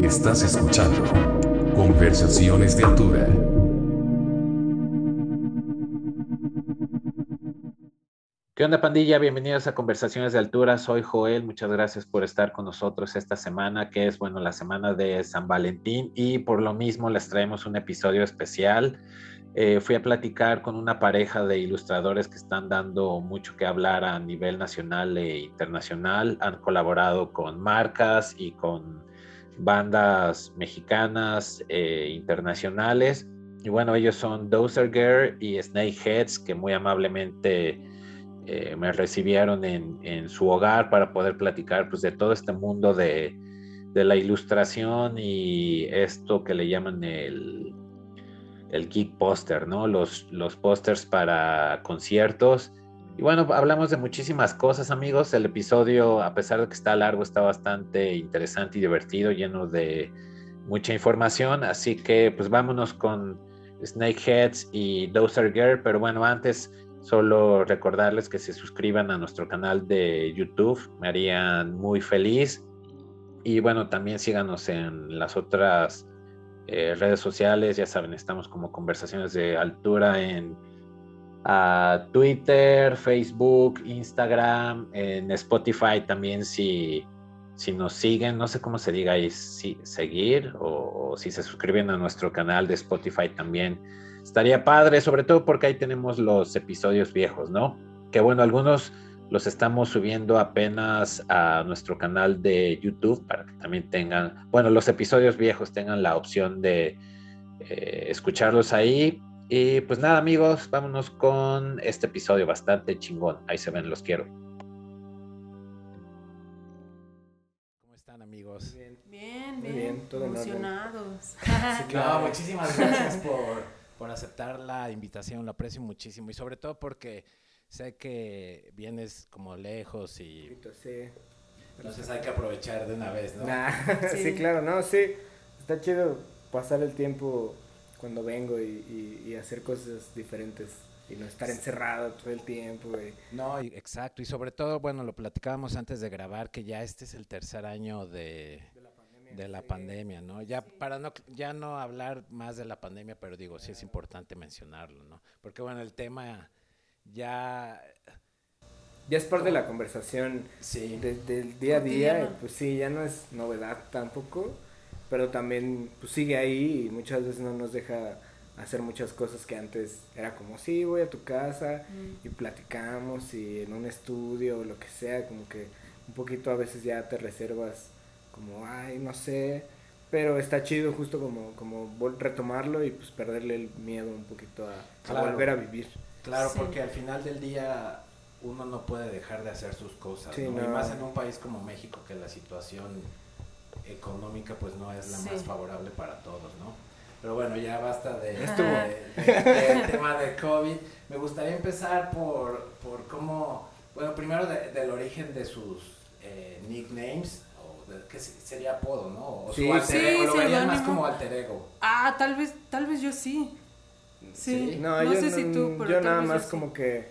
Estás escuchando Conversaciones de Altura. ¿Qué onda pandilla? Bienvenidos a Conversaciones de Altura. Soy Joel. Muchas gracias por estar con nosotros esta semana, que es, bueno, la semana de San Valentín y por lo mismo les traemos un episodio especial. Eh, fui a platicar con una pareja de ilustradores que están dando mucho que hablar a nivel nacional e internacional. Han colaborado con marcas y con bandas mexicanas e internacionales. Y bueno, ellos son Dozer Girl y Snakeheads, que muy amablemente eh, me recibieron en, su hogar para poder platicar pues, de todo este mundo de, la ilustración y esto que le llaman el, el geek poster, ¿no? Los, los pósters para conciertos. Y bueno, hablamos de muchísimas cosas, amigos. El episodio, a pesar de que está largo, está bastante interesante y divertido, lleno de mucha información. Así que, pues vámonos con Snakeheads y Dozer Girl. Pero bueno, antes, solo recordarles que se suscriban a nuestro canal de YouTube. Me harían muy feliz. Y bueno, también síganos en las otras eh, redes sociales. Ya saben, estamos como conversaciones de altura en a Twitter, Facebook, Instagram, en Spotify también si, si nos siguen, no sé cómo se diga ahí, si, seguir o, si se suscriben a nuestro canal de Spotify también. Estaría padre, sobre todo porque ahí tenemos los episodios viejos, ¿no? Que bueno, algunos los estamos subiendo apenas a nuestro canal de YouTube para que también tengan, bueno, los episodios viejos tengan la opción de eh, escucharlos ahí y pues nada, amigos, vámonos con este episodio bastante chingón. Ahí se ven, los quiero. ¿Cómo están, amigos? Bien, bien, bien, emocionados. claro, muchísimas gracias por, por aceptar la invitación, lo aprecio muchísimo y sobre todo porque sé que vienes como lejos y... Sí. Entonces hay que aprovechar de una vez, ¿no? sí. claro, no, sí. Está chido pasar el tiempo cuando vengo y, hacer cosas diferentes y no estar encerrado todo el tiempo. No, exacto. Y sobre todo, bueno, lo platicábamos antes de grabar, que ya este es el tercer año de, de la pandemia, ¿no? Ya para no, ya no hablar más de la pandemia, pero digo, sí es importante mencionarlo, ¿no? Porque bueno, el tema ya... Ya es parte de la conversación sí. del día a día, pues sí, ya no es novedad tampoco pero también pues sigue ahí y muchas veces no nos deja hacer muchas cosas que antes era como, sí, voy a tu casa mm. y platicamos y en un estudio o lo que sea, como que un poquito a veces ya te reservas como, ay, no sé, pero está chido justo como, como retomarlo y pues perderle el miedo un poquito a, volver a vivir. Claro, porque al final del día uno no puede dejar de hacer sus cosas, y más en un país como México que la situación económica pues no es la más favorable para todos, ¿no? Pero bueno, ya basta de, del tema de COVID. Me gustaría empezar por, por cómo, bueno, primero del origen de sus eh, nicknames, o de, que sería apodo, ¿no? O, sí, su sí, o lo más como alter ego. Ah, tal vez, tal vez yo sí. Sí, no, yo sé si tú, pero yo nada más como que,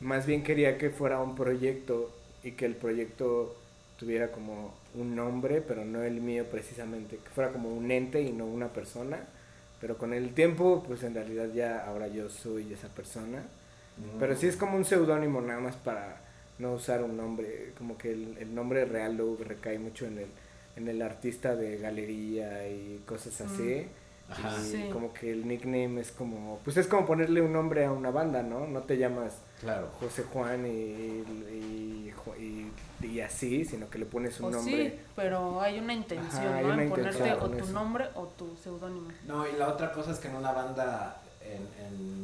más bien quería que fuera un proyecto y que el proyecto tuviera como un nombre, pero no el mío precisamente, que fuera como un ente y no una persona. Pero con el tiempo, pues en realidad ya ahora yo soy esa persona. Mm. Pero sí es como un seudónimo nada más para no usar un nombre, como que el, nombre real luego recae mucho en el, en el artista de galería y cosas así. Mm. Y como que el nickname es como, pues es como ponerle un nombre a una banda, ¿no? No te llamas claro. José Juan y, y, así, sino que le pones un nombre. Sí, pero hay una intención, ¿no? en ponerte o tu nombre o tu seudónimo. No, y la otra cosa es que en una banda, en, en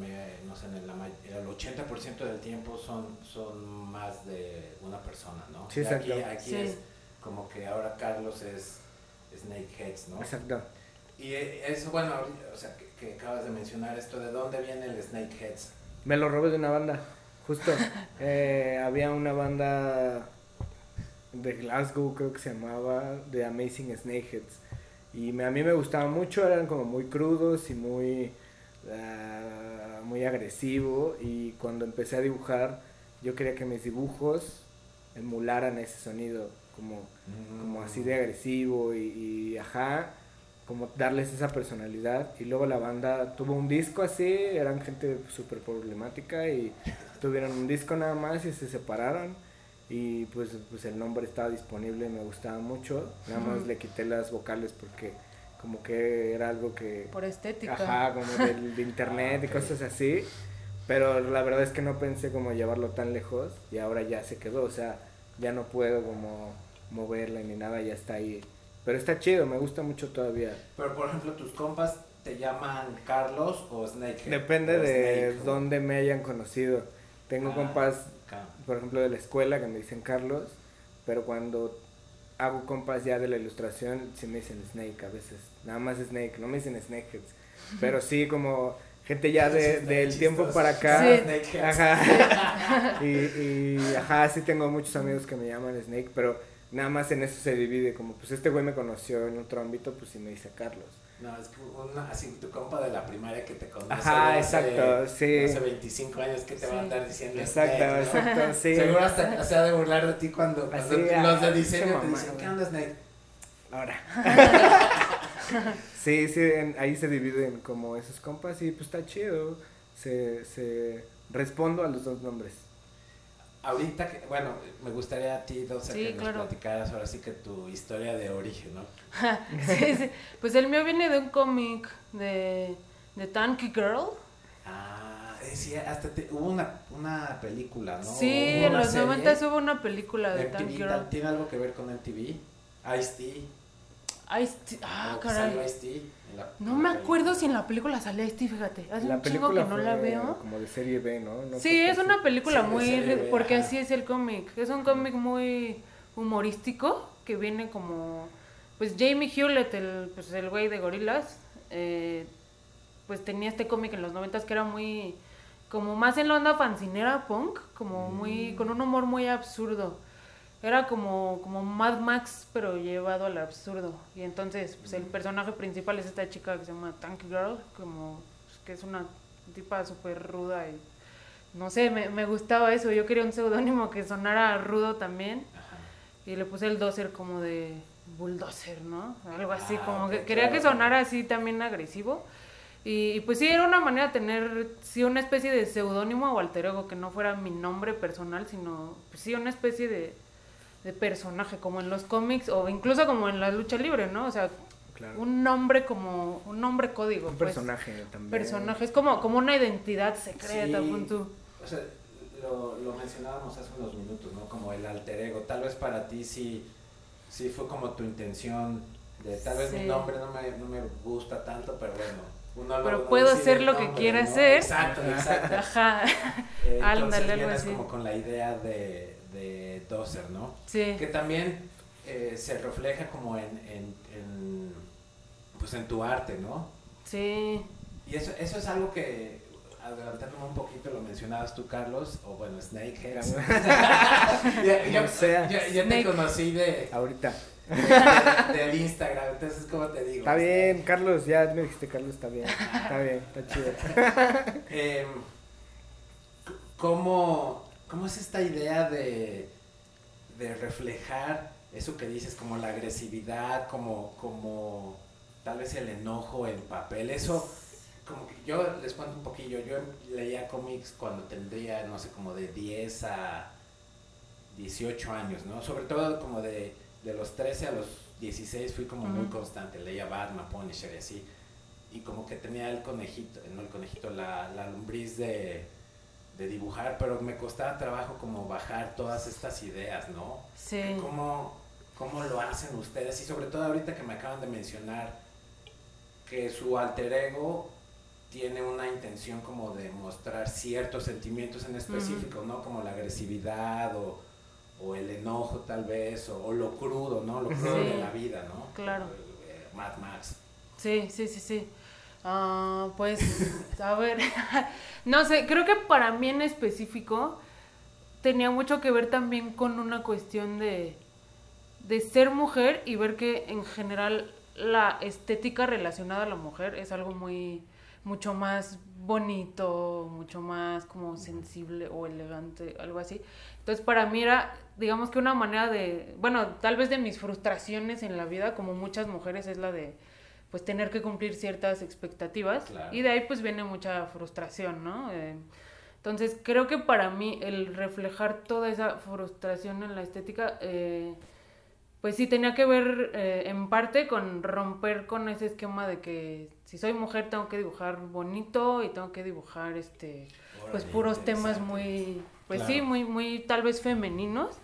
no sé, en el, 80% del tiempo son, son más de una persona, ¿no? Sí, exacto. Aquí, aquí es como que ahora Carlos es Snakeheads, ¿no? Exacto. Y eso, bueno, o sea, que, acabas de mencionar esto, ¿de dónde viene el Snakeheads? Me lo robé de una banda, justo. eh, había una banda de Glasgow, creo que se llamaba, The Amazing Snakeheads. Y a mí me gustaba mucho, eran como muy crudos y muy, uh, muy agresivo. Y cuando empecé a dibujar, yo quería que mis dibujos emularan ese sonido como, como así de agresivo y, y, ajá, como darles esa personalidad. Y luego la banda tuvo un disco así, eran gente súper problemática y tuvieron un disco nada más y se separaron. Y pues, pues el nombre estaba disponible y me gustaba mucho. Nada más le quité las vocales porque como que era algo que... Por estética. Ajá, como de internet y ah, cosas así. Pero la verdad es que no pensé como llevarlo tan lejos y ahora ya se quedó, o sea, ya no puedo como moverla ni nada, ya está ahí. Pero está chido, me gusta mucho todavía. Pero por ejemplo, tus compas te llaman Carlos o Snake. Depende de dónde me hayan conocido. Tengo ah, compas, por ejemplo, de la escuela que me dicen Carlos, pero cuando hago compas ya de la ilustración, sí me dicen Snake a veces. Nada más Snake, no me dicen Snakeheads. Pero sí, como gente ya de, del tiempo para acá. Sí. Ajá. y, y, ajá, sí tengo muchos amigos que me llaman Snake, pero nada más en eso se divide. Como pues este güey me conoció en otro ámbito, pues sí me dice Carlos. No, es que una, así tu compa de la primaria que te conoce. Ajá, exacto, sí. Hace 25 años que te va a andar diciendo. Exacto, exacto, sí. Seguro hasta se ha de burlar de ti cuando, los de diseño te dicen, ¿qué onda, Snake? Ahora. sí, sí, ahí se dividen como esos compas y pues está chido. Se, se respondo a los dos nombres. Ahorita, que, bueno, me gustaría a ti, Dosa, que nos platicaras ahora sí que tu historia de origen, ¿no? sí, sí. Pues el mío viene de un cómic de, de Tanky Girl. Ah, sí, hasta hubo una, una película, ¿no? Sí, en los 90 hubo una película de Tanky Girl. ¿Tiene algo que ver con MTV? Ice-T. Ice ah, caray. no me acuerdo si en la película sale Ice-T, fíjate. Hace un chingo que no la veo. Como de serie B, ¿no? sí, es una película muy. porque así es el cómic. Es un cómic muy humorístico que viene como. Pues Jamie Hewlett, el, pues, el güey de Gorilas, eh, pues tenía este cómic en los noventas que era muy. Como más en la onda fancinera punk, como muy. Mm. con un humor muy absurdo era como, como Mad Max, pero llevado al absurdo. Y entonces, pues el personaje principal es esta chica que se llama Tank Girl, como pues, que es una tipa súper ruda y no sé, me, me, gustaba eso. Yo quería un seudónimo que sonara rudo también. Y le puse el doser como de bulldozer, ¿no? Algo así, ah, como que quería que sonara así también agresivo. Y, pues sí, era una manera de tener, sí, una especie de seudónimo o alter ego, que no fuera mi nombre personal, sino, pues sí, una especie de, de personaje, como en los cómics o incluso como en la lucha libre, ¿no? O sea, un nombre como un nombre código. Un pues. personaje también. Personaje, es como, como una identidad secreta, sí. O sea, lo, lo, mencionábamos hace unos minutos, ¿no? Como el alter ego. Tal vez para ti sí, sí fue como tu intención de tal vez mi nombre no me, no me gusta tanto, pero bueno. Uno pero puedo hacer lo que quiera hacer. Exacto, exacto. Ajá. Eh, entonces vienes como con la idea de de Dozer, ¿no? Sí. Que también eh, se refleja como en, en, pues en tu arte, ¿no? Sí. Y eso, eso es algo que, adelantándome un poquito, lo mencionabas tú, Carlos, o bueno, Snakeheads. ya, ya, te conocí de... Ahorita. del Instagram, entonces, ¿cómo te digo? Está bien, Carlos, ya me dijiste Carlos, está bien, está bien, está chido. eh, ¿Cómo ¿Cómo es esta idea de, de reflejar eso que dices, como la agresividad, como, como tal vez el enojo en papel? Eso, como que yo les cuento un poquillo, yo leía cómics cuando tendría, no sé, como de 10 a 18 años, ¿no? Sobre todo como de, de los 13 a los 16 fui como muy constante, leía Batman, Punisher y así. Y como que tenía el conejito, no el conejito, la, la lombriz de de dibujar, pero me costaba trabajo como bajar todas estas ideas, ¿no? Sí. ¿Cómo, ¿Cómo lo hacen ustedes? Y sobre todo ahorita que me acaban de mencionar que su alter ego tiene una intención como de mostrar ciertos sentimientos en específico, ¿no? Como la agresividad o, o el enojo tal vez, o, lo crudo, ¿no? Lo crudo de la vida, ¿no? Claro. Eh, Mad Max. Sí, sí, sí, sí. Ah, pues, a ver, no sé, creo que para mí en específico tenía mucho que ver también con una cuestión de, de ser mujer y ver que en general la estética relacionada a la mujer es algo muy, mucho más bonito, mucho más como sensible o elegante, algo así. Entonces para mí era, digamos que una manera de, bueno, tal vez de mis frustraciones en la vida, como muchas mujeres, es la de pues tener que cumplir ciertas expectativas. Y de ahí pues viene mucha frustración, ¿no? Eh, entonces creo que para mí el reflejar toda esa frustración en la estética, eh, pues sí tenía que ver eh, en parte con romper con ese esquema de que si soy mujer tengo que dibujar bonito y tengo que dibujar este pues puros temas muy pues sí muy muy tal vez femeninos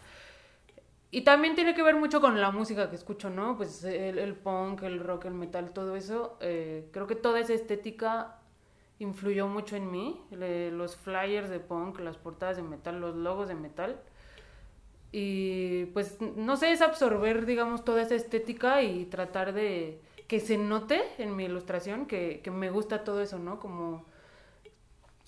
y también tiene que ver mucho con la música que escucho no pues el, punk el rock el metal todo eso eh, creo que toda esa estética influyó mucho en mí los flyers de punk las portadas de metal los logos de metal y pues no sé, es absorber, digamos, toda esa estética y tratar de que se note en mi ilustración que, que me gusta todo eso, ¿no? Como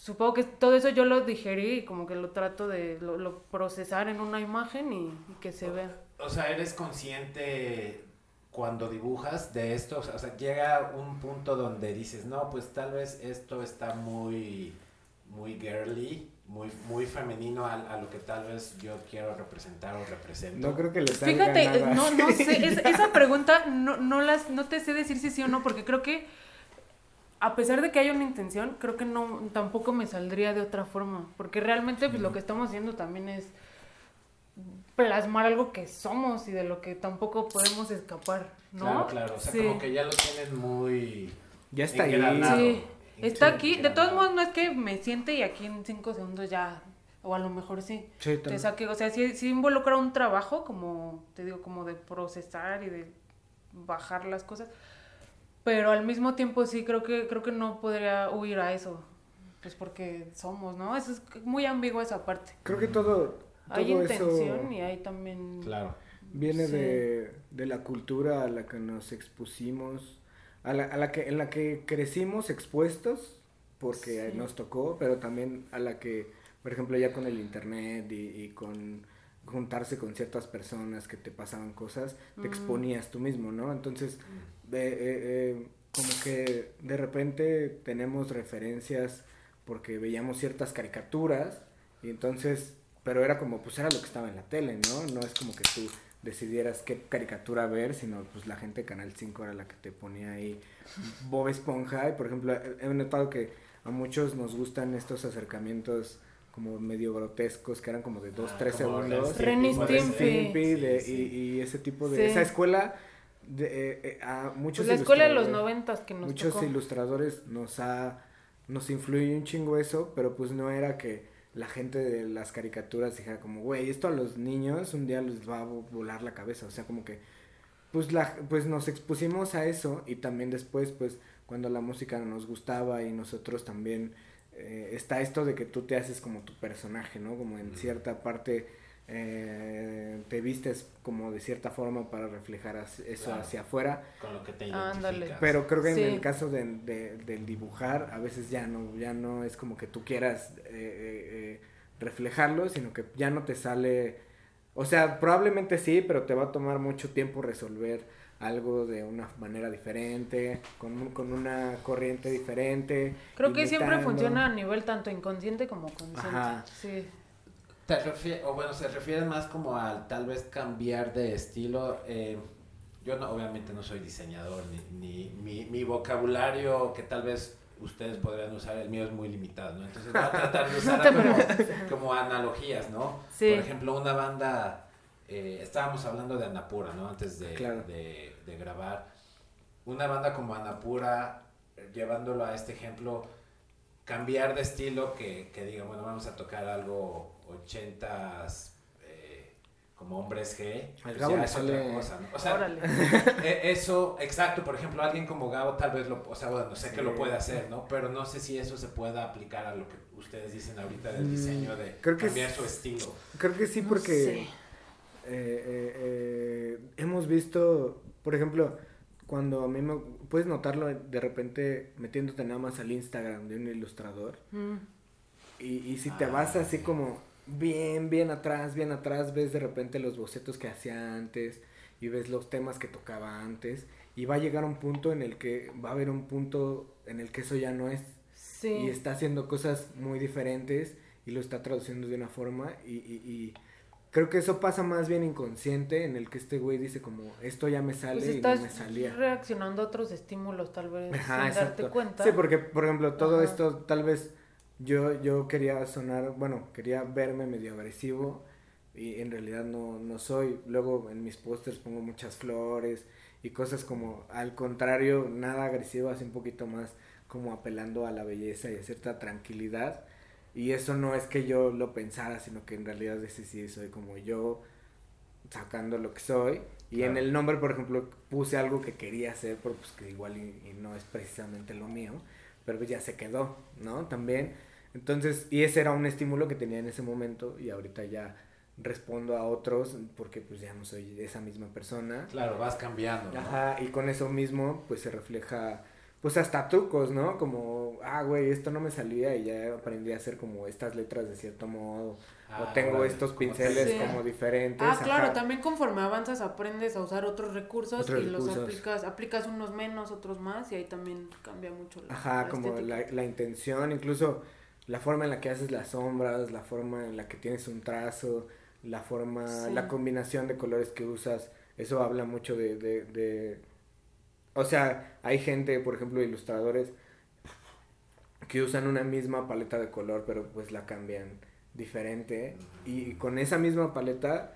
supongo que todo eso yo lo digerí y como que lo trato de lo, procesar en una imagen y, que se vea. O sea, eres consciente cuando dibujas de esto, o sea, llega un punto donde dices, no, pues tal vez esto está muy, muy girly muy, muy femenino a, a, lo que tal vez yo quiero representar o represento. No creo que le salga Fíjate, no, no sé, esa pregunta no, no, las, no te sé decir si sí o no, porque creo que a pesar de que haya una intención, creo que no, tampoco me saldría de otra forma, porque realmente pues, lo que estamos haciendo también es plasmar algo que somos y de lo que tampoco podemos escapar, ¿no? Claro, claro, o sea, como que ya lo tienen muy... Ya está ahí. Sí. Está aquí. De todos modos, no es que me siente y aquí en cinco segundos ya. O a lo mejor sí. Sí, te saque, o sea, sí, involucra un trabajo, como te digo, como de procesar y de bajar las cosas. Pero al mismo tiempo sí creo que creo que no podría huir a eso. Pues porque somos, ¿no? Eso es muy ambiguo esa parte. Creo que todo. hay intención y hay también. Claro. Viene de, de la cultura a la que nos expusimos a la, a la que, en la que crecimos expuestos, porque nos tocó, pero también a la que, por ejemplo, ya con el internet y, con juntarse con ciertas personas que te pasaban cosas, te mm. exponías tú mismo, ¿no? Entonces, mm. eh, eh, como que de repente tenemos referencias porque veíamos ciertas caricaturas y entonces, pero era como, pues era lo que estaba en la tele, ¿no? No es como que tú decidieras qué caricatura ver, sino pues la gente de Canal 5 era la que te ponía ahí Bob Esponja. Y por ejemplo, he notado que a muchos nos gustan estos acercamientos como medio grotescos, que eran como de 2, 3 ah, segundos. y, y, ese tipo de... Esa escuela... De, eh, eh, a muchos pues la escuela de los noventas que nos Muchos ilustradores nos ha... Nos influye un chingo eso, pero pues no era que la gente de las caricaturas dijera como, güey, esto a los niños un día les va a volar la cabeza, o sea, como que, pues, la, pues nos expusimos a eso y también después, pues, cuando la música nos gustaba y nosotros también, eh, está esto de que tú te haces como tu personaje, ¿no? Como en cierta parte eh, te vistes como de cierta forma para reflejar eso hacia afuera. Con lo que te identificas. Pero creo que en el caso de, del dibujar, a veces ya no, ya no es como que tú quieras eh, eh, reflejarlo, sino que ya no te sale... O sea, probablemente sí, pero te va a tomar mucho tiempo resolver algo de una manera diferente, con, con una corriente diferente. Creo que siempre funciona a nivel tanto inconsciente como consciente. Sí. Te refiere, o bueno, se refiere más como al tal vez cambiar de estilo. Eh, yo no, obviamente no soy diseñador, ni, ni mi, vocabulario que tal vez ustedes podrían usar, el mío es muy limitado, ¿no? Entonces voy a tratar de usar como, analogías, ¿no? Por ejemplo, una banda, eh, estábamos hablando de Anapura, ¿no? Antes de, de, de grabar. Una banda como Anapura, llevándolo a este ejemplo, cambiar de estilo que, que diga, bueno, vamos a tocar algo 80 eh, como hombres G, pues ya es otra cosa, O sea, e, eso, exacto, por ejemplo, alguien como Gabo tal vez lo, o sea, bueno, sé que lo puede hacer, ¿no? Pero no sé si eso se pueda aplicar a lo que ustedes dicen ahorita del mm, diseño de cambiar su estilo. Creo que sí, porque eh, eh, hemos visto, por ejemplo, cuando a mí me puedes notarlo de repente metiéndote nada más al Instagram de un ilustrador. Mm. Y, y si te vas ah, así como bien, bien atrás, bien atrás, ves de repente los bocetos que hacía antes y ves los temas que tocaba antes y va a llegar un punto en el que va a haber un punto en el que eso ya no es. Sí. Y está haciendo cosas muy diferentes y lo está traduciendo de una forma y, y, creo que eso pasa más bien inconsciente en el que este güey dice como esto ya me sale pues y no me salía. reaccionando a otros estímulos tal vez sin darte cuenta. Sí, porque por ejemplo todo esto tal vez yo, yo quería sonar, bueno, quería verme medio agresivo y en realidad no, no soy. Luego en mis pósters pongo muchas flores y cosas como al contrario, nada agresivo, así un poquito más como apelando a la belleza y a cierta tranquilidad. Y eso no es que yo lo pensara, sino que en realidad ese sí soy como yo sacando lo que soy. Y en el nombre, por ejemplo, puse algo que quería hacer, pero pues que igual y, no es precisamente lo mío, pero ya se quedó, ¿no? También. Entonces, y ese era un estímulo que tenía en ese momento y ahorita ya respondo a otros porque pues ya no soy esa misma persona. Claro, vas cambiando. Ajá, y con eso mismo pues se refleja pues hasta trucos, ¿no? Como, ah, güey, esto no me salía y ya aprendí a hacer como estas letras de cierto modo. o ah, tengo estos pinceles como diferentes. Ah, claro, también conforme avanzas aprendes a usar otros recursos y los aplicas, aplicas unos menos, otros más y ahí también cambia mucho la Ajá, como la, la intención, incluso la forma en la que haces las sombras, la forma en la que tienes un trazo, la forma, la combinación de colores que usas, eso habla mucho de, de, de, o sea, hay gente, por ejemplo, ilustradores que usan una misma paleta de color, pero pues la cambian diferente y con esa misma paleta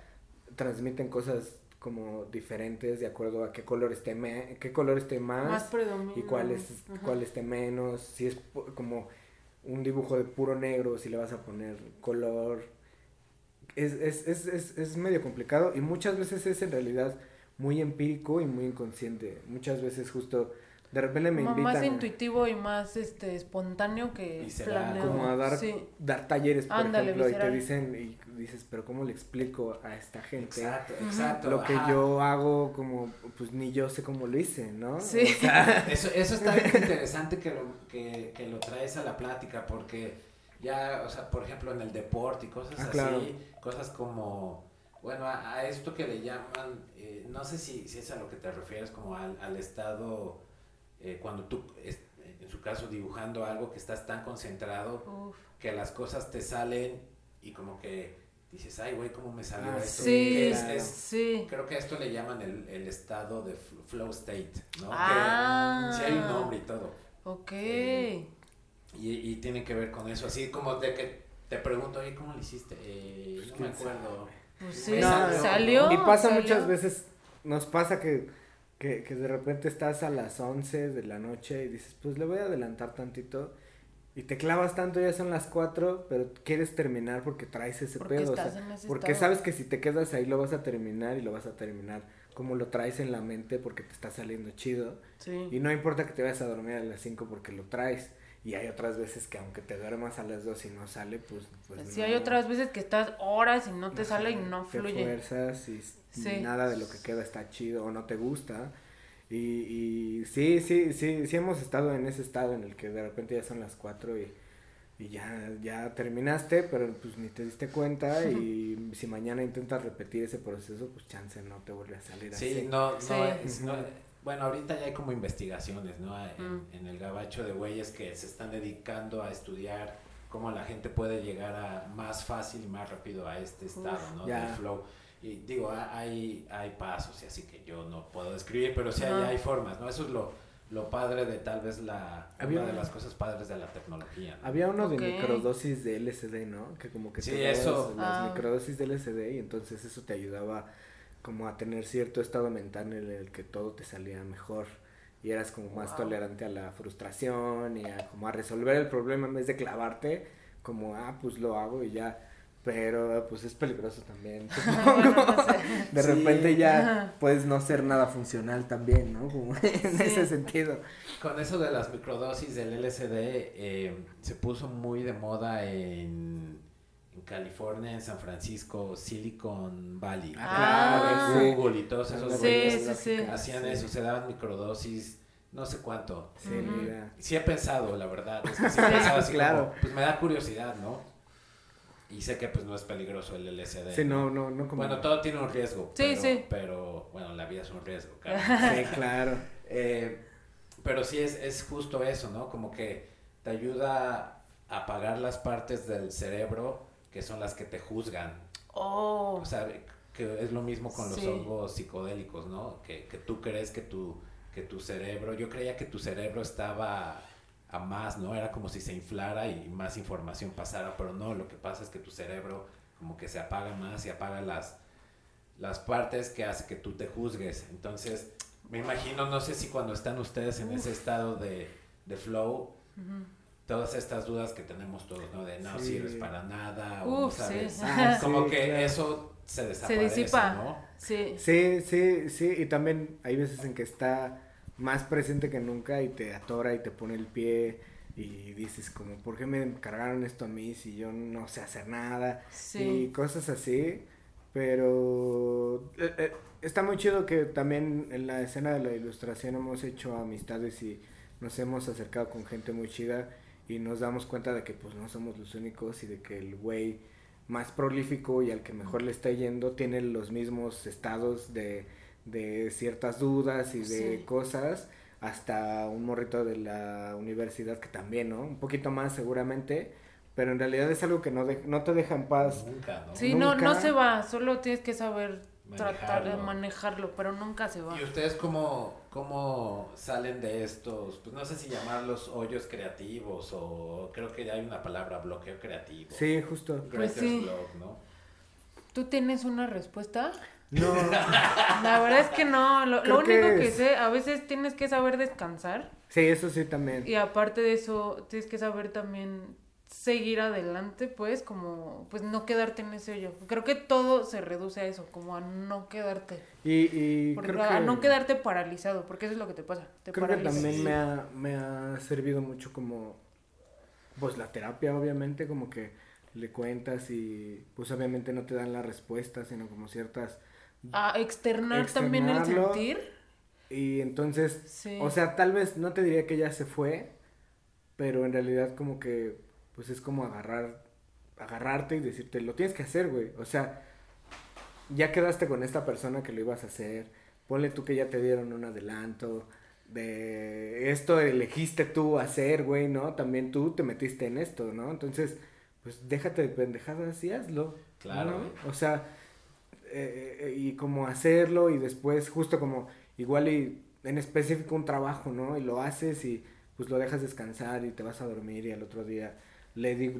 transmiten cosas como diferentes de acuerdo a qué color esté qué color esté más, y cuál es cuál esté menos. Si es como un dibujo de puro negro si le vas a poner color. Es, es, es, es, medio complicado y muchas veces es en realidad muy empírico y muy inconsciente. Muchas veces justo de repente me invitan. Más intuitivo y más este espontáneo que planeado. Como a dar, dar talleres, por ejemplo, y te dicen, y dices, pero ¿cómo le explico a esta gente? Exacto, exacto. Lo que yo hago, como, pues ni yo sé cómo lo hice, ¿no? Sí. eso, eso está bien interesante que lo, que, que lo traes a la plática, porque ya, o sea, por ejemplo, en el deporte y cosas ah, así, cosas como, bueno, a, esto que le llaman, eh, no sé si, si, es a lo que te refieres, como al, al estado, eh, cuando tú, en su caso, dibujando algo que estás tan concentrado, que las cosas te salen y como que dices, ay, güey, ¿cómo me salió ah, esto? Sí, sí. Creo que a esto le llaman el, el estado de flow state, ¿no? Ah. Que sí hay un nombre y todo. Ok. Eh, y, y tiene que ver con eso, así como de que te pregunto, oye, ¿cómo lo hiciste? Eh, no me acuerdo. Pues sí, salió. Y pasa muchas veces, nos pasa que, que, que de repente estás a las 11 de la noche y dices, pues le voy a adelantar tantito. Y te clavas tanto, ya son las 4, pero quieres terminar porque traes ese pedo. porque sabes que si te quedas ahí lo vas a terminar y lo vas a terminar como lo traes en la mente porque te está saliendo chido. Y no importa que te vayas a dormir a las 5 porque lo traes. Y hay otras veces que aunque te duermas a las dos y no sale, pues... pues sí, hay otras veces que estás horas y no te sale y no fluye. Te fuerzas y, nada de lo que queda está chido o no te gusta. Y, y sí, sí, sí, sí hemos estado en ese estado en el que de repente ya son las cuatro y, y ya, ya terminaste, pero pues ni te diste cuenta y si mañana intentas repetir ese proceso, pues chance no te vuelve a salir así. Sí, no, no, no bueno, ahorita ya hay como investigaciones, ¿no? Mm. En, el gabacho de güeyes que se están dedicando a estudiar cómo la gente puede llegar a más fácil y más rápido a este estado, ¿no? Del flow. Y digo, hay, hay pasos y así que yo no puedo describir, pero sí hay, hay formas, ¿no? Eso es lo, lo padre de tal vez la una de las cosas padres de la tecnología. Había uno de microdosis de LSD, ¿no? Que como que sí, eso. las ah. microdosis de LSD y entonces eso te ayudaba como a tener cierto estado mental en el que todo te salía mejor y eras como más tolerante a la frustración y a como a resolver el problema en vez de clavarte como ah pues lo hago y ya pero pues es peligroso también de repente ya puedes no ser nada funcional también no como en ese sentido. Con eso de las microdosis del LSD eh, se puso muy de moda en en California, en San Francisco, Silicon Valley, ah, Google y todos esos sí, hacían eso, se daban microdosis, no sé cuánto. Sí, sí he pensado, la verdad, es que sí he pensado así claro. pues me da curiosidad, ¿no? Y sé que pues no es peligroso el LSD. Sí, no, no, no como... Bueno, todo tiene un riesgo. Sí, pero, sí. Pero, bueno, la vida es un riesgo, claro. sí, claro. Eh, pero sí es, es justo eso, ¿no? Como que te ayuda a apagar las partes del cerebro que son las que te juzgan. Oh. O sea, que es lo mismo con los hongos psicodélicos, ¿no? Que, que tú crees que tu, que tu cerebro, yo creía que tu cerebro estaba a más, ¿no? Era como si se inflara y más información pasara, pero no, lo que pasa es que tu cerebro como que se apaga más y apaga las, las partes que hace que tú te juzgues. Entonces, me imagino, no sé si cuando están ustedes en ese estado de, de flow, todas estas dudas que tenemos todos, ¿no? De no sirves para nada, o sabes. Ah, como que eso se desaparece, se disipa. ¿no? Sí. Sí, sí, sí, y también hay veces en que está más presente que nunca y te atora y te pone el pie y dices como, ¿por qué me cargaron esto a mí si yo no sé hacer nada? Y cosas así, pero eh, eh, está muy chido que también en la escena de la ilustración hemos hecho amistades y nos hemos acercado con gente muy chida y nos damos cuenta de que pues no somos los únicos y de que el güey más prolífico y al que mejor le está yendo tiene los mismos estados de de ciertas dudas y de cosas, hasta un morrito de la universidad que también, ¿no? Un poquito más seguramente, pero en realidad es algo que no, no te deja en paz. Nunca, ¿no? Sí, No, no se va, solo tienes que saber tratar de manejarlo, pero nunca se va. ¿Y ustedes cómo, cómo salen de estos, pues no sé si llamarlos hoyos creativos o creo que ya hay una palabra, bloqueo creativo? Sí, justo. Pues sí. ¿no? ¿Tú tienes una respuesta? No. La verdad es que no. Lo, único que, sé, a veces tienes que saber descansar. Sí, eso sí también. Y aparte de eso, tienes que saber también seguir adelante, pues, como, pues no quedarte en ese hoyo. Creo que todo se reduce a eso, como a no quedarte. Y, y a no quedarte paralizado, porque eso es lo que te pasa. Te creo que también me ha, me ha servido mucho como, pues la terapia, obviamente, como que le cuentas y pues obviamente no te dan la respuesta, sino como ciertas a externar también el sentir. Y entonces, o sea, tal vez no te diría que ya se fue, pero en realidad como que, pues es como agarrar, agarrarte y decirte, lo tienes que hacer, güey. O sea, ya quedaste con esta persona que lo ibas a hacer, ponle tú que ya te dieron un adelanto, de esto elegiste tú hacer, güey, ¿no? También tú te metiste en esto, ¿no? Entonces, pues déjate de pendejadas y hazlo. Claro. O sea, eh, eh, y como hacerlo y después justo como igual y en específico un trabajo, ¿no? Y lo haces y pues lo dejas descansar y te vas a dormir y al otro día le digo,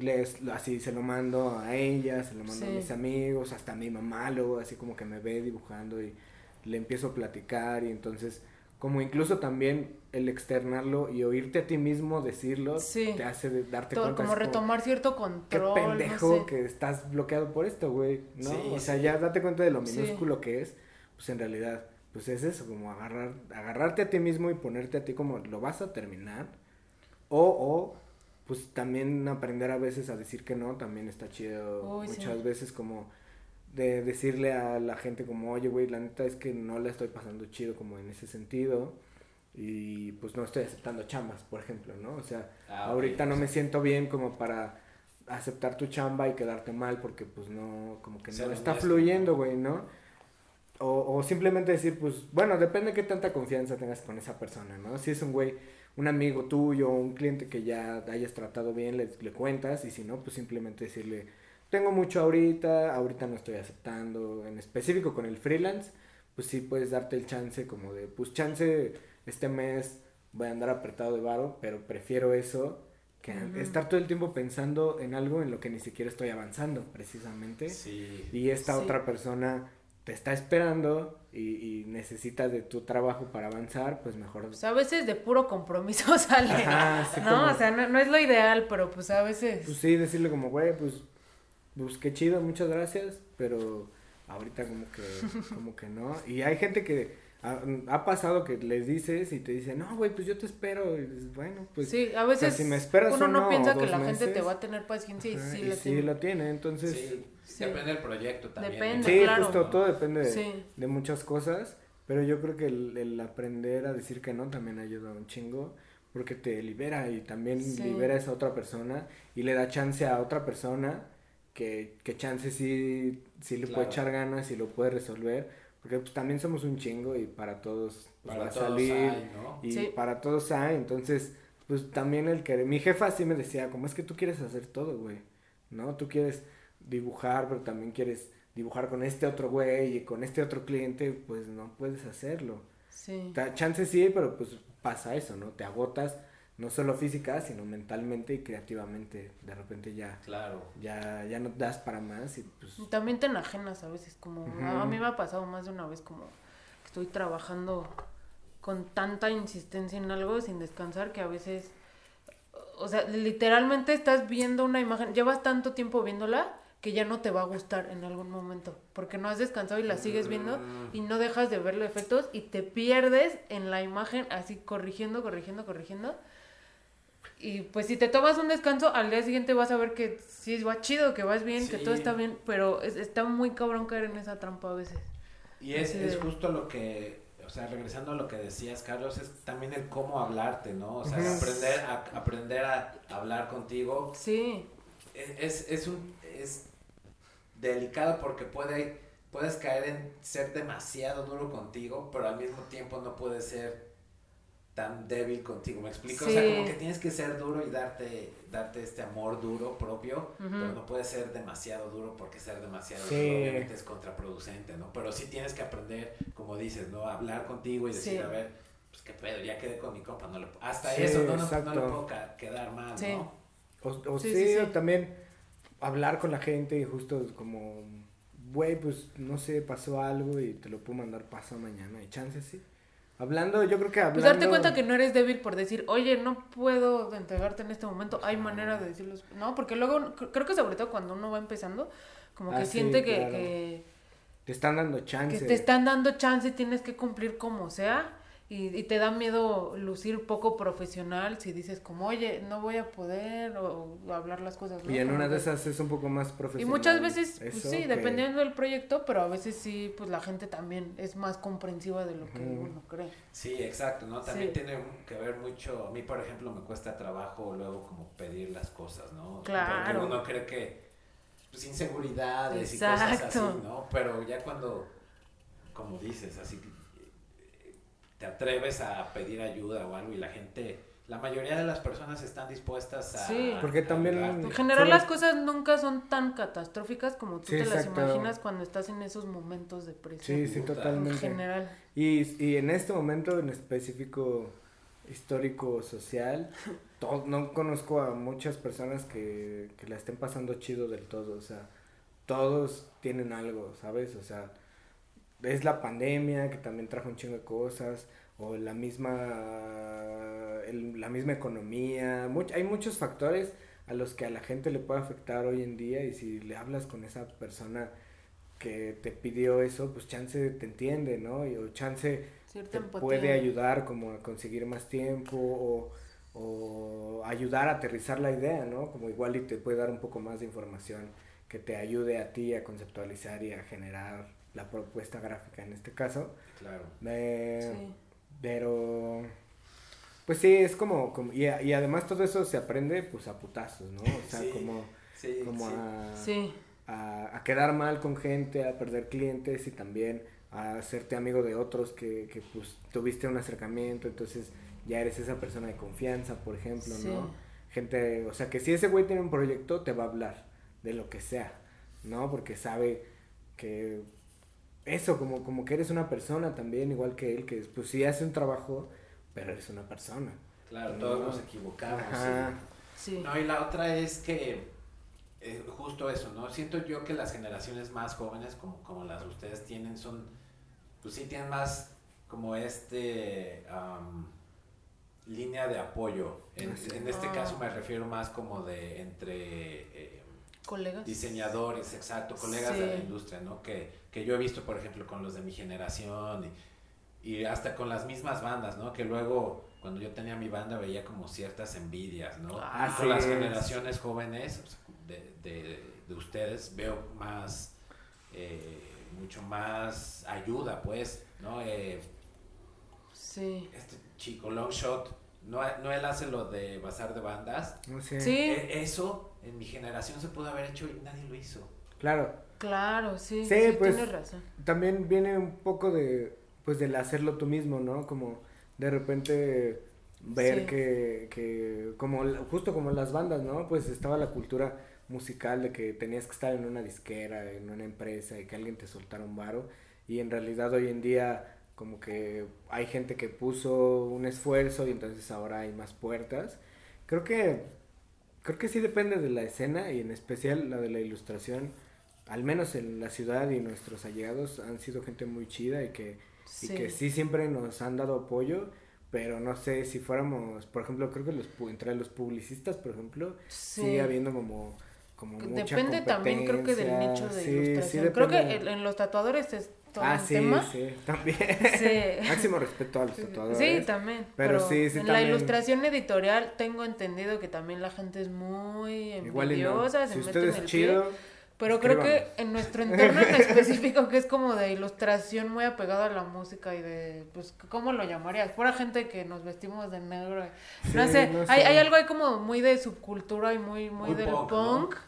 así se lo mando a ella, se lo mando a mis amigos, hasta a mi mamá luego así como que me ve dibujando y le empiezo a platicar y entonces como incluso también el externarlo y oírte a ti mismo decirlo te hace darte cuenta. Como retomar cierto control. Qué pendejo que estás bloqueado por esto, güey, ¿no? o sea, ya date cuenta de lo minúsculo que es, pues en realidad, pues es eso, como agarrar, agarrarte a ti mismo y ponerte a ti como lo vas a terminar. O, o, pues también aprender a veces a decir que no, también está chido. muchas veces como de decirle a la gente como, oye, güey, la neta es que no la estoy pasando chido como en ese sentido y pues no estoy aceptando chambas, por ejemplo, ¿no? O sea, ah, ahorita no me siento bien como para aceptar tu chamba y quedarte mal porque pues no, como que no está fluyendo, güey, ¿no? O, o simplemente decir, pues, bueno, depende de qué tanta confianza tengas con esa persona, ¿no? Si es un güey, un amigo tuyo, un cliente que ya hayas tratado bien, le, le cuentas y si no, pues simplemente decirle, tengo mucho ahorita, ahorita no estoy aceptando, en específico con el freelance, pues sí puedes darte el chance como de, pues chance este mes voy a andar apretado de varo, pero prefiero eso que estar todo el tiempo pensando en algo en lo que ni siquiera estoy avanzando, precisamente. Sí. Y esta otra persona te está esperando y, y necesitas de tu trabajo para avanzar, pues mejor. Pues a veces de puro compromiso sale. no, o sea, no, no, es lo ideal, pero pues a veces. Pues sí, decirle como, güey, pues pues qué chido, muchas gracias, pero ahorita como que, como que no. Y hay gente que ha, pasado que les dices y te dicen, no, güey, pues yo te espero. Y dices, bueno, pues. Sí, a veces si me esperas uno no piensa que la gente te va a tener paciencia y sí, lo, sí tiene. lo tiene. Entonces. Sí, depende del proyecto también. Depende, sí, claro. justo todo depende de, muchas cosas. Pero yo creo que el, el, aprender a decir que no también ayuda un chingo. Porque te libera y también libera a esa otra persona y le da chance a otra persona que, que chance sí, sí le puede echar ganas y lo puede resolver, porque pues también somos un chingo y para todos pues, va a salir y para todos hay, entonces pues también el que mi jefa sí me decía, como es que tú quieres hacer todo, güey, ¿no? Tú quieres dibujar, pero también quieres dibujar con este otro güey y con este otro cliente, pues no puedes hacerlo. Sí. Chance sí, pero pues pasa eso, ¿no? Te agotas no solo física, sino mentalmente y creativamente. De repente ya, claro. ya, ya no das para más y pues... También te enajenas a veces, como a mí me ha pasado más de una vez como estoy trabajando con tanta insistencia en algo sin descansar que a veces, o sea, literalmente estás viendo una imagen, llevas tanto tiempo viéndola que ya no te va a gustar en algún momento, porque no has descansado y la sigues viendo y no dejas de ver los efectos y te pierdes en la imagen así corrigiendo, corrigiendo, corrigiendo y pues si te tomas un descanso, al día siguiente vas a ver que sí va chido, que vas bien, que todo está bien, pero está muy cabrón caer en esa trampa a veces. Y es, es justo lo que, o sea, regresando a lo que decías, Carlos, es también el cómo hablarte, ¿no? O sea, aprender a, aprender a hablar contigo. Sí. Es, es, un, es delicado porque puede, puedes caer en ser demasiado duro contigo, pero al mismo tiempo no puede ser tan débil contigo, ¿me explico? O sea, como que tienes que ser duro y darte, darte este amor duro propio, pero no puedes ser demasiado duro porque ser demasiado duro obviamente es contraproducente, ¿no? Pero sí tienes que aprender, como dices, ¿no? hablar contigo y decir, a ver, pues qué pedo, ya quedé con mi compa, no le, hasta eso no, no, no, le puedo quedar mal, ¿no? O, o sí, también hablar con la gente y justo como, güey, pues no sé, pasó algo y te lo puedo mandar paso mañana y chances sí Hablando, yo creo que hablando... Pues darte cuenta que no eres débil por decir, oye, no puedo entregarte en este momento, hay manera de decirlo. No, porque luego, creo que sobre todo cuando uno va empezando, como que ah, siente que, Te están dando chance. Que te están dando chance y tienes que cumplir como sea y, te da miedo lucir poco profesional si dices como, oye, no voy a poder o, hablar las cosas. Y en una de esas es un poco más profesional. Y muchas veces, pues sí, dependiendo del proyecto, pero a veces sí, pues la gente también es más comprensiva de lo que uno cree. Sí, exacto, ¿no? También tiene que ver mucho, a mí por ejemplo me cuesta trabajo luego como pedir las cosas, ¿no? Claro. Porque uno cree que, pues inseguridades y cosas así, ¿no? Pero ya cuando, como dices, así te atreves a pedir ayuda o algo y la gente, la mayoría de las personas están dispuestas a... Sí, porque también... En general las cosas nunca son tan catastróficas como tú te las imaginas cuando estás en esos momentos de presión. Sí, sí, totalmente. En general. Y, y en este momento en específico histórico social, no conozco a muchas personas que, que la estén pasando chido del todo, o sea, todos tienen algo, ¿sabes? O sea, es la pandemia que también trajo un chingo de cosas o la misma la misma economía hay muchos factores a los que a la gente le puede afectar hoy en día y si le hablas con esa persona que te pidió eso pues chance te entiende no y, o chance te puede ayudar como a conseguir más tiempo o, o ayudar a aterrizar la idea no como igual y te puede dar un poco más de información que te ayude a ti a conceptualizar y a generar la propuesta gráfica en este caso. Claro. Pero, pues sí, es como, como y, y, además todo eso se aprende pues a putazos, ¿no? O sea, como, como A, a, quedar mal con gente, a perder clientes y también a hacerte amigo de otros que, que pues tuviste un acercamiento, entonces ya eres esa persona de confianza, por ejemplo, ¿no? Gente, o sea, que si ese güey tiene un proyecto, te va a hablar de lo que sea, ¿no? Porque sabe que eso, como, como que eres una persona también, igual que él, que pues sí hace un trabajo, pero eres una persona. Claro, todos nos equivocamos. Sí. No, y la otra es que, eh, justo eso, ¿no? Siento yo que las generaciones más jóvenes, como, como las de ustedes tienen, son, pues sí tienen más como este línea de apoyo. En, en este ah. caso me refiero más como de entre... Eh, colegas. Diseñadores, exacto, colegas de la industria, ¿no? Que, que yo he visto, por ejemplo, con los de mi generación y, y, hasta con las mismas bandas, ¿no? Que luego, cuando yo tenía mi banda, veía como ciertas envidias, ¿no? Ah, con las generaciones jóvenes de, de, de, ustedes veo más, eh, mucho más ayuda, pues, ¿no? Eh, sí. Este chico, Longshot, no, no él hace lo de bazar de bandas. Sí. E, eso en mi generación se pudo haber hecho y nadie lo hizo. Claro. Claro, sí. Sí, sí pues, tienes razón. También viene un poco de, pues, del hacerlo tú mismo, ¿no? Como de repente ver Sí. que, que, como, justo como las bandas, ¿no? Pues estaba la cultura musical de que tenías que estar en una disquera, en una empresa y que alguien te soltara un varo. Y en realidad hoy en día como que hay gente que puso un esfuerzo y entonces ahora hay más puertas. Creo que, creo que sí depende de la escena y en especial la de la ilustración. Al menos en la ciudad y nuestros allegados han sido gente muy chida y que, y Sí. que sí siempre nos han dado apoyo. Pero no sé si fuéramos, por ejemplo, creo que los, entre los publicistas, por ejemplo, Sí. sigue habiendo como, como mucha Depende también, creo que del nicho de Sí, sí ilustración. creo que en los tatuadores es todo Ah, sí, tema. sí, también. Sí. Máximo respeto a los tatuadores. Sí, también. Pero Pero, sí, sí, en también. la ilustración editorial tengo entendido que también la gente es muy Igual y no. envidiosa, se Si mete usted en es el chido, pie. Pero creo que en nuestro entorno en específico, que es como de ilustración muy apegado a la música y de, pues, ¿cómo lo llamarías? Pura gente que nos vestimos de negro. No Sí, sé, no Hay, sé. hay algo ahí como muy de subcultura y muy, muy, Muy del punk, punk. ¿no?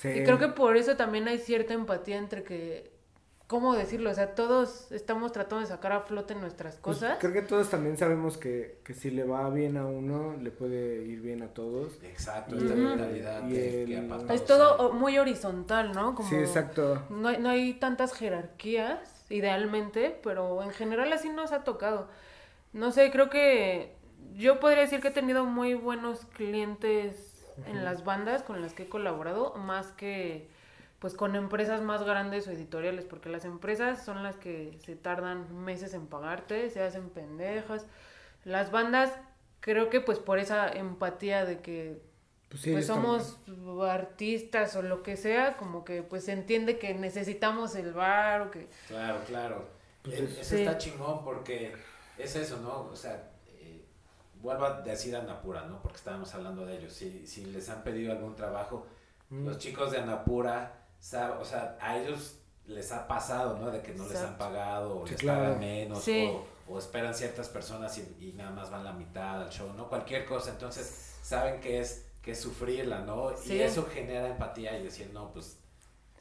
sí. Y creo que por eso también hay cierta empatía entre que, ¿cómo decirlo? O sea, todos estamos tratando de sacar a flote nuestras Pues, cosas. creo que todos también sabemos que, que si le va bien a uno, le puede ir bien a todos. Exacto, esta mentalidad y el- que Es todo muy horizontal, ¿no? Como Sí, exacto. No hay, no hay tantas jerarquías, idealmente, pero en general así nos ha tocado. No sé, creo que yo podría decir que he tenido muy buenos clientes en las bandas con las que he colaborado, más que pues con empresas más grandes o editoriales, porque las empresas son las que se tardan meses en pagarte, se hacen pendejas. Las bandas creo que pues por esa empatía de que Pues sí, pues ellos también. somos artistas o lo que sea, como que pues se entiende que necesitamos el bar o que... Claro, claro. Pues Eh, es- Eso Sí. está chingón porque es eso, ¿no? O sea, eh, vuelvo a decir Anapura, ¿no? Porque estábamos hablando de ellos. Si, si les han pedido algún trabajo, Mm. los chicos de Anapura, o sea, a ellos les ha pasado, ¿no? De que no les han pagado o Sí, les claro. pagan menos Sí. o, o esperan ciertas personas y, y nada más van la mitad al show, ¿no? Cualquier cosa. Entonces, saben que es que es sufrirla, ¿no? Y eso genera empatía y decir, no, pues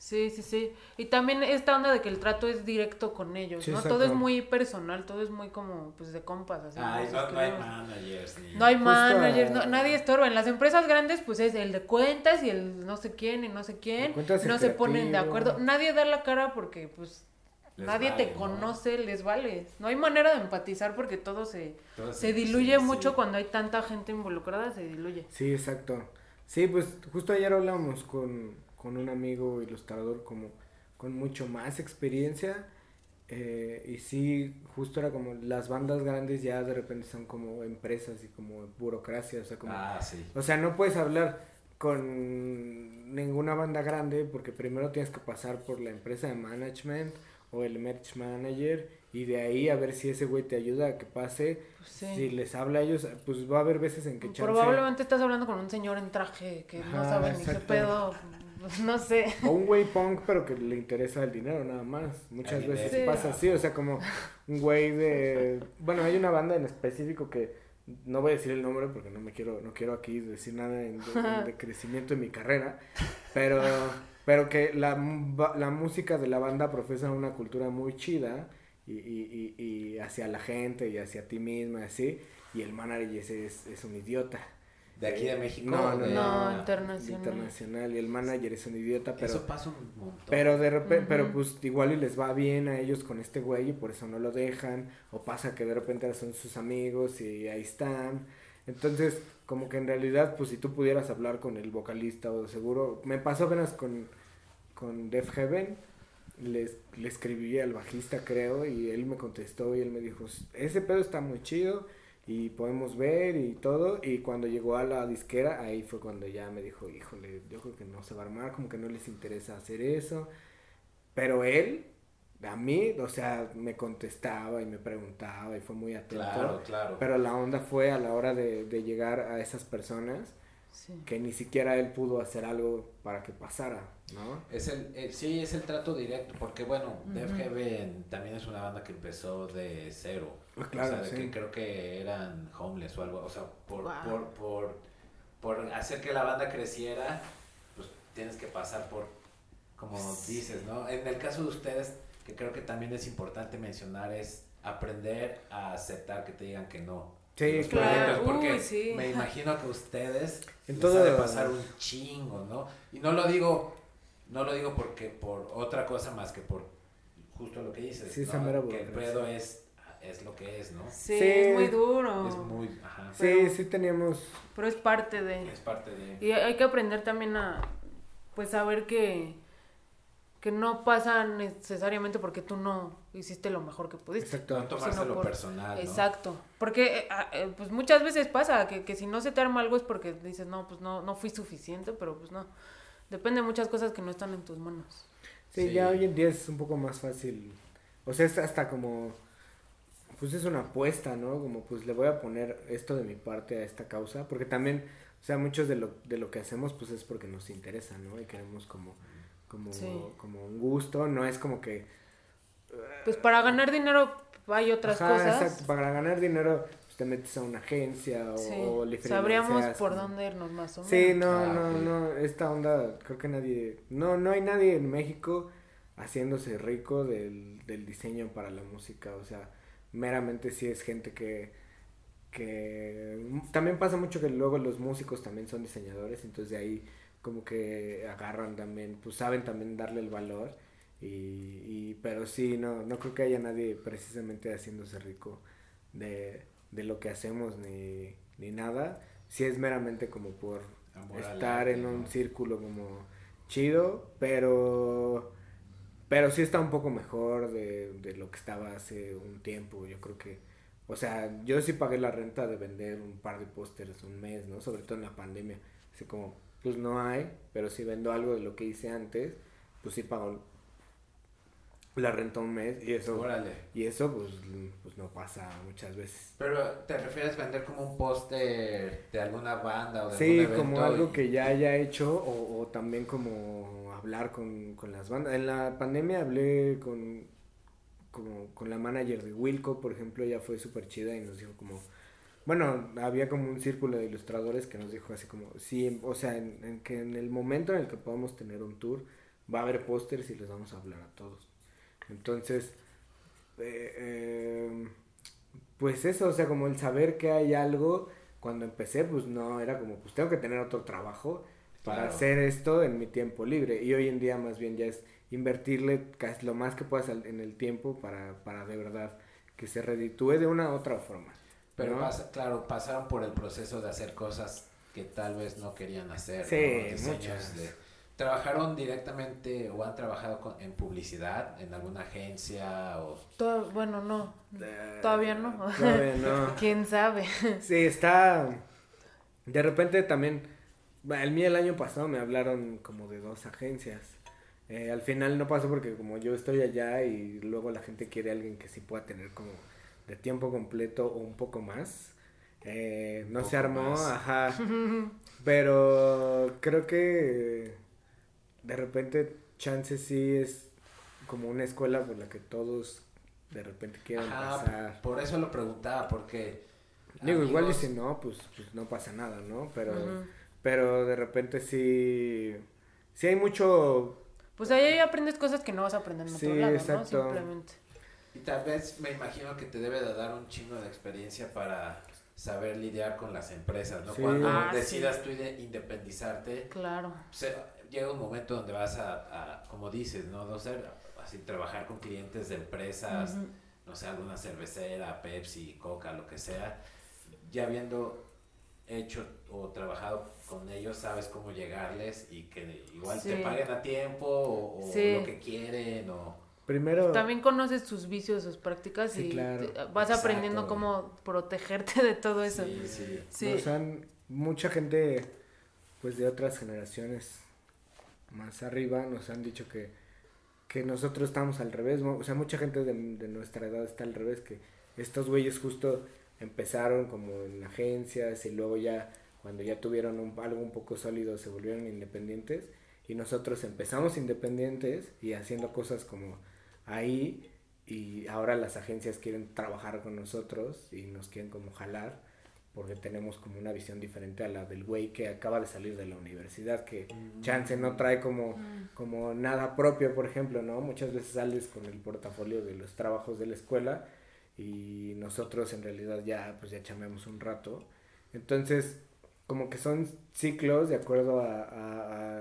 Sí, sí, sí. Y también esta onda de que el trato es directo con ellos, Sí, ¿no? exacto. Todo es muy personal, todo es muy como pues de compas. Así, ay, no, no hay managers. Ni... No hay Justo managers, a- no- nadie estorba. En las empresas grandes, pues es el de cuentas y el no sé quién y no sé quién. No se ponen de acuerdo. Nadie da la cara porque, pues, Les nadie vale, te ¿no? conoce, les vale. No hay manera de empatizar porque todo se, se diluye sí, mucho sí. cuando hay tanta gente involucrada, se diluye. Sí, exacto. Sí, pues justo ayer hablamos con, con un amigo ilustrador como con mucho más experiencia eh, y sí, justo era como las bandas grandes ya de repente son como empresas y como burocracia, o sea, como... Ah, sí. O sea, no puedes hablar con ninguna banda grande porque primero tienes que pasar por la empresa de management o el merch manager y de ahí a ver si ese güey te ayuda a que pase. Pues sí. Si les habla a ellos, pues va a haber veces en que chance... Probablemente estás hablando con un señor en traje que no sabe ni qué exacto. Pedo. No sé. O un güey punk, pero que le interesa el dinero nada más. Muchas El veces dinero. pasa así, o sea, como un güey de... Bueno, hay una banda en específico que no voy a decir el nombre porque no me quiero, no quiero aquí decir nada en- de, en- de crecimiento de mi carrera, pero, pero que la, la música de la banda profesa una cultura muy chida y, y, y, y hacia la gente y hacia ti misma, así, y el manager ese es, es un idiota. ¿De aquí de México? No, no, de- No, no. internacional. Internacional, y el manager es un idiota, pero... Eso pasa un montón. Pero de repente, pero pues igual y les va bien a ellos con este güey y por eso no lo dejan. O pasa que de repente son sus amigos y ahí están. Entonces, como que en realidad, pues si tú pudieras hablar con el vocalista o de seguro, me pasó apenas con, con Def Heaven, le, le escribí al bajista creo y él me contestó y él me dijo, ese pedo está muy chido y podemos ver y todo. Y cuando llegó a la disquera, ahí fue cuando ya me dijo, híjole, yo creo que no se va a armar, como que no les interesa hacer eso. Pero él, a mí, o sea, me contestaba y me preguntaba y fue muy atento. Claro, claro. Pero la onda fue a la hora de, de llegar a esas personas Sí. que ni siquiera él pudo hacer algo para que pasara, ¿no? Es el, eh, sí, es el trato directo, porque bueno, Def Ujú. Heaven también es una banda que empezó de cero. Claro, o sea, de sí. que creo que eran homeless o algo, o sea, por, Wow. por, por, por hacer que la banda creciera, tienes que pasar por, como dices, ¿no? En el caso de ustedes, que creo que también es importante mencionar, es aprender a aceptar que te digan que no. Sí, claro. Porque me imagino que ustedes en todo de pasar un chingo, ¿no? Y no lo digo, no lo digo porque por otra cosa más que por justo lo que dices, sí, ¿no? que el pedo es es lo que es, ¿no? Sí, es muy duro. Es muy, ajá. sí, sí teníamos. Pero es parte de. Es parte de. Y hay que aprender también a, pues, saber que, que no pasa necesariamente porque tú no hiciste lo mejor que pudiste. Exacto. No tomarse lo personal, ¿no? Exacto. Porque, eh, ah, eh, pues, muchas veces pasa que, que si no se te arma algo es porque dices, no, pues, no, no fui suficiente, pero, pues, no. Depende de muchas cosas que no están en tus manos. Sí, ya hoy en día es un poco más fácil. O sea, es hasta como pues es una apuesta, ¿no? Como pues le voy a poner esto de mi parte a esta causa, porque también, o sea, muchos de lo, de lo que hacemos pues es porque nos interesa, ¿no? Y queremos como, como, como un gusto, no es como que... Pues para ganar dinero hay otras cosas. Exacto, para ganar dinero pues, te metes a una agencia o, le Sabríamos por dónde irnos más o menos. Sí, no, ah, no, no, esta onda, creo que nadie, no, no hay nadie en México haciéndose rico del, del diseño para la música, o sea, meramente si es gente que, que también pasa mucho que luego los músicos también son diseñadores, entonces de ahí como que agarran también, pues saben también darle el valor y, y pero sí, no, no creo que haya nadie precisamente haciéndose rico de, de lo que hacemos ni, ni nada, si es meramente como por estar en un círculo como chido, pero pero sí está un poco mejor de, de lo que estaba hace un tiempo. Yo creo que, o sea, yo sí pagué la renta de vender un par de pósteres un mes, ¿no? Sobre todo en la pandemia. Así como, pues no hay, pero si vendo algo de lo que hice antes, pues sí pago la renta un mes y eso y eso pues, pues no pasa muchas veces pero te refieres a vender como un póster de alguna banda o de sí como algo que ya haya hecho o, o también como hablar con, con, las bandas. En la pandemia hablé con como con la manager de Wilco por ejemplo ella fue súper chida y nos dijo como bueno había como un círculo de ilustradores que nos dijo así como sí o sea en, que en el momento en el que podamos tener un tour va a haber pósters y les vamos a hablar a todos entonces, eh, em, pues eso, o sea, como el saber que hay algo, cuando empecé, pues no, era como, pues tengo que tener otro trabajo para hacer esto en mi tiempo libre. Y hoy en día más bien ya es invertirle casi lo más que puedas en el tiempo para, para de verdad que se reditúe de una u otra forma. Pero claro, pasaron por el proceso de hacer cosas que tal vez no querían hacer. Sí, muchas. ¿Trabajaron directamente o han trabajado en publicidad en alguna agencia o...? bueno, no. Todavía no. Todavía no. ¿Quién sabe? Sí, está... De repente también... El mío el año pasado me hablaron como de dos agencias. Eh, al final no pasó porque como yo estoy allá y luego la gente quiere a alguien que sí pueda tener como de tiempo completo o un poco más. Eh, no se armó, ajá. Pero creo que de repente chance sí es como una escuela por la que todos de repente quieren pasar. Por eso lo preguntaba, porque... Digo, igual y si no, pues, pues no pasa nada, ¿no? Pero, pero de repente sí, sí hay mucho... Pues ahí aprendes cosas que no vas a aprender en otro lado, ¿no? Simplemente. Y tal vez me imagino que te debe de dar un chingo de experiencia para saber lidiar con las empresas, ¿no? Cuando ah, decidas tú independizarte. Claro llega un momento donde vas a, como dices, ¿no? No sé, así trabajar con clientes de empresas, no sé, alguna cervecera, Pepsi, Coca, lo que sea, ya habiendo hecho o trabajado con ellos, sabes cómo llegarles y que igual te paguen a tiempo o, lo que quieren o... Primero... También conoces sus vicios, sus prácticas y vas aprendiendo cómo protegerte de todo eso. Sí, sí. O sea, mucha gente pues de otras generaciones más arriba nos han dicho que, que nosotros estamos al revés. O sea, mucha gente de, nuestra edad está al revés, que estos güeyes justo empezaron como en agencias y luego ya cuando ya tuvieron un, algo un poco sólido se volvieron independientes y nosotros empezamos independientes y haciendo cosas como ahí y ahora las agencias quieren trabajar con nosotros y nos quieren como jalar porque tenemos como una visión diferente a la del güey que acaba de salir de la universidad, que mm. chance no trae como, mm. como nada propio, por ejemplo, ¿no? Muchas veces sales con el portafolio de los trabajos de la escuela y nosotros en realidad ya pues ya chamemos un rato. Entonces, como que son ciclos de acuerdo a, a,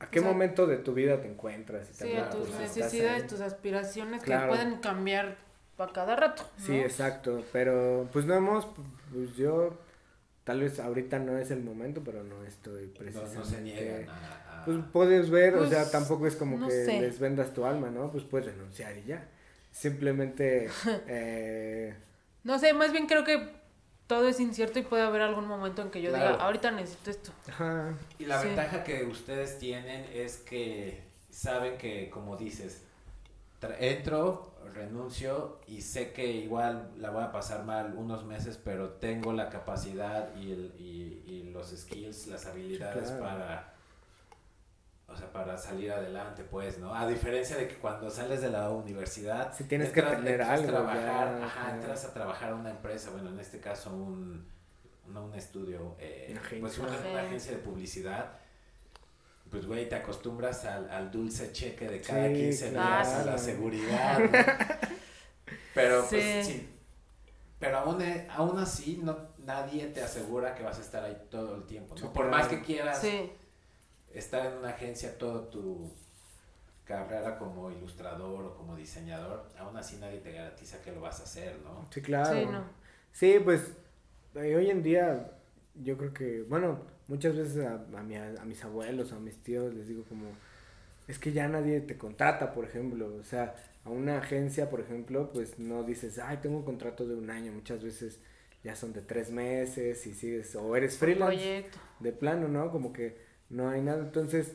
a, qué momento de tu vida te encuentras. Y sí, a tus necesidades, tus aspiraciones que pueden cambiar a cada rato. Sí, exacto, pero pues no hemos, pues yo tal vez ahorita no es el momento, pero no estoy precisamente. No, se niegan Pues puedes ver, o sea, pues, tampoco es como que les vendas tu alma, ¿no? Pues puedes renunciar y ya. Simplemente... eh... No sé, más bien creo que todo es incierto y puede haber algún momento en que yo diga, ahorita necesito esto. Ajá. Y la ventaja que ustedes tienen es que saben que, como dices, entro, renuncio y sé que igual la voy a pasar mal unos meses, pero tengo la capacidad y, el, y, y los skills, las habilidades para, o sea, para salir adelante, pues, ¿no? A diferencia de que cuando sales de la universidad, si tienes que tener algo, trabajar, ajá, entras a trabajar a una empresa, bueno, en este caso un, no un estudio, eh, pues una, agencia de publicidad pues güey, te acostumbras al, al dulce cheque de cada 15 días, a la seguridad. Pero pues sí. Pero aún, e, aún así, no, nadie te asegura que vas a estar ahí todo el tiempo. ¿no? Por más que quieras estar en una agencia toda tu carrera como ilustrador o como diseñador, aún así nadie te garantiza que lo vas a hacer, ¿no? Sí, claro. Sí, sí pues hoy en día yo creo que, bueno, muchas veces a, a, a mis abuelos, a mis tíos les digo como, es que ya nadie te contrata, por ejemplo, o sea, a una agencia, por ejemplo, pues no dices, ay, tengo un contrato de un año, muchas veces ya son de tres meses y sigues, o eres freelance de plano, ¿no? Como que no hay nada, entonces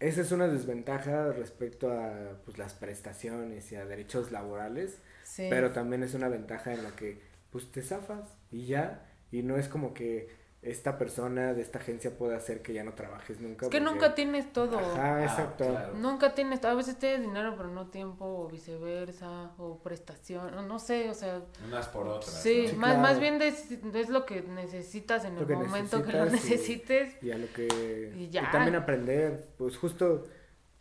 esa es una desventaja respecto a pues, las prestaciones y a derechos laborales, pero también es una ventaja en la que pues te zafas y ya, y no es como que esta persona de esta agencia puede hacer que ya no trabajes nunca. Es que nunca tienes todo. Ajá, ah, exacto. Nunca tienes, a veces tienes dinero pero no tiempo o viceversa o prestación, no sé, o sea. Unas por otras. Sí, más, más bien es, es, lo que necesitas en el momento que lo necesites. Y, a lo que... Y, ya. y también aprender, pues justo,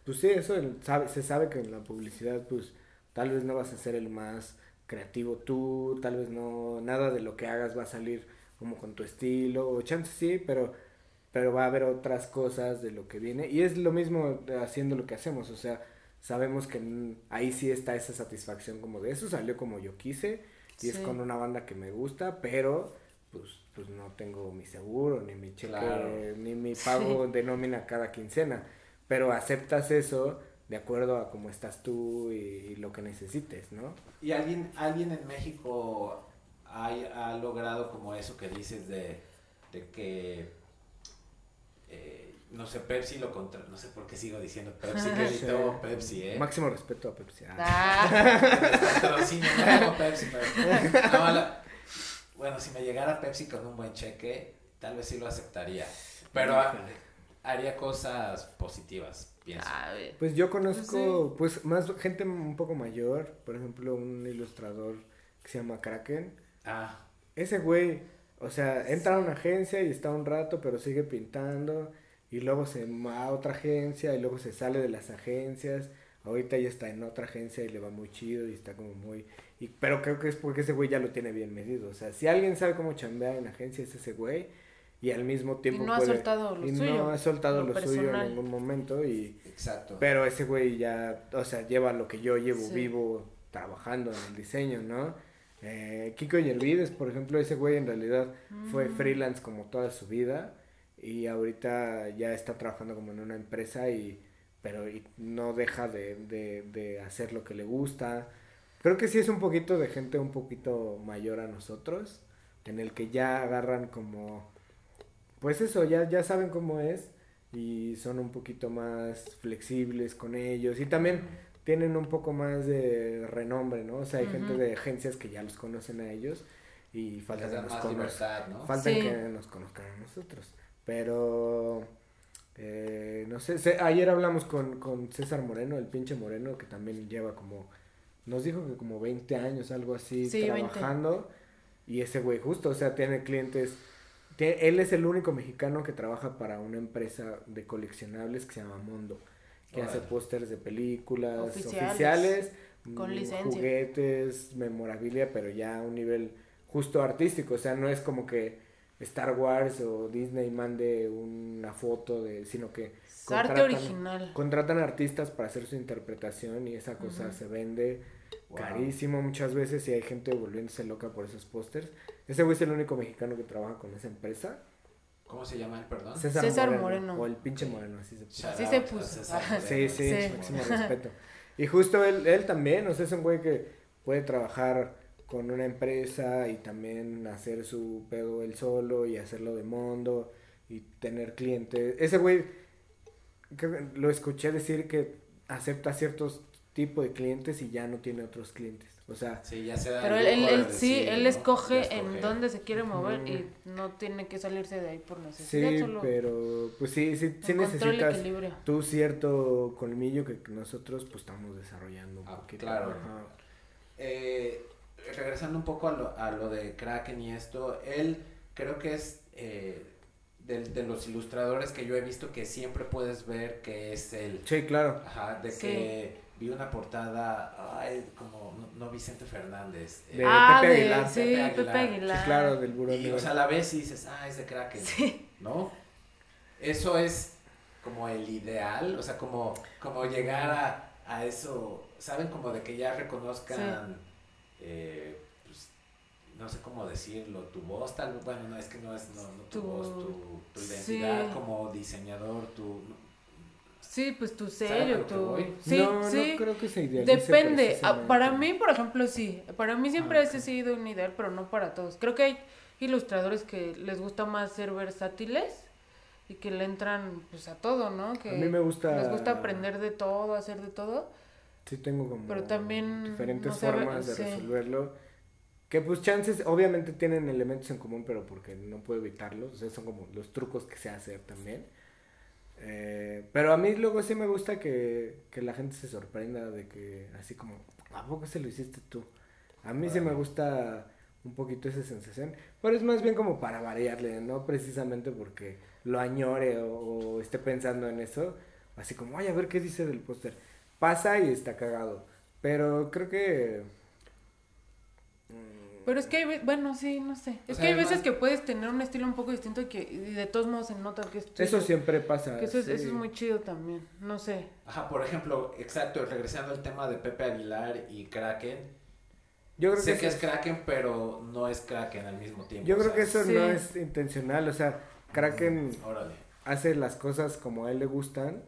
pues sí, eso sabe, se sabe que en la publicidad pues tal vez no vas a ser el más creativo tú, tal vez no, nada de lo que hagas va a salir como con tu estilo, o chance sí, pero, pero va a haber otras cosas de lo que viene. Y es lo mismo haciendo lo que hacemos, o sea, sabemos que ahí sí está esa satisfacción como de eso salió como yo quise, y es con una banda que me gusta, pero pues, pues no tengo mi seguro, ni mi cheque, ni mi pago de nómina cada quincena, pero aceptas eso de acuerdo a cómo estás tú y, lo que necesites, ¿no? ¿Y alguien, alguien en México ha, logrado como eso que dices de, que, eh, no sé, Pepsi lo contra... No sé por qué sigo diciendo Pepsi, que Pepsi, ¿eh? Máximo respeto a Pepsi. Ah. sí, no Pepsi, pero... bueno, si me llegara Pepsi con un buen cheque, tal vez sí lo aceptaría. Pero haría cosas positivas, pienso. Pues yo conozco, pues más gente un poco mayor, por ejemplo, un ilustrador que se llama Kraken Ah. Ese güey, o sea, entra a una agencia y está un rato, pero sigue pintando. Y luego se va a otra agencia y luego se sale de las agencias. Ahorita ya está en otra agencia y le va muy chido y está como muy... Y, pero creo que es porque ese güey ya lo tiene bien medido. O sea, si alguien sabe cómo chambear en agencia es ese güey. Y al mismo tiempo... Y no ha soltado lo suyo. no ha soltado lo, suyo en ningún momento. Y, Exacto. Pero ese güey ya, o sea, lleva lo que yo llevo vivo trabajando en el diseño, ¿no? Eh, Kiko Yervides, por ejemplo, ese güey en realidad fue mm. freelance como toda su vida y ahorita ya está trabajando como en una empresa y pero no deja de, de, hacer lo que le gusta. Creo que sí es un poquito de gente un poquito mayor a nosotros, en el que ya agarran como, pues eso, ya, ya saben cómo es y son un poquito más flexibles con ellos y también tienen un poco más de renombre, ¿no? O sea, hay gente de agencias que ya los conocen a ellos y falta, que nos, ¿no? falta que nos conozcan a nosotros. Pero, eh, no sé, ayer hablamos con, con César Moreno, el pinche Moreno, que también lleva como, nos dijo que como 20 años, algo así, trabajando. Y ese güey justo, o sea, tiene clientes... él es el único mexicano que trabaja para una empresa de coleccionables que se llama Mondo. Que hace pósters de películas oficiales, con mm, juguetes, memorabilia, pero ya a un nivel justo artístico. O sea, no es como que Star Wars o Disney mande una foto de, sino que arte original. Contratan artistas para hacer su interpretación y esa cosa se vende carísimo muchas veces y hay gente volviéndose loca por esos pósters. Ese güey es el único mexicano que trabaja con esa empresa. ¿Cómo se llama el perdón? César, Moreno, O el pinche Moreno, así se puso. Así se puso. Sí, sí, máximo respeto. Y justo él, él también, o sea, es un güey que puede trabajar con una empresa y también hacer su pedo él solo y hacerlo de mundo y tener clientes. Ese güey, lo escuché decir que acepta ciertos tipos de clientes y ya no tiene otros clientes. O sea, sí, ya se pero él, sí, él escoge, en dónde se quiere mover y no tiene que salirse de ahí por necesidad. Sí, pero pues sí, sí, sí necesitas tú cierto colmillo que nosotros pues estamos desarrollando un ah, poquito. Claro. Eh, regresando un poco a lo, a lo de Kraken y esto, él creo que es eh, de, de, los ilustradores que yo he visto que siempre puedes ver que es él. Sí, claro. Ajá, de que vi una portada, ay, como, no, Vicente Fernández. Eh, de ah, Pepe Aguilar. sí, Pepe Aguilar. Sí, claro, del buró Y, o sea, a la vez y dices, ah, es de Kraken. Sí. ¿No? Eso es como el ideal, o sea, como, como llegar a, a eso, ¿saben? Como de que ya reconozcan eh, pues, no sé cómo decirlo, tu voz tal bueno, no es que no es no, tu, voz, tu, identidad como diseñador, tu... Sí, pues tu sello, tu... Sí, no, sí. no creo que sea ideal. Depende. Ah, para mí, por ejemplo, sí. Para mí siempre ah, ese ha sido un ideal, pero no para todos. Creo que hay ilustradores que les gusta más ser versátiles y que le entran pues a todo, ¿no? Que a mí me gusta... Les gusta aprender de todo, hacer de todo sí tengo como Pero también, diferentes formas de resolverlo. Que pues chances, obviamente tienen elementos en común, pero porque no puedo evitarlos. O sea, son como los trucos que sé hacer también. Eh, pero a mí luego sí me gusta que, que, la gente se sorprenda de que, así como, ¿a poco se lo hiciste tú? A mí sí me gusta un poquito esa sensación, pero es más bien como para variarle, no precisamente porque lo añore o, o esté pensando en eso, así como, ay, a ver qué dice del póster pasa y está cagado. Pero creo que... Mm, Pero es que hay, bueno, sí, no sé. Es que hay veces que puedes tener un estilo un poco distinto y que de todos modos se nota que es Eso siempre pasa. eso, es, eso es muy chido también, no sé. Ajá, por ejemplo, exacto, regresando al tema de Pepe Aguilar y Kraken. Yo creo sé que, es Kraken, pero no es Kraken al mismo tiempo. Yo creo que eso no es intencional, o sea, Kraken hace las cosas como a él le gustan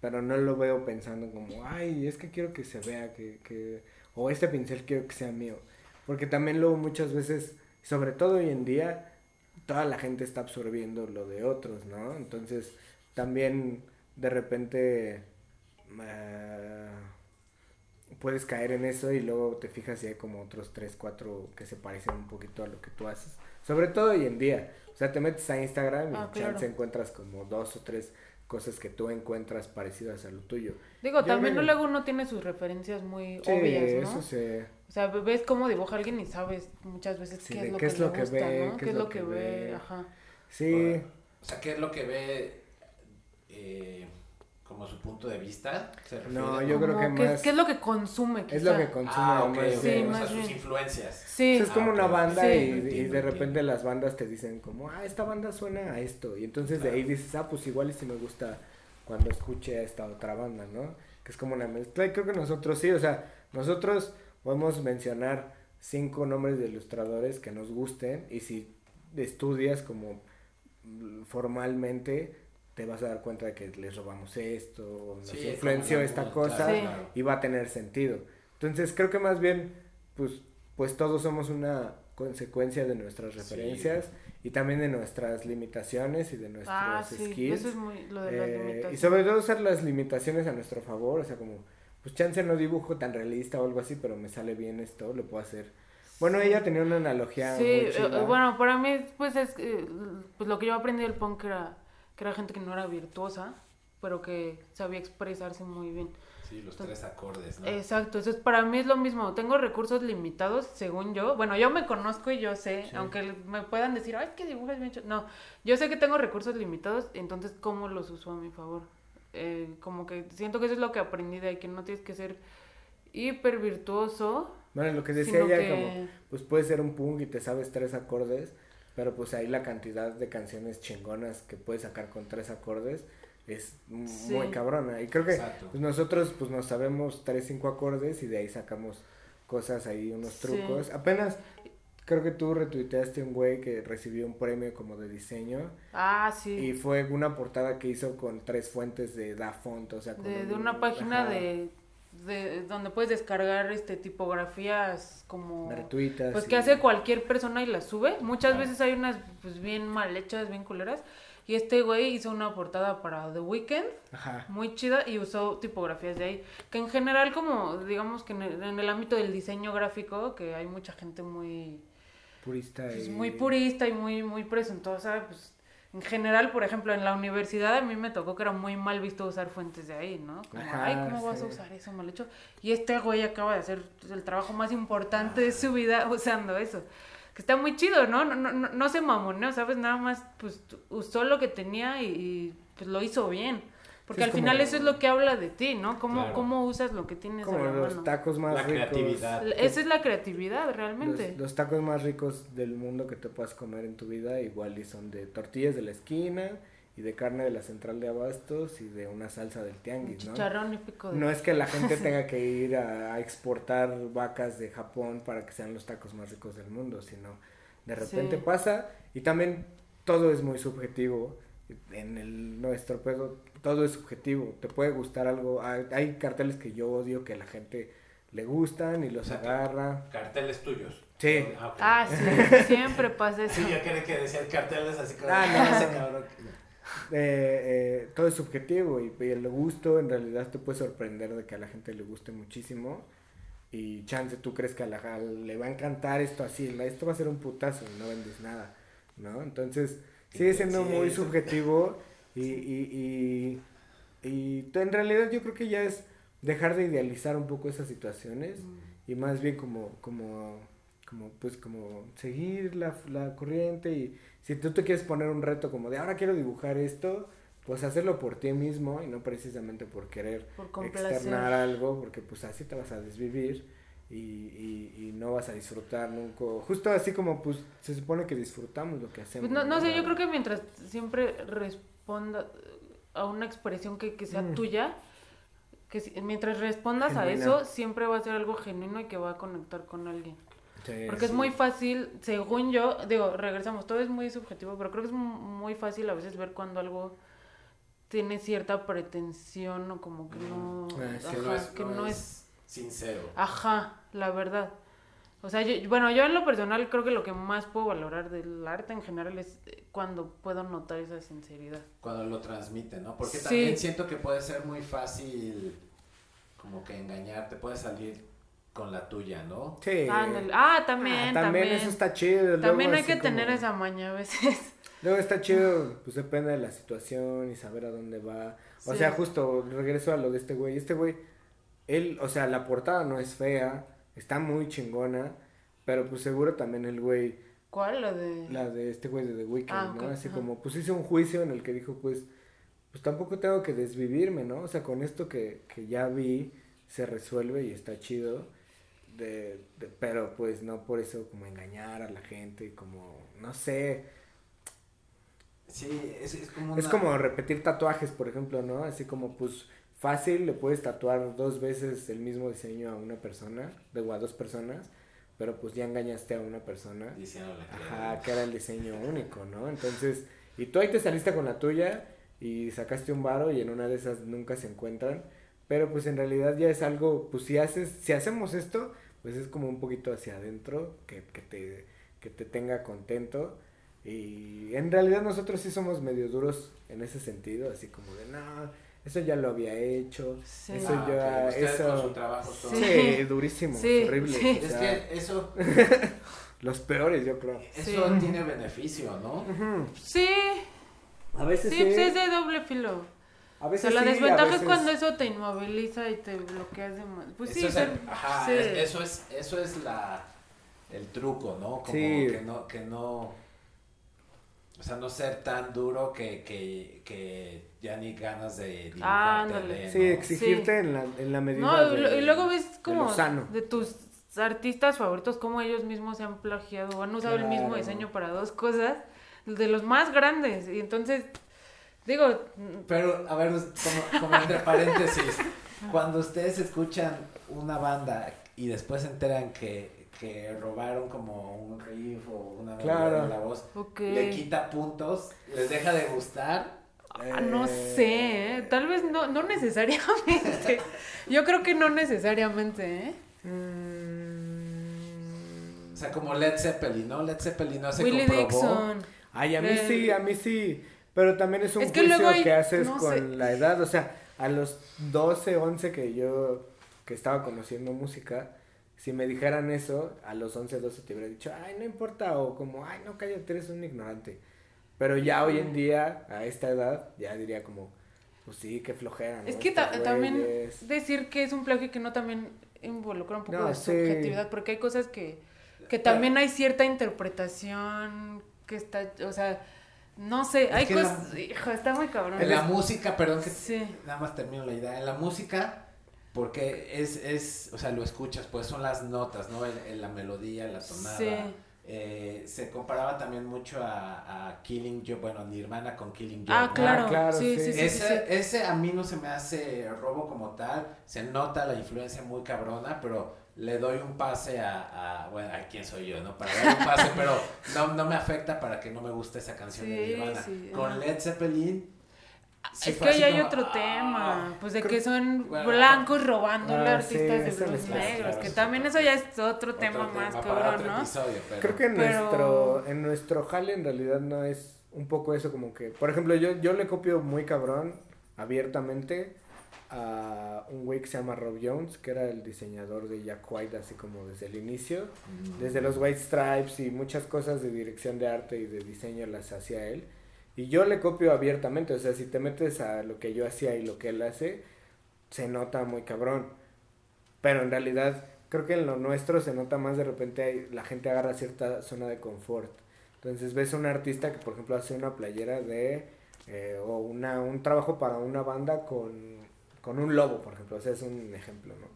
pero no lo veo pensando como, ay, es que quiero que se vea, que, que, o este pincel quiero que sea mío. Porque también luego muchas veces, sobre todo hoy en día, toda la gente está absorbiendo lo de otros, ¿no? Entonces, también de repente uh, puedes caer en eso y luego te fijas y hay como otros tres, cuatro que se parecen un poquito a lo que tú haces. Sobre todo hoy en día. O sea, te metes a Instagram y ah, encuentras como dos o tres cosas que tú encuentras parecidas a lo tuyo. Digo, también luego uno tiene sus referencias muy obvias, ¿no? Eso sí. O sea, ves cómo dibuja alguien y sabes muchas veces qué es lo, que, le gusta, ve, ¿no? Qué, es lo que, ve, ajá. Sí. O sea, qué es lo que ve eh, como su punto de vista. no, yo creo que más... ¿Qué es lo que consume? Es lo que consume. Ah, más sí, o sea, sus influencias. Sí. es como una ah, banda y, y, de repente las bandas te dicen como, ah, esta banda suena a esto. Y entonces de ahí dices, ah, pues igual y si me gusta cuando escuche a esta otra banda, ¿no? Que es como una mezcla. Y creo que nosotros sí, o sea, nosotros podemos mencionar cinco nombres de ilustradores que nos gusten y si estudias como formalmente te vas a dar cuenta de que les robamos esto, nos influenció esta cosa y va a tener sentido. Entonces creo que más bien, pues, pues todos somos una consecuencia de nuestras referencias y también de nuestras limitaciones y de nuestros ah, skills. Eso es muy lo de las eh. Y sobre todo usar las limitaciones a nuestro favor, o sea, como, pues chance no dibujo tan realista o algo así, pero me sale bien esto, lo puedo hacer. Bueno, ella tenía una analogía. Sí, eh, bueno, para mí, pues es eh, pues lo que yo aprendí del punk era que era gente que no era virtuosa, pero que sabía expresarse muy bien. Sí, los tres acordes, ¿no? Exacto, eso es, para mí es lo mismo. Tengo recursos limitados, según yo. Bueno, yo me conozco y yo sé, aunque me puedan decir, ay, qué dibujas bien hecho. No, yo sé que tengo recursos limitados, entonces, ¿cómo los uso a mi favor? Eh, como que siento que eso es lo que aprendí de ahí, que no tienes que ser hiper virtuoso. Bueno, lo que decía ella, como, pues puede ser un punk y te sabes tres acordes, pero pues ahí la cantidad de canciones chingonas que puedes sacar con tres acordes es muy cabrona. Y creo que pues, nosotros pues nos sabemos tres, cinco acordes y de ahí sacamos cosas ahí, unos trucos. Apenas creo que tú retuiteaste un güey que recibió un premio como de diseño. Ah, sí. Y fue una portada que hizo con tres fuentes de Da Font, o sea, de, una página de de donde puedes descargar este tipografías como gratuitas pues que hace cualquier persona y las sube. Muchas veces hay unas pues bien mal hechas bien culeras. Y este güey hizo una portada para The Weeknd muy chida y usó tipografías de ahí. Que en general como digamos que en el, ámbito del diseño gráfico que hay mucha gente muy purista pues, muy purista y muy muy presuntuosa pues en general, por ejemplo, en la universidad a mí me tocó que era muy mal visto usar fuentes de ahí, ¿no? Como, ay, ¿cómo vas a usar eso mal hecho? Y este güey acaba de hacer el trabajo más importante de su vida usando eso. Que está muy chido, ¿no? No, no, no, no se mamoneó, ¿sabes? Nada más, pues, usó lo que tenía y, pues lo hizo bien. Porque al final eso es lo que habla de ti, ¿no? Cómo, cómo usas lo que tienes como los tacos más la ricos. Creatividad. Esa es la creatividad, realmente. Los, tacos más ricos del mundo que te puedas comer en tu vida, igual y son de tortillas de la esquina y de carne de la central de abastos y de una salsa del tianguis, ¿no? Chicharrón y pico de... No es que la gente tenga que ir a, exportar vacas de Japón para que sean los tacos más ricos del mundo, sino de repente pasa y también todo es muy subjetivo en el nuestro pedo todo es subjetivo. Te puede gustar algo. Hay, carteles que yo odio que a la gente le gustan y los agarra. Carteles tuyos. Sí. Ah, ah sí, siempre pasa eso. Sí, yo creo que decía carteles así como. Ah, no, cabrón. Eh, eh, todo es subjetivo y, el gusto en realidad te puede sorprender de que a la gente le guste muchísimo y chance tú crees que a la le va a encantar esto así, esto va a ser un putazo y no vendes nada, ¿no? Entonces sigue siendo muy subjetivo y, y, y, y, en realidad yo creo que ya es dejar de idealizar un poco esas situaciones y más bien como, como, como, pues como seguir la, la corriente y si tú te quieres poner un reto como de ahora quiero dibujar esto, pues hacerlo por ti mismo y no precisamente por querer externar algo, porque pues así te vas a desvivir y, y, y, no vas a disfrutar nunca. Justo así como pues se supone que disfrutamos lo que hacemos. Pues no, no sé, yo creo que mientras siempre a una expresión que, sea mm. tuya, que mientras respondas a eso, siempre va a ser algo genuino y que va a conectar con alguien. Porque es muy fácil, según yo, digo, regresamos, todo es muy subjetivo, pero creo que es muy fácil a veces ver cuando algo tiene cierta pretensión o como que no, ah, que no es sincero. Ajá, la verdad. O sea, yo, bueno, yo en lo personal creo que lo que más puedo valorar del arte en general es eh, cuando puedo notar esa sinceridad. Cuando lo transmite, ¿no? Porque también siento que puede ser muy fácil como que engañarte, puede salir con la tuya, ¿no? Sí. Ah, también, ah, también, eso está chido. También hay que tener esa maña a veces. Luego está chido, pues depende de la situación y saber a dónde va. O sea, justo regreso a lo de este güey. Este güey, él, o sea, la portada no es fea Está muy chingona, pero pues seguro también el güey... ¿Cuál? La de... La de este güey de The Weeknd, ah, ¿no? Así como, pues hice un juicio en el que dijo, pues, pues tampoco tengo que desvivirme, ¿no? O sea, con esto que, que ya vi, se resuelve y está chido. De, de, pero pues no por eso como engañar a la gente y como, no sé. Sí, es, es como... Es como repetir tatuajes, por ejemplo, ¿no? Así como, pues fácil le puedes tatuar dos veces el mismo diseño a una persona, o a dos personas, pero pues ya engañaste a una persona. Ajá, que era el diseño único, ¿no? Entonces, y tú ahí te saliste con la tuya y sacaste un varo y en una de esas nunca se encuentran, pero pues en realidad ya es algo, pues si haces, si hacemos esto, pues es como un poquito hacia adentro, que, que te, que te tenga contento. Y en realidad nosotros sí somos medio duros en ese sentido, así como de, no, eso ya lo había hecho. Sí. Eso ah, ya. Eso. Con su trabajo Sí, durísimo. horrible. Es que eso. los peores, yo creo. Eso tiene beneficio, ¿no? Sí. A veces sí. Sí, es de doble filo. A veces la sí, a desventaja veces- es cuando eso te inmoviliza y te bloqueas de más. Pues sí, eso, es ser- el- ajá, sí. es- eso es, eso es la, el truco, ¿no? Como Sí. que no, que no, o sea, no ser tan duro que, que, que ya ni ganas de Ándale. de, Sí, ¿no? exigirte en, la, en la medida No, y de- lo- y luego ves como de tus artistas favoritos, como ellos mismos se han plagiado o han usado el mismo diseño para dos cosas, de los más grandes. Y entonces, digo, Pero, a ver, como, como entre paréntesis, cuando ustedes escuchan una banda y después se enteran que, que robaron como un riff o una Claro. de la voz, le quita puntos, les deja de gustar. Ah, no sé, ¿eh? tal vez no, no necesariamente. Yo creo que no necesariamente, ¿eh? mm, O sea, como Led Zeppelin, ¿no? Led Zeppelin no se Willie comprobó. Dixon. Ay, a mí Eh, sí, a mí sí. Pero también es un Es que juicio hay- que haces no con sé. la edad. O sea, a los 12, 11 que yo que estaba conociendo música, si me dijeran eso, a los 11, 12 te hubiera dicho, ay, no importa, o como, ay, no, cállate, eres un ignorante. Pero ya hoy en día, a esta edad, ya diría como, pues sí, qué flojera, ¿no? Es que ta- también decir que es un plagio y que no también involucra un poco No, de sí. subjetividad, porque hay cosas que, que también hay cierta interpretación que está, o sea, no sé, Es hay cosas, la- hijo, está muy cabrón. En la música, perdón que Sí. nada más termino la idea. En la música, porque es, es, o sea, lo escuchas, pues son las notas, ¿no? En, en la melodía, la tonada. Sí. Eh, se comparaba también mucho a, a Killing Joke, bueno, Nirvana con Killing Joke. Ah, claro, claro, sí, sí. sí, sí, sí, ese, sí. ese a mí no se me hace robo como tal, se nota la influencia muy cabrona, pero le doy un pase a, a bueno, a quién soy yo, ¿no? Para dar un pase, pero no, no me afecta para que no me guste esa canción de Nirvana. sí, Con. Led Zeppelin, sí es que ahí hay como, otro ah, tema, pues de creo- que son bueno, blancos robándole ah, a artistas sí, de blues negros, claro, que también eso ya es otro otro tema más cabrón, otro ¿no? episodio, pero- Creo que en Pero- nuestro, en nuestro jale en realidad no es un poco eso como que, por ejemplo, yo, yo le copio muy cabrón, abiertamente, a un güey que se llama Rob Jones, que era el diseñador de Jack White, así como desde el inicio, desde los White Stripes y muchas cosas de dirección de arte y de diseño las hacía él. Y yo le copio abiertamente, o sea, si te metes a lo que yo hacía y lo que él hace, se nota muy cabrón. Pero en realidad, creo que en lo nuestro se nota más de repente, la gente agarra cierta zona de confort. Entonces ves a un artista que, por ejemplo, hace una playera de, eh, o una, un trabajo para una banda con, con un lobo, por ejemplo, o sea, es un ejemplo, ¿no?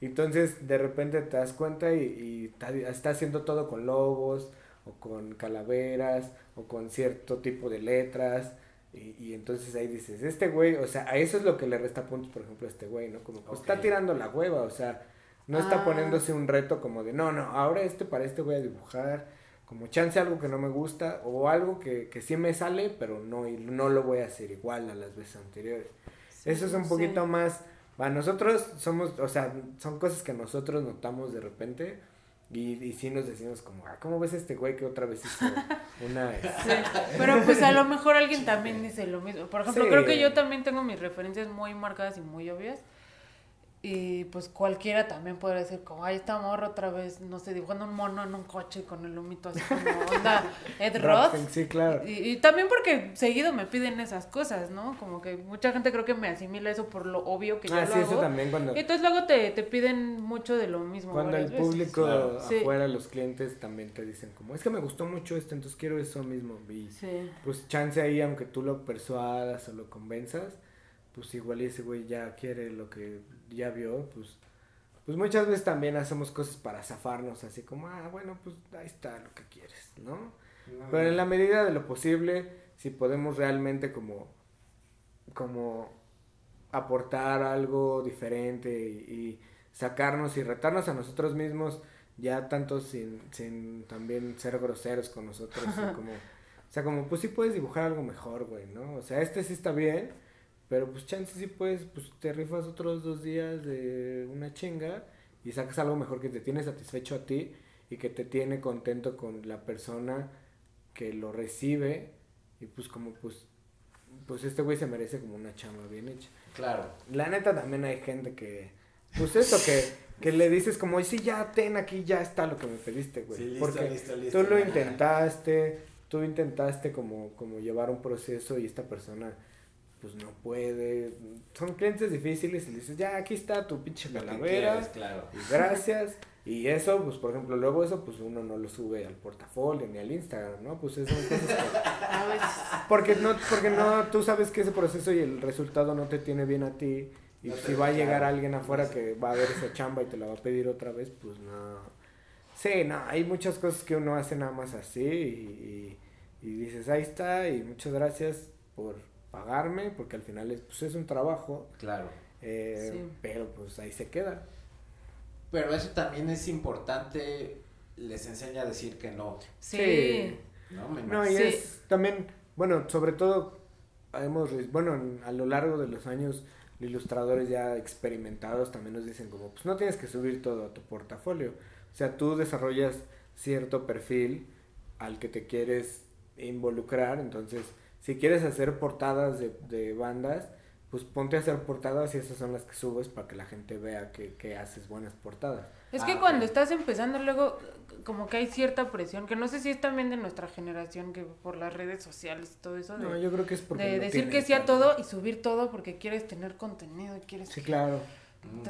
Entonces, de repente te das cuenta y, y está, está haciendo todo con lobos, o con calaveras, o con cierto tipo de letras. Y, y entonces ahí dices, este güey, o sea, a eso es lo que le resta puntos, por ejemplo, a este güey, ¿no? Como, pues está tirando la hueva, o sea, no está Ah. poniéndose un reto como de, no, no, ahora este para este voy a dibujar, como chance algo que no me gusta, o algo que, que sí me sale, pero no, y no lo voy a hacer igual a las veces anteriores. Sí, Eso es un poquito más, a nosotros somos, o sea, son cosas que nosotros notamos de repente, y, y sí nos decimos como, ah, ¿cómo ves este güey que otra vez hizo una... Sí, pero pues a lo mejor alguien también dice lo mismo. Por ejemplo, Sí. creo que yo también tengo mis referencias muy marcadas y muy obvias. Y pues cualquiera también podría decir como, ay, esta morra otra vez, no sé, dibujando un mono en un coche con el humito así como onda Ed Roth. Sí, claro. Y, y también porque seguido me piden esas cosas, ¿no? Como que mucha gente creo que me asimila eso por lo obvio que yo Ah, lo sí, hago. eso también cuando... Y entonces luego te, te piden mucho de lo mismo. Cuando el veces. público. Sí. afuera, los clientes también te dicen como, es que me gustó mucho esto, entonces quiero eso mismo. Y Sí. pues chance ahí, aunque tú lo persuadas o lo convenzas, pues igual ese güey ya quiere lo que ya vio, pues... Pues muchas veces también hacemos cosas para zafarnos, así como, ah, bueno, pues ahí está lo que quieres, ¿no? Pero en la medida de lo posible, si podemos realmente como, como aportar algo diferente y, y sacarnos y retarnos a nosotros mismos, ya tanto sin, sin también ser groseros con nosotros, como, o sea, como, pues sí puedes dibujar algo mejor, güey, ¿no? O sea, este sí está bien, pero pues chance sí puedes, pues te rifas otros dos días de una chinga y sacas algo mejor que te tiene satisfecho a ti y que te tiene contento con la persona que lo recibe y pues como pues pues este güey se merece como una chamba bien hecha. Claro. La neta también hay gente que pues eso que que le dices como, "Sí, ya ten aquí ya está lo que me pediste, güey." Sí, listo, Porque listo, listo. tú lo intentaste, tú intentaste como como llevar un proceso y esta persona pues no puede. Son clientes difíciles y le dices, ya, aquí está tu pinche calavera. claro. Y gracias. Y eso, pues por ejemplo, luego eso, pues uno no lo sube al portafolio ni al Instagram, ¿no? Pues eso son cosas que... Porque no, porque no, tú sabes que ese proceso y el resultado no te tiene bien a ti. Y si va a llegar alguien afuera que va a ver esa chamba y te la va a pedir otra vez, pues no. Sí, no, hay muchas cosas que uno hace nada más así y, y, dices, ahí está y muchas gracias por pagarme, porque al final es, pues, es un trabajo. Claro. Eh, Pero pues ahí se queda. Pero eso también es importante, les enseña a decir que no. Sí. No, no y es también, bueno, sobre todo, hemos, bueno, a lo largo de los años, ilustradores ya experimentados también nos dicen como, pues no tienes que subir todo a tu portafolio. O sea, tú desarrollas cierto perfil al que te quieres involucrar, entonces, si quieres hacer portadas de, de bandas, pues ponte a hacer portadas y esas son las que subes para que la gente vea que, haces buenas portadas. Es que ah, cuando estás empezando luego como que hay cierta presión, que no sé si es también de nuestra generación, que por las redes sociales y todo eso. no, yo creo que es porque... De decir que sí a todo y subir todo porque quieres tener contenido y quieres... Sí, claro.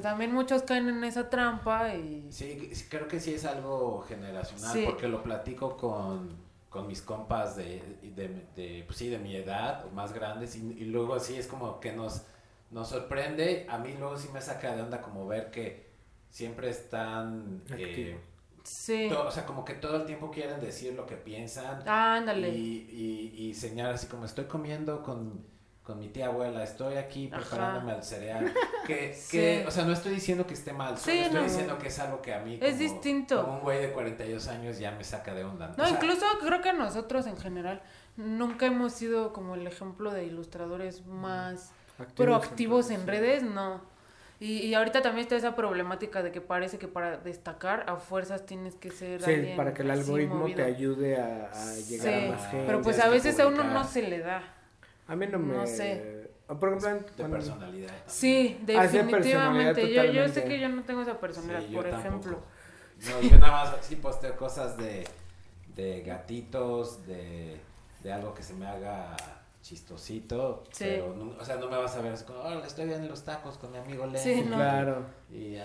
También muchos caen en esa trampa y... Sí, creo que sí es algo generacional porque lo platico con, con mis compas de, de, pues sí, de mi edad o más grandes y, luego así es como que nos, nos sorprende. A mí luego sí me saca de onda como ver que siempre están... Eh, sí. o sea, como que todo el tiempo quieren decir lo que piensan. ándale. Y, y, y señalar así como estoy comiendo con con mi tía abuela, estoy aquí preparándome al cereal. Que, que, o sea, no estoy diciendo que esté mal, solo estoy diciendo que es algo que a mí, es distinto. como un güey de 42 años, ya me saca de onda. No, incluso creo que nosotros en general nunca hemos sido como el ejemplo de ilustradores más proactivos en, redes, no. Y, y, ahorita también está esa problemática de que parece que para destacar a fuerzas tienes que ser sí, para que el algoritmo te ayude a, llegar a más gente. Pero pues a veces a uno no se le da. A mí no me... No sé. Por ejemplo, de personalidad. Sí, ah, definitivamente. yo, yo sé que yo no tengo esa personalidad, por ejemplo. No, yo nada más sí posteo cosas de, de gatitos, de, de algo que se me haga chistosito, sí. pero no, o sea, no me vas a ver así como, oh, estoy en los tacos con mi amigo Len. Sí, claro. Y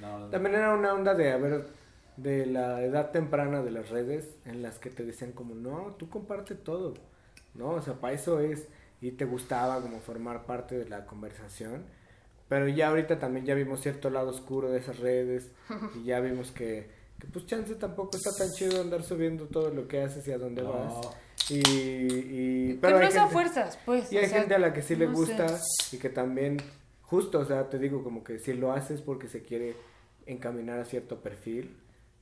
no, También era una onda de, a ver, de la edad temprana de las redes en las que te decían como, no, tú comparte todo. ¿No? O sea, para eso es, y te gustaba como formar parte de la conversación, pero ya ahorita también ya vimos cierto lado oscuro de esas redes, y ya vimos que, que pues chance tampoco está tan chido andar subiendo todo lo que haces y a dónde vas. Y, y pero no es a fuerzas, pues. Y hay gente a la que sí le gusta y que también, justo, o sea, te digo como que si lo haces porque se quiere encaminar a cierto perfil,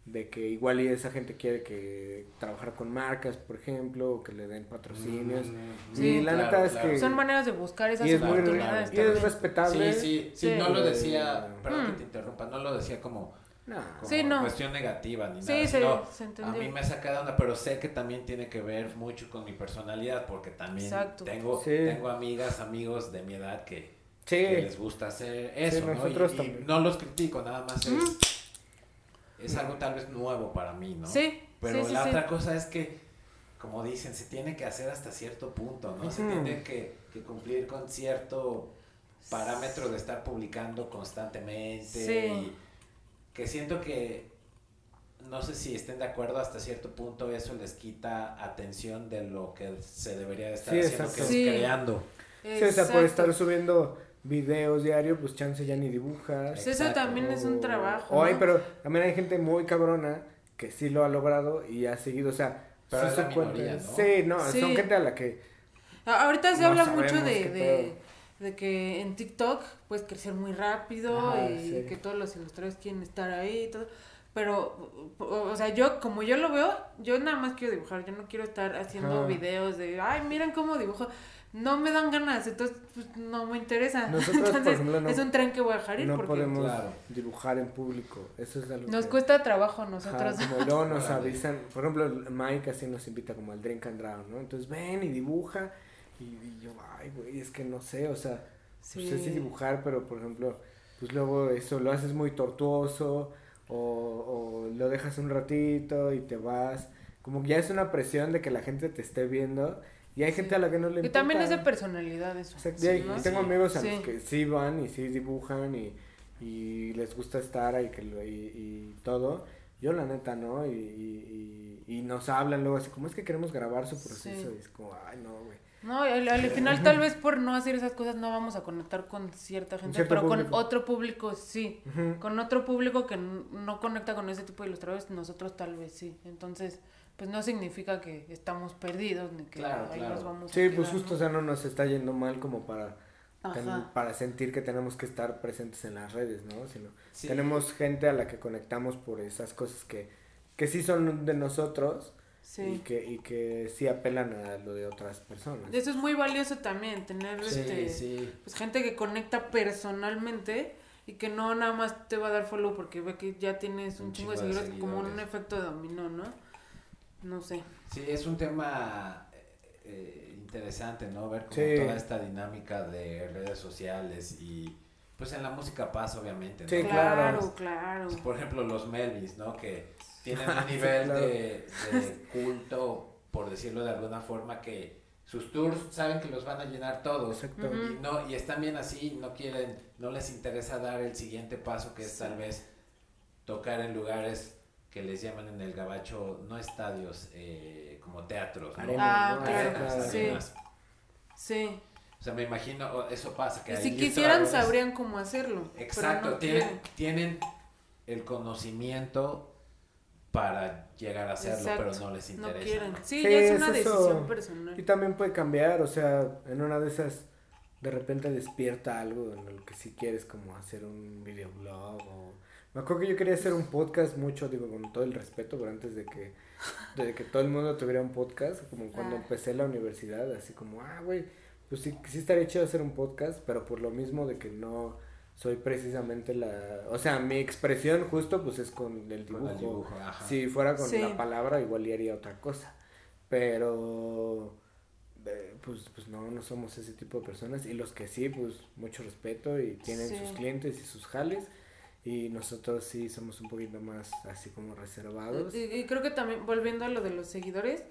de que igual y esa gente quiere que trabajar con marcas, por ejemplo, o que le den patrocinios. Mm, sí, la neta es que son maneras de buscar esas y es oportunidades. y es respetable. Sí, sí, sí, no lo decía, perdón que mm. te interrumpa, no lo decía como no. Como cuestión negativa ni nada. Se, a mí me saca de onda, pero sé que también tiene que ver mucho con mi personalidad, porque también tengo, tengo amigas, amigos de mi edad que, les gusta hacer eso, ¿no? Y, no los critico, nada más es es algo tal vez nuevo para mí, ¿no? Sí. Pero la otra cosa es que, como dicen, se tiene que hacer hasta cierto punto, ¿no? Se tiene que, cumplir con cierto parámetro de estar publicando constantemente. Y que siento que, no sé si estén de acuerdo, hasta cierto punto eso les quita atención de lo que se debería de estar haciendo, que es creando. Sí, o sea, por estar subiendo videos diarios, pues chance ya ni dibujas. Pues eso también es un trabajo. ¿no? pero también hay gente muy cabrona que sí lo ha logrado y ha seguido, o sea, pero sí, ¿no? sí, no, son gente a la que... Ahorita se habla mucho de, de, que en TikTok puedes crecer muy rápido y que todos los ilustradores quieren estar ahí y todo. Pero, o sea, yo, como yo lo veo, yo nada más quiero dibujar, yo no quiero estar haciendo videos de, ay, miren cómo dibujo no me dan ganas, entonces pues, no me interesa. Nosotros, entonces, es un tren que voy a dejar ir no podemos dibujar en público, eso es algo Nos cuesta trabajo a nosotros. como luego nos avisan, por ejemplo, Mike así nos invita como al Drink and Drown, ¿no? Entonces ven y dibuja y, yo, ay, güey, es que no sé, o sea, pues, sé si dibujar, pero por ejemplo, pues luego eso lo haces muy tortuoso o, o lo dejas un ratito y te vas, como que ya es una presión de que la gente te esté viendo Y hay gente a la que no le importa. Y también es de personalidad eso. y tengo amigos a los que sí van y sí dibujan y, y les gusta estar ahí que y, y todo. Yo la neta no, y, y, y, nos hablan luego así, como es que queremos grabar su proceso? Y es como, ay, no, güey. No, al, al, final tal vez por no hacer esas cosas no vamos a conectar con cierta gente, pero con otro público sí. Con otro público que no conecta con ese tipo de ilustradores, nosotros tal vez sí. Entonces, pues no significa que estamos perdidos ni que ahí nos vamos Sí, pues justo, o sea, no nos está yendo mal como para para sentir que tenemos que estar presentes en las redes, ¿no? Sino tenemos gente a la que conectamos por esas cosas que, que sí son de nosotros y, que, y que sí apelan a lo de otras personas. Eso es muy valioso también, tener este, Pues, gente que conecta personalmente y que no nada más te va a dar follow porque ve que ya tienes un, chingo, de seguidores, como un efecto de dominó, ¿no? No sé. Sí, es un tema eh, interesante, ¿no? Ver como toda esta dinámica de redes sociales y pues en la música pasa obviamente, ¿no? Sí, claro, claro. Pues, por ejemplo, los Melvis, ¿no? Que tienen un nivel de, culto, por decirlo de alguna forma, que sus tours saben que los van a llenar todos y no y están bien así no quieren no les interesa dar el siguiente paso que es tal vez tocar en lugares que les llaman en el gabacho no estadios eh, como teatros ¿no? ah, claro, sí. sí o sea me imagino eso pasa que si quisieran sabrían cómo hacerlo exacto tienen tienen el conocimiento para llegar a hacerlo, pero no les interesa. No quieren. Sí, ya es una decisión personal. Y también puede cambiar, o sea, en una de esas de repente despierta algo en lo que si quieres como hacer un videoblog o me acuerdo que yo quería hacer un podcast mucho, digo, con todo el respeto, pero antes de que de que todo el mundo tuviera un podcast, como cuando ah. empecé la universidad, así como, ah, güey, pues sí, sí estaría chido hacer un podcast, pero por lo mismo de que no soy precisamente la... O sea, mi expresión justo pues es con el dibujo. Si fuera con la palabra igual haría otra cosa. Pero... Eh, pues, pues no, no somos ese tipo de personas. Y los que sí, pues mucho respeto y tienen sus clientes y sus jales. Y nosotros sí somos un poquito más así como reservados. Y, y creo que también, volviendo a lo de los seguidores,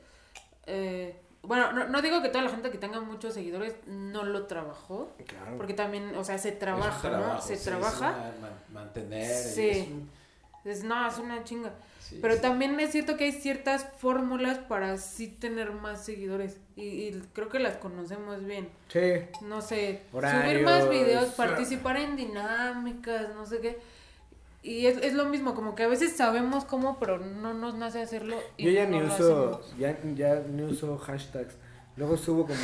eh, bueno, no, no, digo que toda la gente que tenga muchos seguidores no lo trabajó. Claro. Porque también, o sea, se trabaja, ¿no? Se trabaja. mantener. Sí. Es, no, es una chinga. Pero también es cierto que hay ciertas fórmulas para sí tener más seguidores. Y, creo que las conocemos bien. Sí. No sé, subir más videos, participar en dinámicas, no sé qué. Y es, es, lo mismo, como que a veces sabemos cómo, pero no nos nace hacerlo. Y Yo ya ni uso, ya, ya ni uso hashtags. Luego subo como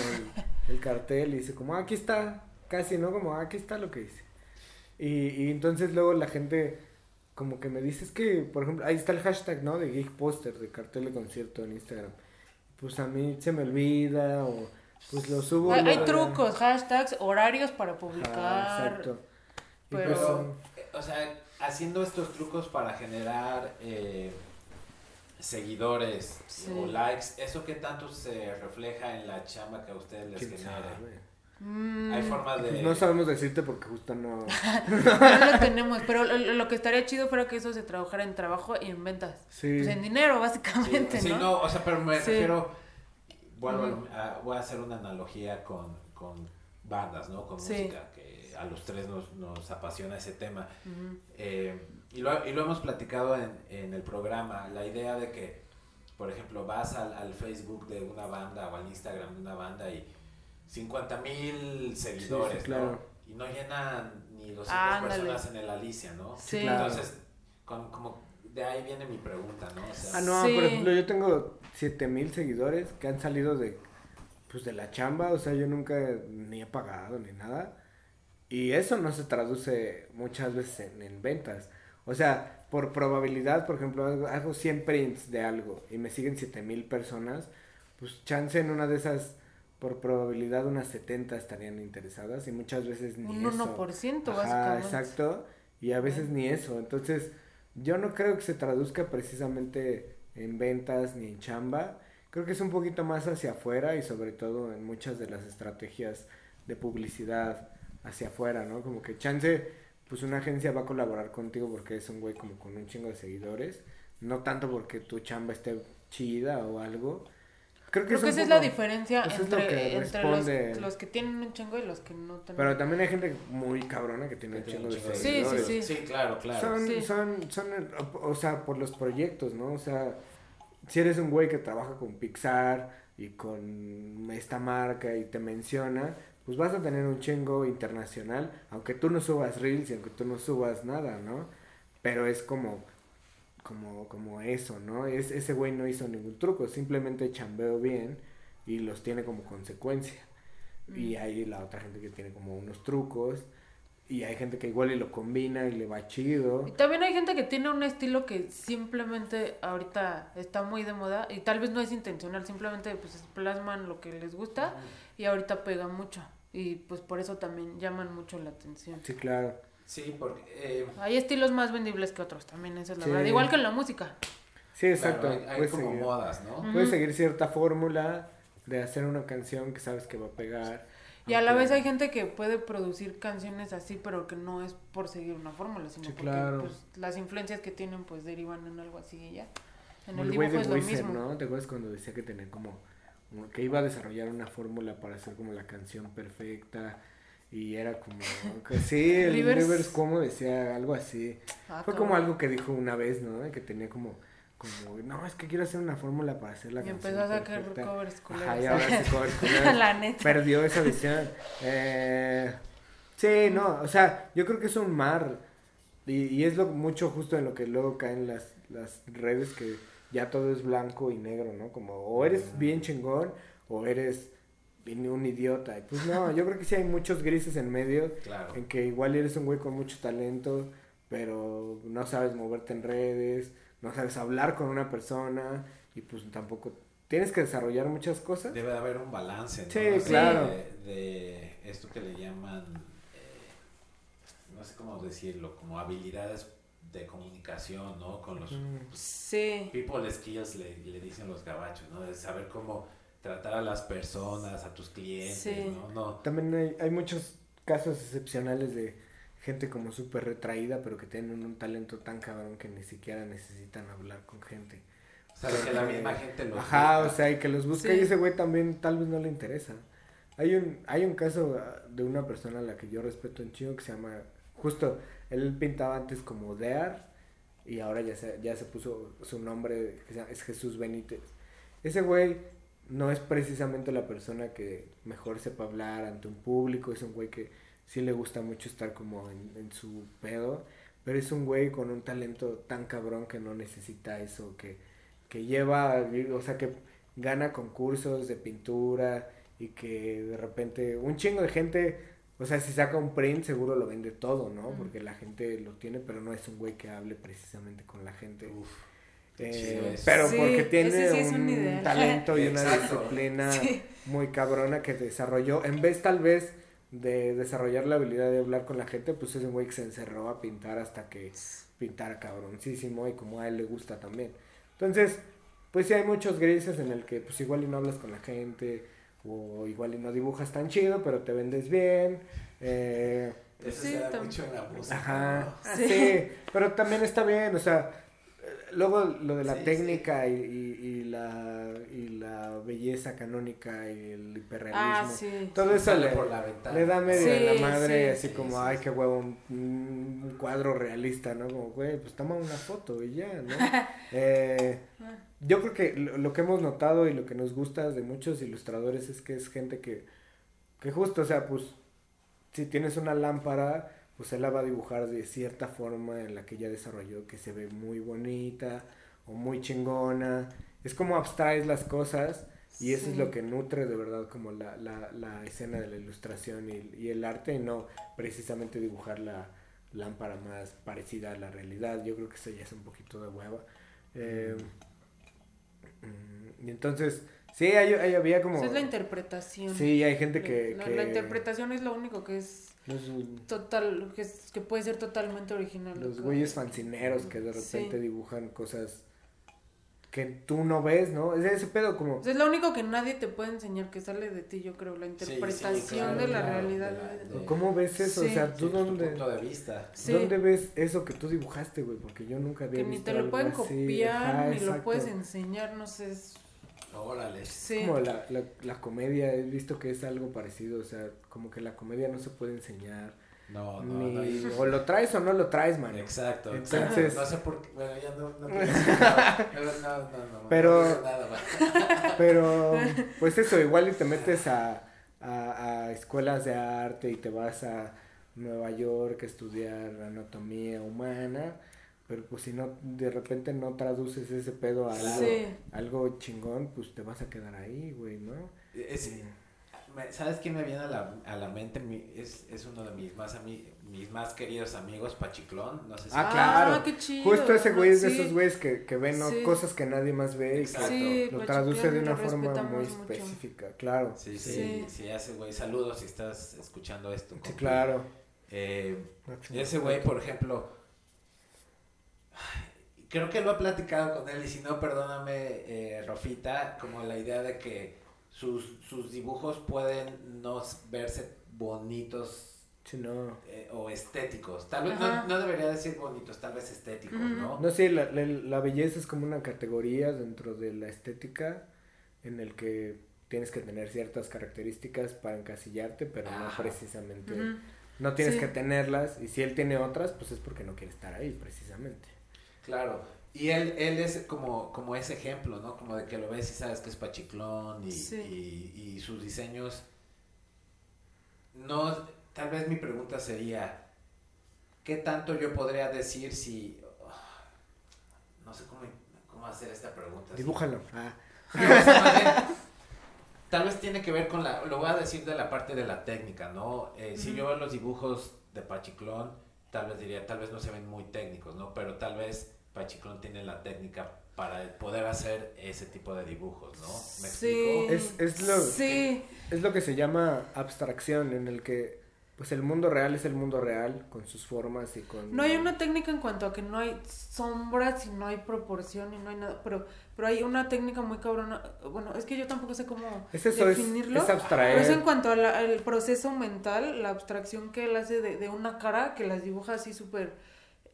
el, cartel y dice como, ah, aquí está, casi, ¿no? Como, ah, aquí está lo que hice. Y, y entonces luego la gente como que me dice, es que, por ejemplo, ahí está el hashtag, ¿no? De Geek Poster, de cartel de concierto en Instagram. Pues a mí se me olvida o pues lo subo. Hay, trucos, hashtags, horarios para publicar. exacto. Pero, pues, o sea haciendo estos trucos para generar eh, seguidores o likes, ¿eso qué tanto se refleja en la chamba que a ustedes les genera? Mm. Hay formas de... No sabemos decirte porque justo no... no lo tenemos, pero lo, que estaría chido fuera que eso se trabajara en trabajo y en ventas. Sí. Pues en dinero, básicamente, sí, ¿no? Sí, no, o sea, pero me refiero... Bueno, voy a hacer una analogía con, con bandas, ¿no? Con música, que a los tres nos, nos apasiona ese tema. Eh, y, lo, y, lo, hemos platicado en, en, el programa, la idea de que, por ejemplo, vas al, al, Facebook de una banda o al Instagram de una banda y 50 mil seguidores, ¿no? Y no llenan ni 200 personas en el Alicia, ¿no? Entonces, como de ahí viene mi pregunta, ¿no? ah, no, por ejemplo, yo tengo 7 mil seguidores que han salido de, pues, de la chamba, o sea, yo nunca ni he pagado ni nada. Y eso no se traduce muchas veces en, ventas. O sea, por probabilidad, por ejemplo, hago, 100 prints de algo y me siguen 7000 personas, pues chance en una de esas, por probabilidad, unas 70 estarían interesadas y muchas veces ni Un eso. 1% Ah, exacto. Y a veces ni eso. Entonces, yo no creo que se traduzca precisamente en ventas ni en chamba. Creo que es un poquito más hacia afuera y sobre todo en muchas de las estrategias de publicidad hacia afuera, ¿no? Como que chance, pues una agencia va a colaborar contigo porque es un güey como con un chingo de seguidores, no tanto porque tu chamba esté chida o algo. Creo que, esa es la diferencia entre, entre los, que tienen un chingo y los que no tienen. Pero también hay gente muy cabrona que tiene un chingo de seguidores. Sí, sí, sí. Sí, claro, claro. Son, son, son, o sea, por los proyectos, ¿no? O sea, si eres un güey que trabaja con Pixar y con esta marca y te menciona, pues vas a tener un chingo internacional, aunque tú no subas reels y aunque tú no subas nada, ¿no? Pero es como como, como eso, ¿no? Es, ese güey no hizo ningún truco, simplemente chambeó bien y los tiene como consecuencia. Y mm. hay la otra gente que tiene como unos trucos y hay gente que igual y lo combina y le va chido. Y también hay gente que tiene un estilo que simplemente ahorita está muy de moda y tal vez no es intencional, simplemente pues plasman lo que les gusta y ahorita pega mucho y pues por eso también llaman mucho la atención. Sí, claro. Sí, porque... Eh, hay estilos más vendibles que otros también, esa es la verdad. Igual que en la música. Sí, exacto. hay, como modas, ¿no? Puedes seguir cierta fórmula de hacer una canción que sabes que va a pegar. Y a la vez hay gente que puede producir canciones así, pero que no es por seguir una fórmula, sino porque pues, las influencias que tienen pues derivan en algo así y ya. En el, dibujo es lo mismo. ¿no? ¿Te acuerdas cuando decía que tenía como que iba a desarrollar una fórmula para hacer como la canción perfecta y era como, sí, el Rivers, como decía algo así. Ah, Fue como algo que dijo una vez, ¿no? Que tenía como, como, no, es que quiero hacer una fórmula para hacer la y canción. Y empezó a sacar covers Ajá, y ahora covers la neta. Perdió esa visión. Eh, sí, no, o sea, yo creo que es un mar. Y, y es lo mucho justo en lo que luego caen las, las redes que ya todo es blanco y negro, ¿no? Como o eres bien chingón o eres un idiota. Y pues no, yo creo que sí hay muchos grises en medio. En que igual eres un güey con mucho talento, pero no sabes moverte en redes, no sabes hablar con una persona y pues tampoco tienes que desarrollar muchas cosas. Debe de haber un balance, ¿no? Sí, claro. De, esto que le llaman, eh, no sé cómo decirlo, como habilidades de comunicación, ¿no? Con los sí. people skills le, le dicen los gabachos, ¿no? De saber cómo tratar a las personas, a tus clientes, ¿no? ¿no? También hay, hay, muchos casos excepcionales de gente como súper retraída, pero que tienen un talento tan cabrón que ni siquiera necesitan hablar con gente. O sea, que la misma gente los Ajá, o sea, y que los busca y ese güey también tal vez no le interesa. Hay un, hay un caso ah, de una persona a la que yo respeto en chingo que se llama, justo, él pintaba antes como Dear y ahora ya se, ya se puso su nombre, que es Jesús Benítez. Ese güey no es precisamente la persona que mejor sepa hablar ante un público, es un güey que sí le gusta mucho estar como en, su pedo, pero es un güey con un talento tan cabrón que no necesita eso, que, que lleva, o sea, que gana concursos de pintura y que de repente un chingo de gente, o sea, si saca un print seguro lo vende todo, ¿no? Porque la gente lo tiene, pero no es un güey que hable precisamente con la gente. Eh, pero porque tiene un, talento y una disciplina muy cabrona que desarrolló. En vez tal vez de desarrollar la habilidad de hablar con la gente, pues es un güey que se encerró a pintar hasta que pintara cabroncísimo y como a él le gusta también. Entonces, pues sí hay muchos grises en el que pues igual y no hablas con la gente o igual y no dibujas tan chido, pero te vendes bien. Eh, Eso se da mucho en la música. Ajá. sí, pero también está bien, o sea, luego lo de la técnica Y, y, la, y la belleza canónica y el hiperrealismo. Ah, todo eso le, le, da medio a la madre, así como, ay, qué huevo, un, cuadro realista, ¿no? Como, güey, pues toma una foto y ya, ¿no? eh, yo creo que lo, que hemos notado y lo que nos gusta de muchos ilustradores es que es gente que, que justo, o sea, pues, si tienes una lámpara pues él la va a dibujar de cierta forma en la que ella desarrolló, que se ve muy bonita o muy chingona. Es como abstraes las cosas y eso es lo que nutre de verdad como la, la, la escena de la ilustración y, y, el arte, y no precisamente dibujar la lámpara más parecida a la realidad. Yo creo que eso ya es un poquito de hueva. Eh, y entonces, sí, hay, había como... es la interpretación. Sí, hay gente que, que... La interpretación es lo único que es Total, que, que, puede ser totalmente original. Los güeyes fancineros que de repente dibujan cosas que tú no ves, ¿no? Es ese pedo como... es lo único que nadie te puede enseñar que sale de ti, yo creo, la interpretación de la realidad. ¿Cómo ves eso? o sea, ¿tú dónde... Punto de vista. ¿Dónde ves eso que tú dibujaste, güey? Porque yo nunca había que ni te lo pueden copiar, ni lo puedes enseñar, no sé, Órale. Sí. Como la, la, la, comedia, he visto que es algo parecido, o sea, como que la comedia no se puede enseñar. No, no, no. O lo traes o no lo traes, man. Exacto. Entonces. No sé por qué. Bueno, ya no. No, no, no, no, Pero. pero, pues eso, igual y te metes a, a, a escuelas de arte y te vas a Nueva York a estudiar anatomía humana pero pues si no, de repente no traduces ese pedo a algo, chingón, pues te vas a quedar ahí, güey, ¿no? ¿Sabes quién me viene a la, a la mente? Es, es uno de mis más, mis más queridos amigos, Pachiclón. No sé si ah, claro. Ah, qué chido. Justo ese güey es de esos güeyes que, que ven cosas que nadie más ve y que lo traduce de una forma muy específica, claro. Sí, sí, sí, ese güey. Saludos si estás escuchando esto. Sí, claro. Eh, ese güey, por ejemplo creo que lo he platicado con él y si no, perdóname, eh, Rofita, como la idea de que sus, sus dibujos pueden no verse bonitos eh, o estéticos. Tal vez no, debería decir bonitos, tal vez estéticos, ¿no? No sé, la, la, belleza es como una categoría dentro de la estética en el que tienes que tener ciertas características para encasillarte, pero no precisamente. No tienes que tenerlas y si él tiene otras, pues es porque no quiere estar ahí, precisamente. Claro. Y él, él es como, como ese ejemplo, ¿no? Como de que lo ves y sabes que es pachiclón y, y, sus diseños. No, tal vez mi pregunta sería, ¿qué tanto yo podría decir si... no sé cómo, cómo hacer esta pregunta. Dibújalo. Ah. tal vez tiene que ver con la, lo voy a decir de la parte de la técnica, ¿no? Eh, si yo veo los dibujos de Pachiclón, tal vez diría, tal vez no se ven muy técnicos, ¿no? Pero tal vez Pachiclón tiene la técnica para poder hacer ese tipo de dibujos, ¿no? ¿Me sí, Es, es, lo, sí. es lo que se llama abstracción, en el que pues el mundo real es el mundo real, con sus formas y con... No hay una técnica en cuanto a que no hay sombras y no hay proporción y no hay nada, pero, pero hay una técnica muy cabrona, bueno, es que yo tampoco sé cómo es eso, definirlo. Es, abstraer. Pero es en cuanto al proceso mental, la abstracción que él hace de, de una cara, que las dibuja así súper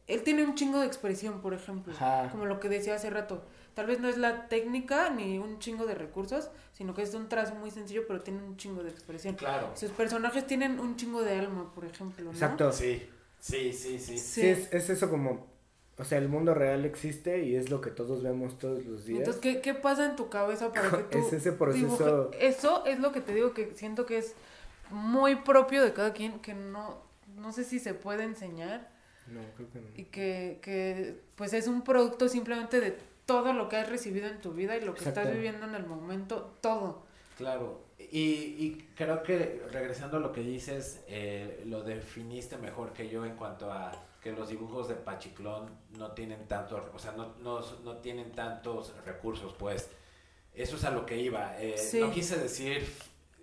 él tiene un chingo de expresión, por ejemplo, como lo que decía hace rato. Tal vez no es la técnica ni un chingo de recursos, sino que es un trazo muy sencillo, pero tiene un chingo de expresión. Claro. Sus personajes tienen un chingo de alma, por ejemplo. ¿no? Exacto. Sí, sí, sí, sí. Sí, es, es, eso como, o sea, el mundo real existe y es lo que todos vemos todos los días. Entonces, ¿qué, qué pasa en tu cabeza para que tú... Es ese proceso... Eso es lo que te digo que siento que es muy propio de cada quien, que no, no sé si se puede enseñar no, creo que no. Y que, que pues es un producto simplemente de todo lo que has recibido en tu vida y lo que estás viviendo en el momento, todo. Claro, y, y creo que regresando a lo que dices, eh, lo definiste mejor que yo en cuanto a que los dibujos de Pachiclón no tienen tantos, o sea, no, no, no tienen tantos recursos, pues. Eso es a lo que iba. Eh, no quise decir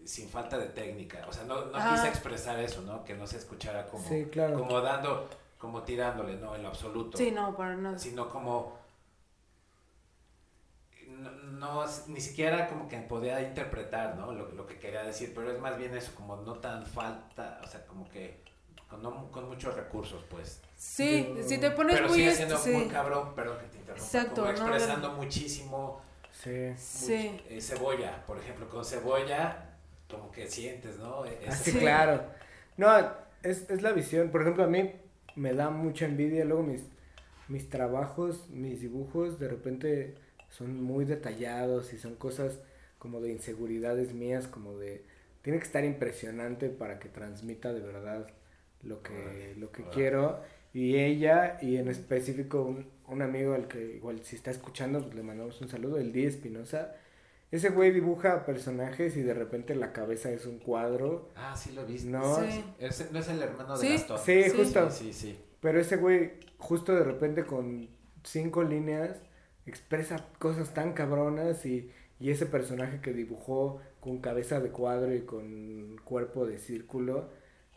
sin falta de técnica, o sea, no, no quise expresar eso, ¿no? Que no se escuchara como, como dando como tirándole, no, en lo absoluto. Sí, no, para nada. Sino como, no, ni siquiera como que podía interpretar, ¿no? Lo, lo, que quería decir, pero es más bien eso, como no tan falta, o sea, como que con, no, con muchos recursos, pues. Sí, si te pones pero muy... sigue siendo muy cabrón, perdón que te interrumpa. Exacto. Como expresando muchísimo... Sí. sí. Eh, cebolla, por ejemplo, con cebolla como que sientes, ¿no? E-, sí, claro. No, es, es la visión. Por ejemplo, a mí me da mucha envidia. Luego mis, mis trabajos, mis dibujos, de repente son muy detallados y son cosas como de inseguridades mías, como de... Tiene que estar impresionante para que transmita de verdad lo que, lo que quiero. Y ella, y en específico un, un, amigo al que igual si está escuchando, pues le mandamos un saludo, el Di Espinosa. Ese güey dibuja personajes y de repente la cabeza es un cuadro. Ah, sí lo viste. No, sí. ¿No es el hermano de Gastón? Sí, justo. Sí, sí, Pero ese güey, justo de repente con cinco líneas, expresa cosas tan cabronas y, y ese personaje que dibujó con cabeza de cuadro y con cuerpo de círculo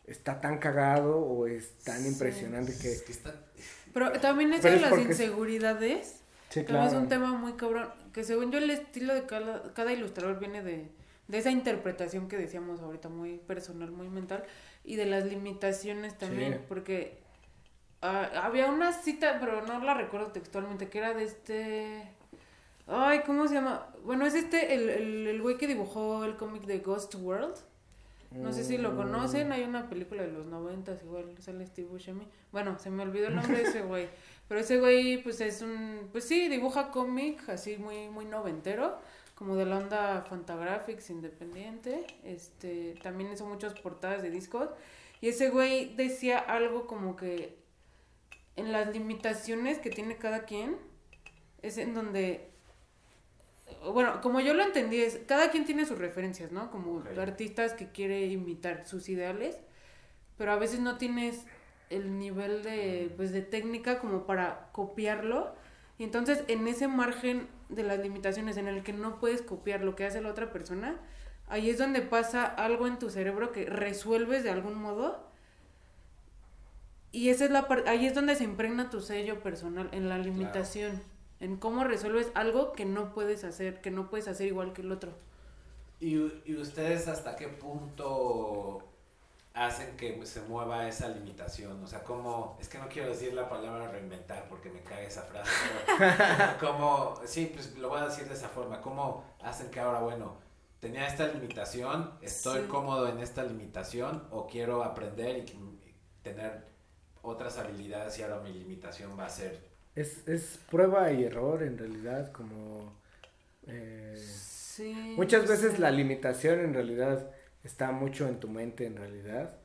está tan cagado o es tan impresionante que... Pero también eso de las inseguridades Sí, claro. es un tema muy cabrón, que según yo el estilo de cada, cada ilustrador viene de, de esa interpretación que decíamos ahorita, muy personal, muy mental, y de las limitaciones también, porque ah, había una cita, pero no la recuerdo textualmente, que era de este... Ay, ¿cómo se llama? Bueno, es este, el, el, el güey que dibujó el cómic de Ghost World. No sé si lo conocen, hay una película de los noventas, igual sale Steve Buscemi. Bueno, se me olvidó el nombre de ese güey. Pero ese güey, pues es un, pues sí, dibuja cómic así muy, muy noventero, como de la onda Fantagraphics independiente. Este, también hizo muchas portadas de discos. Y ese güey decía algo como que en las limitaciones que tiene cada quien, es en donde bueno, como yo lo entendí, es, cada quien tiene sus referencias, ¿no? Como artistas que quiere imitar sus ideales, pero a veces no tienes el nivel de, pues, de técnica como para copiarlo. Y entonces en ese margen de las limitaciones en el que no puedes copiar lo que hace la otra persona, ahí es donde pasa algo en tu cerebro que resuelves de algún modo. Y esa es la ahí es donde se impregna tu sello personal, en la limitación en cómo resuelves algo que no puedes hacer, que no puedes hacer igual que el otro. ¿Y, y ustedes hasta qué punto hacen que se mueva esa limitación? O sea, ¿cómo? Es que no quiero decir la palabra reinventar porque me cae esa frase, pero ¿cómo? Sí, pues lo voy a decir de esa forma. ¿Cómo hacen que ahora, bueno, tenía esta limitación, estoy cómodo en esta limitación o quiero aprender y tener otras habilidades y ahora mi limitación va a ser es, es prueba y error en realidad, como... Eh, muchas veces la limitación en realidad está mucho en tu mente en realidad.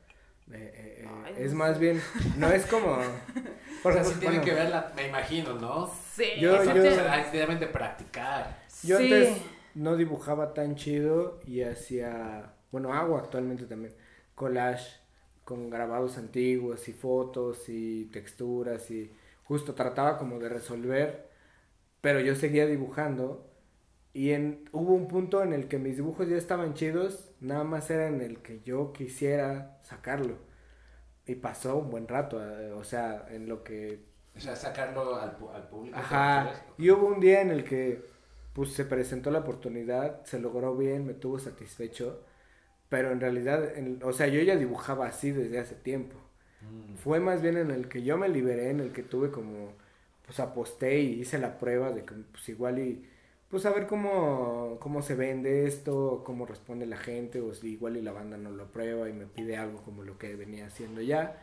Eh, eh, es más bien, no es como... Por o sea, sí tiene que verla, me imagino, ¿no? Sí. Yo, yo, o practicar. Yo antes no dibujaba tan chido y hacía, bueno, hago actualmente también collage con grabados antiguos y fotos y texturas y justo trataba como de resolver, pero yo seguía dibujando y en, hubo un punto en el que mis dibujos ya estaban chidos, nada más era en el que yo quisiera sacarlo. Y pasó un buen rato, eh, o sea, en lo que... O sea, sacarlo al, al público. Ajá. Y hubo un día en el que pues se presentó la oportunidad, se logró bien, me tuvo satisfecho, pero en realidad, o sea, yo ya dibujaba así desde hace tiempo. Mm. Fue más bien en el que yo me liberé, en el que tuve como, pues aposté y hice la prueba de que pues igual y, pues a ver cómo, cómo se vende esto, cómo responde la gente, o si igual y la banda no lo prueba y me pide algo como lo que venía haciendo ya.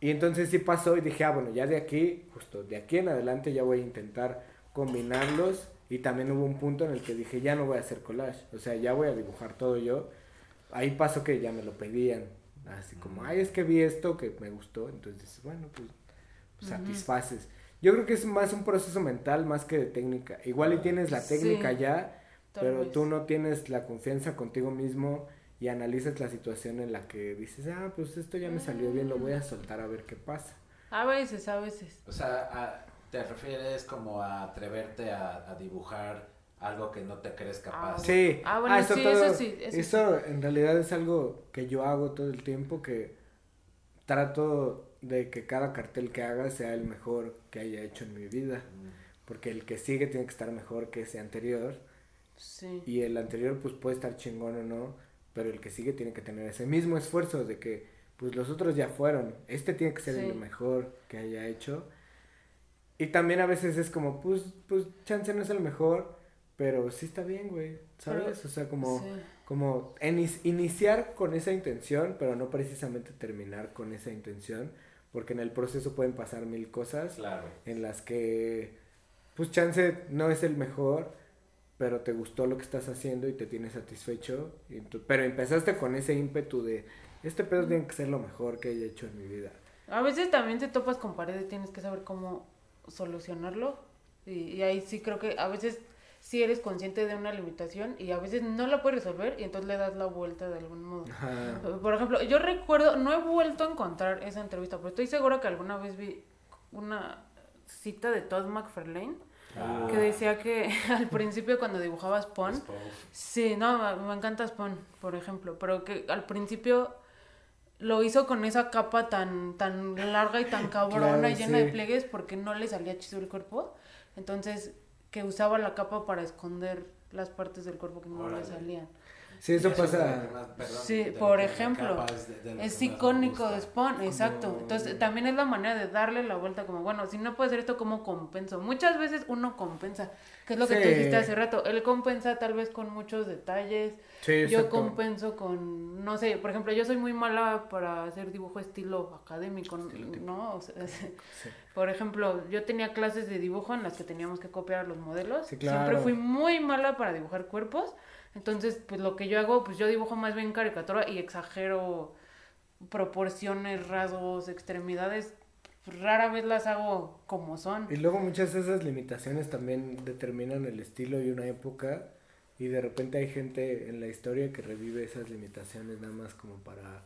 Y entonces sí pasó y dije, ah, bueno, ya de aquí, justo de aquí en adelante ya voy a intentar combinarlos. Y también hubo un punto en el que dije, ya no voy a hacer collage, o sea, ya voy a dibujar todo yo. Ahí pasó que ya me lo pedían, Así como, ay, es que vi esto que me gustó, entonces, bueno, pues, satisfaces. Yo creo que es más un proceso mental más que de técnica. Igual y tienes la técnica ya, pero tú no tienes la confianza contigo mismo y analizas la situación en la que dices, ah, pues esto ya me salió bien, lo voy a soltar a ver qué pasa. A veces, a veces. O sea, te refieres como a atreverte a, a dibujar algo que no te crees ah, capaz. Sí, ah, bueno, eso, sí, eso sí. Eso, en realidad es algo que yo hago todo el tiempo, que trato de que cada cartel que haga sea el mejor que haya hecho en mi vida, mm. porque el que sigue tiene que estar mejor que ese anterior. Sí. Y el anterior pues puede estar chingón o no, pero el que sigue tiene que tener ese mismo esfuerzo de que pues los otros ya fueron, este tiene que ser el mejor que haya hecho. Y también a veces es como, pues, pues chance no es el mejor, pero sí está bien, güey, ¿sabes? o sea, como, como iniciar con esa intención, pero no precisamente terminar con esa intención, porque en el proceso pueden pasar mil cosas claro. en las que, pues chance no es el mejor, pero te gustó lo que estás haciendo y te tienes satisfecho, pero empezaste con ese ímpetu de, este pedo tiene que ser lo mejor que haya hecho en mi vida. A veces también te topas con pared y tienes que saber cómo solucionarlo. y ahí sí creo que a veces si eres consciente de una limitación y a veces no la puedes resolver y entonces le das la vuelta de algún modo. Por ejemplo, yo recuerdo, no he vuelto a encontrar esa entrevista, pero estoy segura que alguna vez vi una cita de Todd McFarlane. Ah. Que decía que al principio cuando dibujaba Spawn, sí, no, me encanta Spawn, por ejemplo, pero que al principio lo hizo con esa capa tan, tan larga y tan cabrona y llena de pliegues porque no le salía chido el cuerpo. Entonces que usaba la capa para esconder las partes del cuerpo que no le salían. Sí, eso pasa. sí, por ejemplo, es icónico de Spawn, exacto. Entonces, también es la manera de darle la vuelta, como, bueno, si no puede ser esto, ¿cómo compenso? Muchas veces uno compensa, que es lo que tú dijiste hace rato. Él compensa tal vez con muchos detalles. Sí, yo compenso con, no sé, por ejemplo, yo soy muy mala para hacer dibujo estilo académico, ¿no? O sea, Por ejemplo, yo tenía clases de dibujo en las que teníamos que copiar los modelos. Siempre fui muy mala para dibujar cuerpos entonces, pues lo que yo hago, pues yo dibujo más bien caricatura y exagero proporciones, rasgos, extremidades. Rara vez las hago como son. Y luego muchas de esas limitaciones también determinan el estilo y una época. Y de repente hay gente en la historia que revive esas limitaciones nada más como para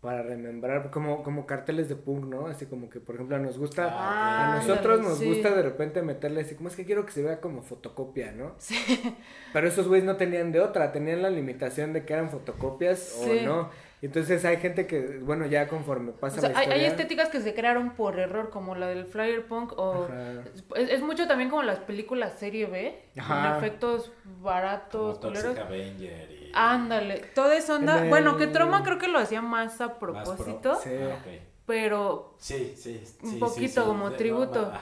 para remembrar, como, como carteles de punk, ¿no? Así como que, por ejemplo, nos gusta, a ah, nosotros nos gusta de repente meterle así, como es que quiero que se vea como fotocopia, ¿no? Sí. Pero esos güeyes no tenían de otra, tenían la limitación de que eran fotocopias o no. Entonces hay gente que, bueno, ya conforme pasa la historia... hay, estéticas que se crearon por error, como la del flyer punk, o es, mucho también como las películas serie B, con efectos baratos, como Toxic Avenger y... Ándale, todo eso onda, bueno, que Troma creo que lo hacía más a propósito. sí. Ah, pero sí, sí, un poquito como tributo.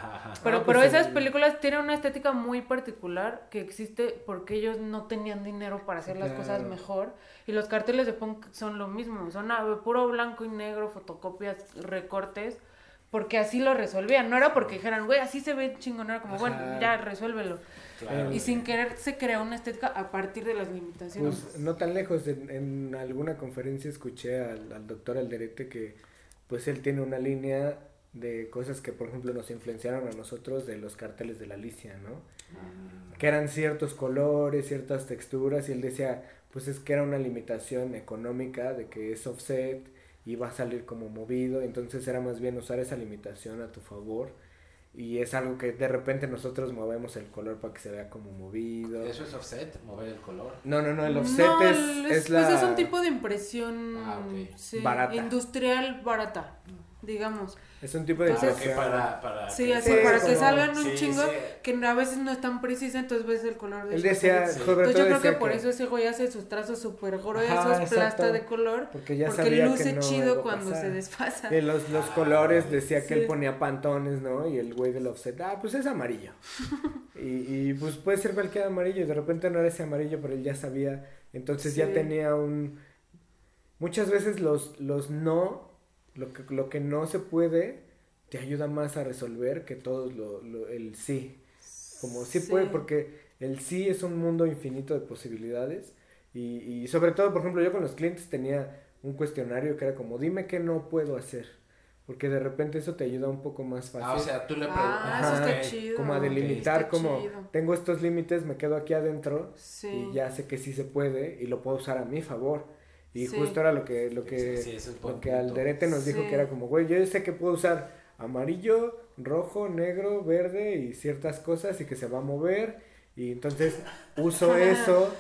Pero, pero pues esas películas tienen una estética muy particular que existe porque ellos no tenían dinero para hacer las cosas mejor. Y los carteles de punk son lo mismo, son puro blanco y negro, fotocopias, recortes, porque así lo resolvían. No era porque dijeran, güey, así se ve chingón, era como, bueno, ya resuélvelo. Y sin querer se creó una estética a partir de las limitaciones. Pues no tan lejos, en, en alguna conferencia escuché al, al doctor Alderete que pues él tiene una línea de cosas que por ejemplo nos influenciaron a nosotros de los carteles de la Alicia, ¿no? Ah. Que eran ciertos colores, ciertas texturas y él decía, pues es que era una limitación económica de que es offset y va a salir como movido, entonces era más bien usar esa limitación a tu favor y es algo que de repente nosotros movemos el color para que se vea como movido. ¿Eso es offset? ¿Mover el color? No, no, no, el offset es, es, pues es un tipo de impresión ah, barata. industrial barata, digamos. Es un tipo de ah, para, para Sí, así, para que salgan un chingo que a veces no es tan precisa, entonces ves el color de Él decía, Entonces yo creo que por eso ese güey hace sus trazos súper gruesos, plasta de color, porque, ya porque luce chido cuando se desfasa. Y los, los colores decía que él ponía pantones, ¿no? Y el güey del offset, ah, pues es amarillo. y, y pues puede ser cualquier amarillo, y de repente no era ese amarillo, pero él ya sabía, entonces ya tenía un... Muchas veces los, los no lo que, lo que no se puede te ayuda más a resolver que todo lo, el sí. Como sí, puede, porque el sí es un mundo infinito de posibilidades. Y, y sobre todo, por ejemplo, yo con los clientes tenía un cuestionario que era como, dime qué no puedo hacer. Porque de repente eso te ayuda un poco más fácil. Ah, o sea, tú le preguntas. Ah, como a delimitar, como tengo estos límites, me quedo aquí adentro y ya sé que sí se puede y lo puedo usar a mi favor. Y justo era lo que, lo que, lo que Alderete nos dijo que era como, güey, yo sé que puedo usar amarillo, rojo, negro, verde y ciertas cosas y que se va a mover. Y entonces uso eso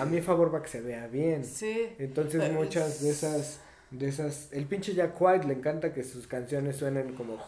a mi favor para que se vea bien. Sí. Entonces muchas de esas, de esas, el pinche Jack White le encanta que sus canciones suenen como,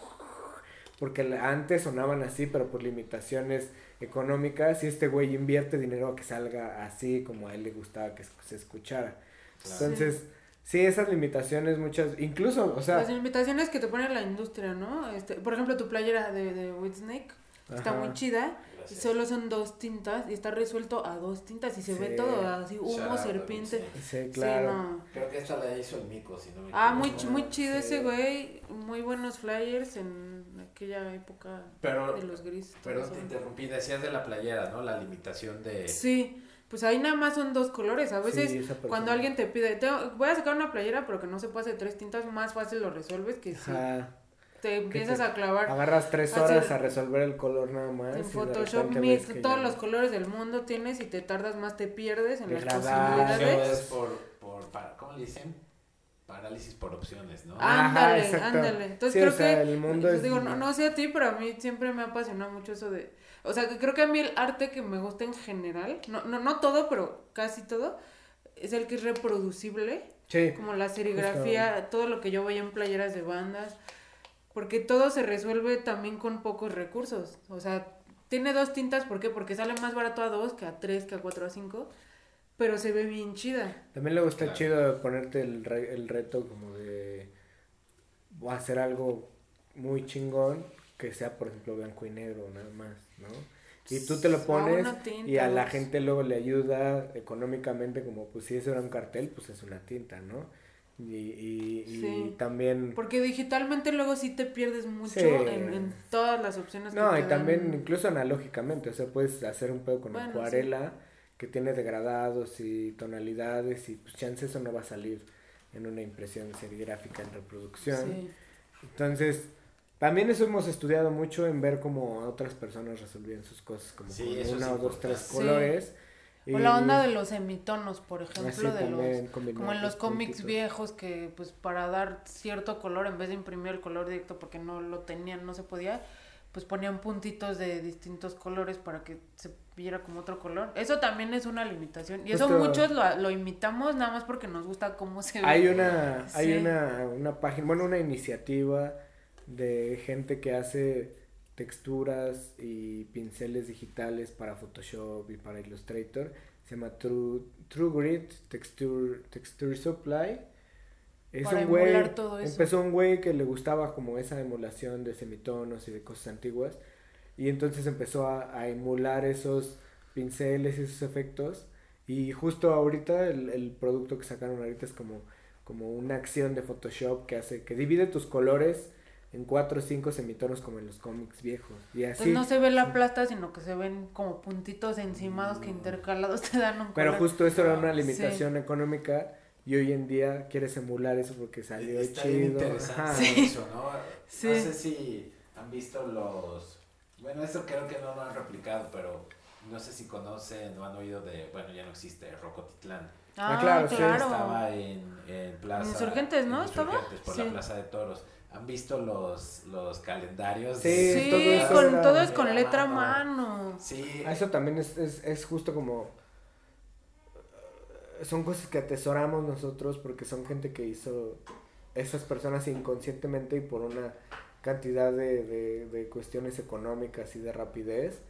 porque antes sonaban así, pero por limitaciones económicas y este güey invierte dinero a que salga así como a él le gustaba que se escuchara. Entonces, sí. esas limitaciones muchas, incluso, o sea... Las limitaciones que te pone la industria, ¿no? Este, por ejemplo, tu playera de, de Whitsnake está muy chida. Y solo son dos tintas y está resuelto a dos tintas y se ve todo así, humo, serpiente. Sí, claro. Creo que esta la hizo el Mico, si no me Ah, muy, muy chido ese güey, muy buenos flyers en aquella época de los grises. Pero te interrumpí, decías de la playera, ¿no? La limitación de... Sí, pues ahí nada más son dos colores. A veces cuando alguien te pide, voy a sacar una playera, pero que no se puede hacer tres tintas, más fácil lo resuelves que si te empiezas a clavar. Agarras tres horas a resolver el color nada más. En Photoshop mix todos los colores del mundo tienes y te tardas más, te pierdes en las posibilidades. por, por, ¿cómo le dicen? Parálisis por opciones, ¿no? Ándale, ándale. Entonces creo que, el mundo pues, digo, no, no sé a ti, pero a mí siempre me ha apasionado mucho eso de o sea, creo que a mí el arte que me gusta en general, no, no, no todo, pero casi todo, es el que es reproducible. Sí. Como la serigrafía, todo lo que yo voy en playeras de bandas. Porque todo se resuelve también con pocos recursos. O sea, tiene dos tintas, ¿por qué? Porque sale más barato a dos que a tres, que a cuatro, a cinco. Pero se ve bien chida. También luego está chido ponerte el, el reto como de hacer algo muy chingón que sea, por ejemplo, blanco y negro, nada más, ¿no? Y tú te lo pones y a la gente luego le ayuda económicamente, como pues si eso era un cartel, pues es una tinta, ¿no? Y, y, también... Porque digitalmente luego sí te pierdes mucho en, todas las opciones. No, y también incluso analógicamente, o sea, puedes hacer un pedo con acuarela que tiene degradados y tonalidades y pues chance eso no va a salir en una impresión serigráfica en reproducción. Entonces, también eso hemos estudiado mucho en ver cómo otras personas resolvían sus cosas, como con una o dos, tres colores. O la onda de los semitonos, por ejemplo, de los, como en los cómics viejos que pues para dar cierto color, en vez de imprimir el color directo porque no lo tenían, no se podía, pues ponían puntitos de distintos colores para que se viera como otro color. Eso también es una limitación. Y eso muchos lo, lo, imitamos nada más porque nos gusta cómo se ve. Hay una, hay una, una página, bueno, una iniciativa de gente que hace texturas y pinceles digitales para Photoshop y para Illustrator. Se llama True, True Grid Texture, Texture Supply. Es un güey, empezó un güey que le gustaba como esa emulación de semitonos y de cosas antiguas. Y entonces empezó a, a emular esos pinceles y esos efectos. Y justo ahorita el, el, producto que sacaron ahorita es como, como una acción de Photoshop que hace, que divide tus colores en cuatro o cinco semitonos como en los cómics viejos. Y así. no se ve la plata, sino que se ven como puntitos encimados que intercalados te dan un Pero justo eso era una limitación económica y hoy en día quieres emular eso porque salió Está chido. interesante eso, ¿no? No sé si han visto los... Bueno, eso creo que no lo han replicado, pero no sé si conocen o han oído de... Bueno, ya no existe, Rocotitlán. Ah, claro, claro. Estaba en, en Plaza... Insurgentes, ¿no? ¿Estaba? por la Plaza de Toros ¿Han visto los, los calendarios? Sí, todo, con, todo es con letra mano. Sí. Ah, eso también es, es, es justo como... Son cosas que atesoramos nosotros porque son gente que hizo esas personas inconscientemente y por una cantidad de, de, de cuestiones económicas y de rapidez.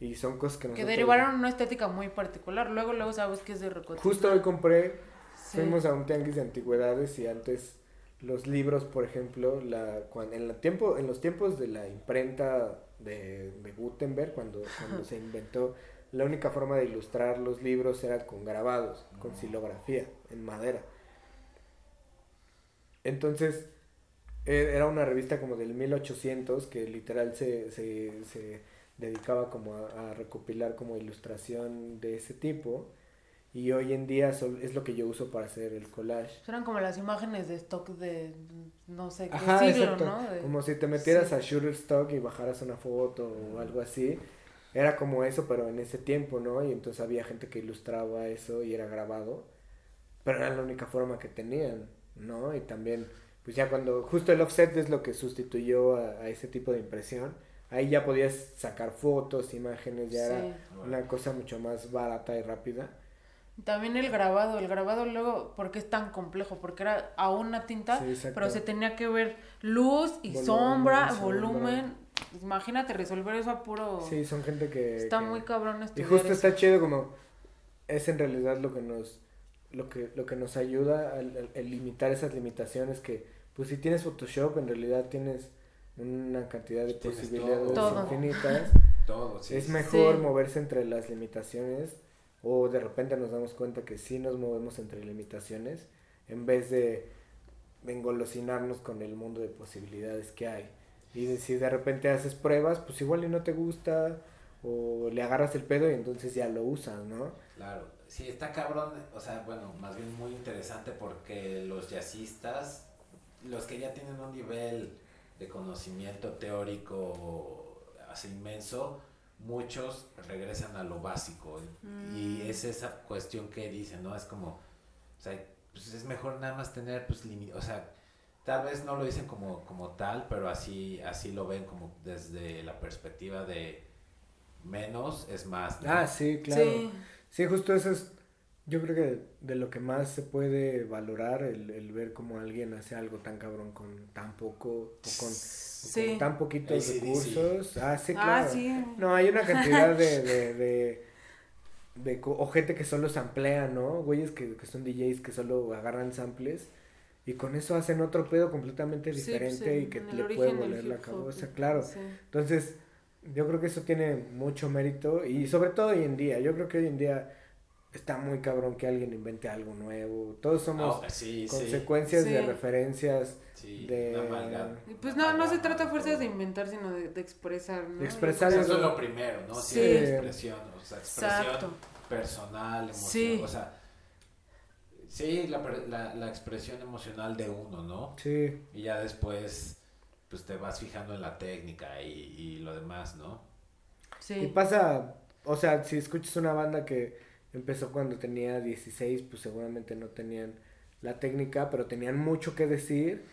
Y son cosas que nosotros... Que derivaron una estética muy particular. Luego, luego sabes que es de. Justo hoy compré, fuimos a un tianguis de antigüedades y antes los libros, por ejemplo, la, cuando, en, la tiempo, en los tiempos de la imprenta de, de Gutenberg, cuando, cuando se inventó, la única forma de ilustrar los libros era con grabados, con silografía, en madera. Entonces, e, era una revista como del 1800 que literal se, se, se dedicaba como a, a recopilar como ilustración de ese tipo y hoy en día es lo que yo uso para hacer el collage. Eran como las imágenes de stock de no sé qué siglo, ¿no? Como si te metieras a Shutterstock y bajaras una foto o algo así. Era como eso, pero en ese tiempo, ¿no? Y entonces había gente que ilustraba eso y era grabado. Pero era la única forma que tenían, ¿no? Y también, pues ya cuando, justo el offset es lo que sustituyó a, ese tipo de impresión. Ahí ya podías sacar fotos, imágenes, ya era una cosa mucho más barata y rápida. También el grabado, el grabado luego, porque es tan complejo? Porque era a una tinta, pero se tenía que ver luz y sombra, volumen. Imagínate resolver eso a puro... Sí, son gente que... Está muy cabrón Y justo está chido como... Es en realidad lo que nos... Lo que, lo que nos ayuda a, limitar esas limitaciones que... Pues si tienes Photoshop, en realidad tienes una cantidad de posibilidades infinitas. Todo, sí. Es mejor moverse entre las limitaciones o de repente nos damos cuenta que sí nos movemos entre limitaciones en vez de engolosinarnos con el mundo de posibilidades que hay. Y si de repente haces pruebas, pues igual y no te gusta o le agarras el pedo y entonces ya lo usas, ¿no? Claro, sí, está cabrón, o sea, bueno, más bien muy interesante porque los jazzistas, los que ya tienen un nivel de conocimiento teórico así inmenso, muchos regresan a lo básico y mm. es esa cuestión que dicen, ¿no? Es como, o sea, pues es mejor nada más tener, pues, o sea, tal vez no lo dicen como, como tal, pero así, así lo ven como desde la perspectiva de menos es más. Ah, sí, claro. Sí. justo eso es, yo creo que de lo que más se puede valorar, el, el ver cómo alguien hace algo tan cabrón con tan poco, o con con tan poquitos recursos. Ah, sí, ah, claro. No, hay una cantidad de, de, de o gente que solo samplea, ¿no? Güeyes que, que son DJs que solo agarran samples y con eso hacen otro pedo completamente Sí, pues, diferente y que le puede del volver la cabeza, claro. sí. Entonces, yo creo que eso tiene mucho mérito y sobre todo hoy en día, yo creo que hoy en día está muy cabrón que alguien invente algo nuevo. Todos somos Ah, sí, sí. consecuencias de Sí. referencias Sí, de- pues no, no se trata fuerzas de inventar, sino de, de expresar, ¿no? De expresar Y, Eso pues, es lo primero, ¿no? Sí, Sí. expresión, o sea, expresión Exacto. personal, emocional, Sí. o sea, sí, la, la, la expresión emocional de uno, ¿no? Sí, Y ya después, pues te vas fijando en la técnica y, y lo demás, ¿no? Sí. y pasa, o sea, si escuchas una banda que empezó cuando tenía 16, pues seguramente no tenían la técnica, pero tenían mucho que decir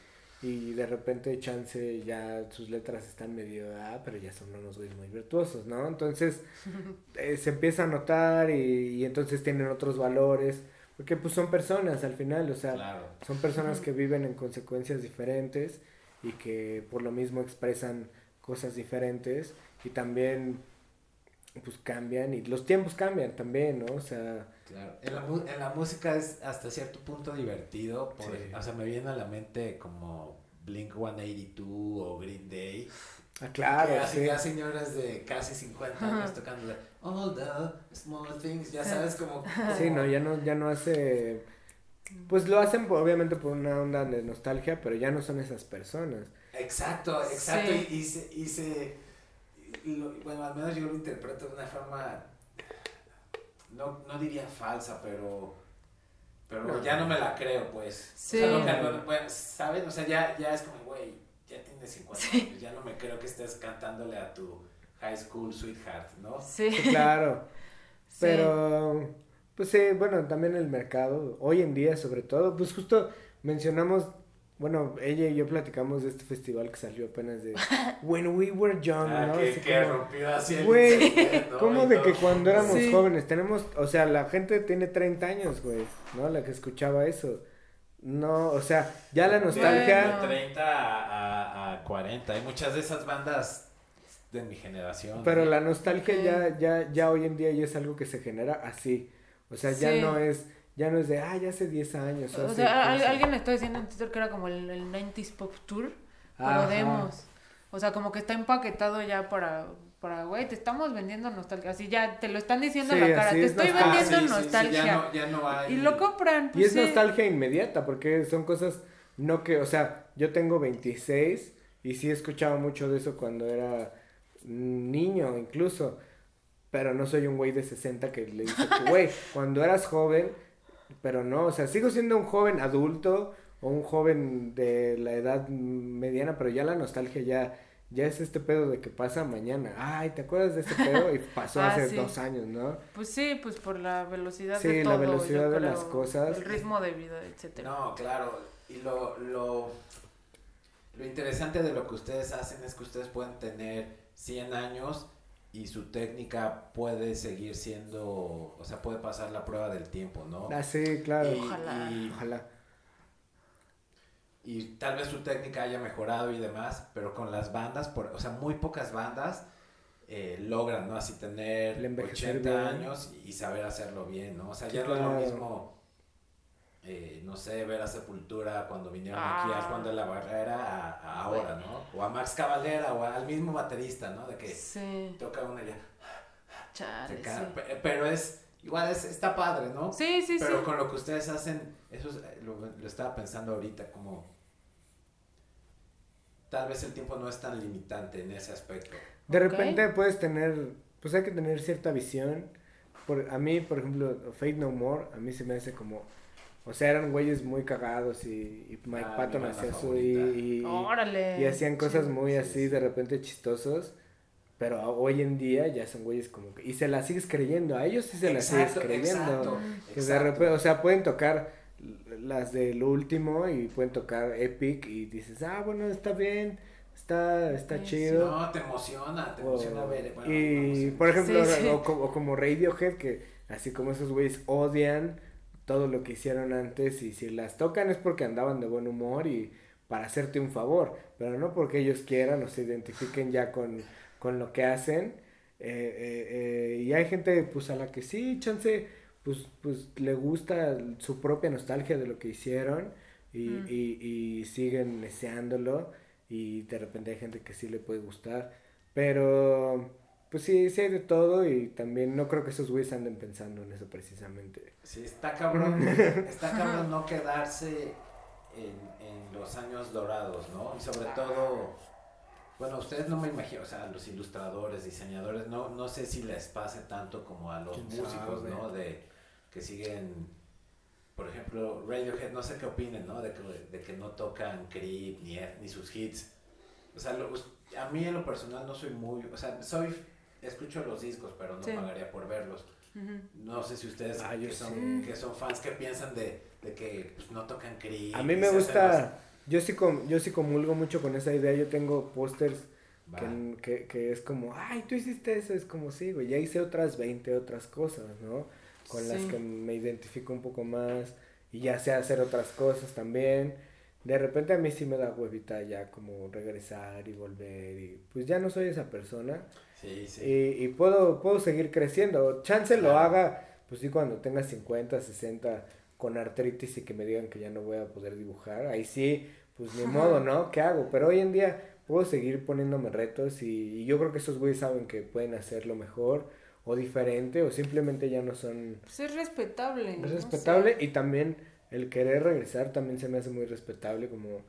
y de repente chance ya sus letras están medio, ah, pero ya son unos güeyes muy virtuosos, ¿no? Entonces eh, se empieza a notar y, y entonces tienen otros valores, porque pues son personas al final, o sea, Claro. son personas que viven en consecuencias diferentes y que por lo mismo expresan cosas diferentes y también pues cambian y los tiempos cambian también, ¿no? O sea, Claro. En la, en la música es hasta cierto punto divertido. Por, Sí. O sea, me viene a la mente como Blink 182 o Green Day. Ah, claro, que hacen sí. ya señoras de casi 50 años tocando de All the small things. Ya sabes, como. Sí, como- no, ya no, ya no hace, pues lo hacen por- obviamente por una onda de nostalgia, pero ya no son esas personas. Exacto, exacto. Sí. Y, y se. Y se y lo- bueno, al menos yo lo interpreto de una forma. No, no diría falsa, pero. Pero No. ya no me la creo, pues. Sí. O sea, no, bueno, ¿saben? O sea, ya, ya es como, güey, ya tienes 50 años, ya no me creo que estés cantándole a tu high school sweetheart, ¿no? Sí. Claro. Sí. Pero, pues sí, bueno, también el mercado, hoy en día sobre todo, pues justo mencionamos, bueno, ella y yo platicamos de este festival que salió apenas de When We Were Young, Ah, ¿no? que, Así que como, rompió así el Güey. ¿Cómo de todo. que cuando éramos Sí. jóvenes tenemos, o sea, la gente tiene 30 años, güey, ¿no? La que escuchaba eso. No, o sea, ya la nostalgia, Bueno. De 30 a, a, a 40. Hay muchas de esas bandas de mi generación. pero ¿no? la nostalgia Sí. ya, ya, ya hoy en día ya es algo que se genera así. O sea, ya Sí. no es, ya no es de, ah, ya hace 10 años. O sea, al- 15". alguien está diciendo en Twitter que era como el, el 90s Pop Tour, pero demos. O sea, como que está empaquetado ya para, para, güey, te estamos vendiendo nostalgia. Así ya te lo están diciendo Sí, en la cara, te es estoy nostalgia. vendiendo Ah, sí, sí, sí, nostalgia. ya, no, ya no hay. Y lo compran, Y pues es sí. nostalgia inmediata, porque son cosas, no que, o sea, yo tengo 26 y sí escuchaba mucho de eso cuando era niño incluso, pero no soy un güey de 60 que le dice, güey, cuando eras joven, pero no, o sea, sigo siendo un joven adulto o un joven de la edad mediana, pero ya la nostalgia ya... Ya es este pedo de que pasa mañana. Ay, ¿te acuerdas de ese pedo? Y pasó Ah, hace sí. dos años, ¿no? Pues sí, pues por la velocidad Sí, de la todo. velocidad yo de creo, las cosas. El ritmo de vida, etcétera. No, claro. Y lo, lo, lo interesante de lo que ustedes hacen es que ustedes pueden tener 100 años y su técnica puede seguir siendo, o sea, puede pasar la prueba del tiempo, ¿no? Ah, sí, claro. Y- Ojalá. y- Ojalá. y tal vez su técnica haya mejorado y demás, pero con las bandas, por, o sea, muy pocas bandas eh, logran, ¿no? Así tener El envejecer 80 bien. años y saber hacerlo bien, ¿no? O sea, Sí, ya no es lo mismo, eh, no sé, ver a Sepultura cuando vinieron aquí a Ah. Juan de la Barrera a, a ahora, ¿no? O a Max Cavalera o al mismo baterista, ¿no? De que Sí, toca una y ya, chale, sí. Pero es, igual es, está padre, ¿no? Sí, sí, Pero sí. con lo que ustedes hacen, eso es- eh, lo, lo estaba pensando ahorita, como tal vez el tiempo no es tan limitante en ese aspecto. De repente puedes tener, pues hay que tener cierta visión. Por, a mí, por ejemplo, Fate No More, a mí se me hace como, o sea, eran güeyes muy cagados y, y Mike Ah, Patton hacía su y, y, Órale. y hacían cosas Sí. muy Sí, así sí. de repente chistosos. Pero hoy en día ya son güeyes como que, y se las sigues creyendo, a ellos sí se las sigues creyendo. exacto, Que de repente, o sea, pueden tocar las del último y pueden tocar Epic y dices, ah, bueno, está bien, está, está Sí, sí. chido. No, te emociona, te O- emociona ver. bueno, no y emociona. por ejemplo, Sí, sí. O, o como Radiohead, que así como esos güeyes odian todo lo que hicieron antes y si las tocan es porque andaban de buen humor y para hacerte un favor, pero no porque ellos quieran o se identifiquen ya con, con lo que hacen. eh, eh, eh, y hay gente pues a la que sí, chance, pues, pues le gusta su propia nostalgia de lo que hicieron y, mm. y, y siguen deseándolo y de repente hay gente que sí le puede gustar, pero pues sí, sí hay de todo y también no creo que esos güeyes anden pensando en eso precisamente. Sí, está cabrón, está cabrón no quedarse en, en los años dorados, ¿no? Y sobre todo bueno, ustedes no me imagino, o sea, los ilustradores, diseñadores, no, no sé si les pase tanto como a los músicos, ¿no? De que siguen, por ejemplo, Radiohead, no sé qué opinen, ¿no? De que, de que no tocan Creep ni, ni sus hits. O sea, a mí en lo personal no soy muy, o sea, soy, escucho los discos, pero no pagaría por verlos. No sé si ustedes ah, que, son, que son fans, ¿qué piensan de, de que pues, no tocan Creep? A mí me gusta yo sí, com, yo sí comulgo mucho con esa idea. Yo tengo pósters que, que, es como, ay, tú hiciste eso. Es como, sí, güey, ya hice otras 20 otras cosas, ¿no? Con las que me identifico un poco más. Y ya sé hacer otras cosas también. De repente a mí sí me da huevita ya como regresar y volver. Y pues ya no soy esa persona. Sí, sí. Y, y puedo, puedo seguir creciendo. Chance lo haga, pues sí, cuando tenga 50, 60 con artritis y que me digan que ya no voy a poder dibujar. Ahí sí pues ni modo, ¿no? ¿Qué hago? Pero hoy en día puedo seguir poniéndome retos y, yo creo que esos güeyes saben que pueden hacerlo mejor o diferente o simplemente ya no son... Pues es respetable. Es respetable y también el querer regresar también se me hace muy respetable como...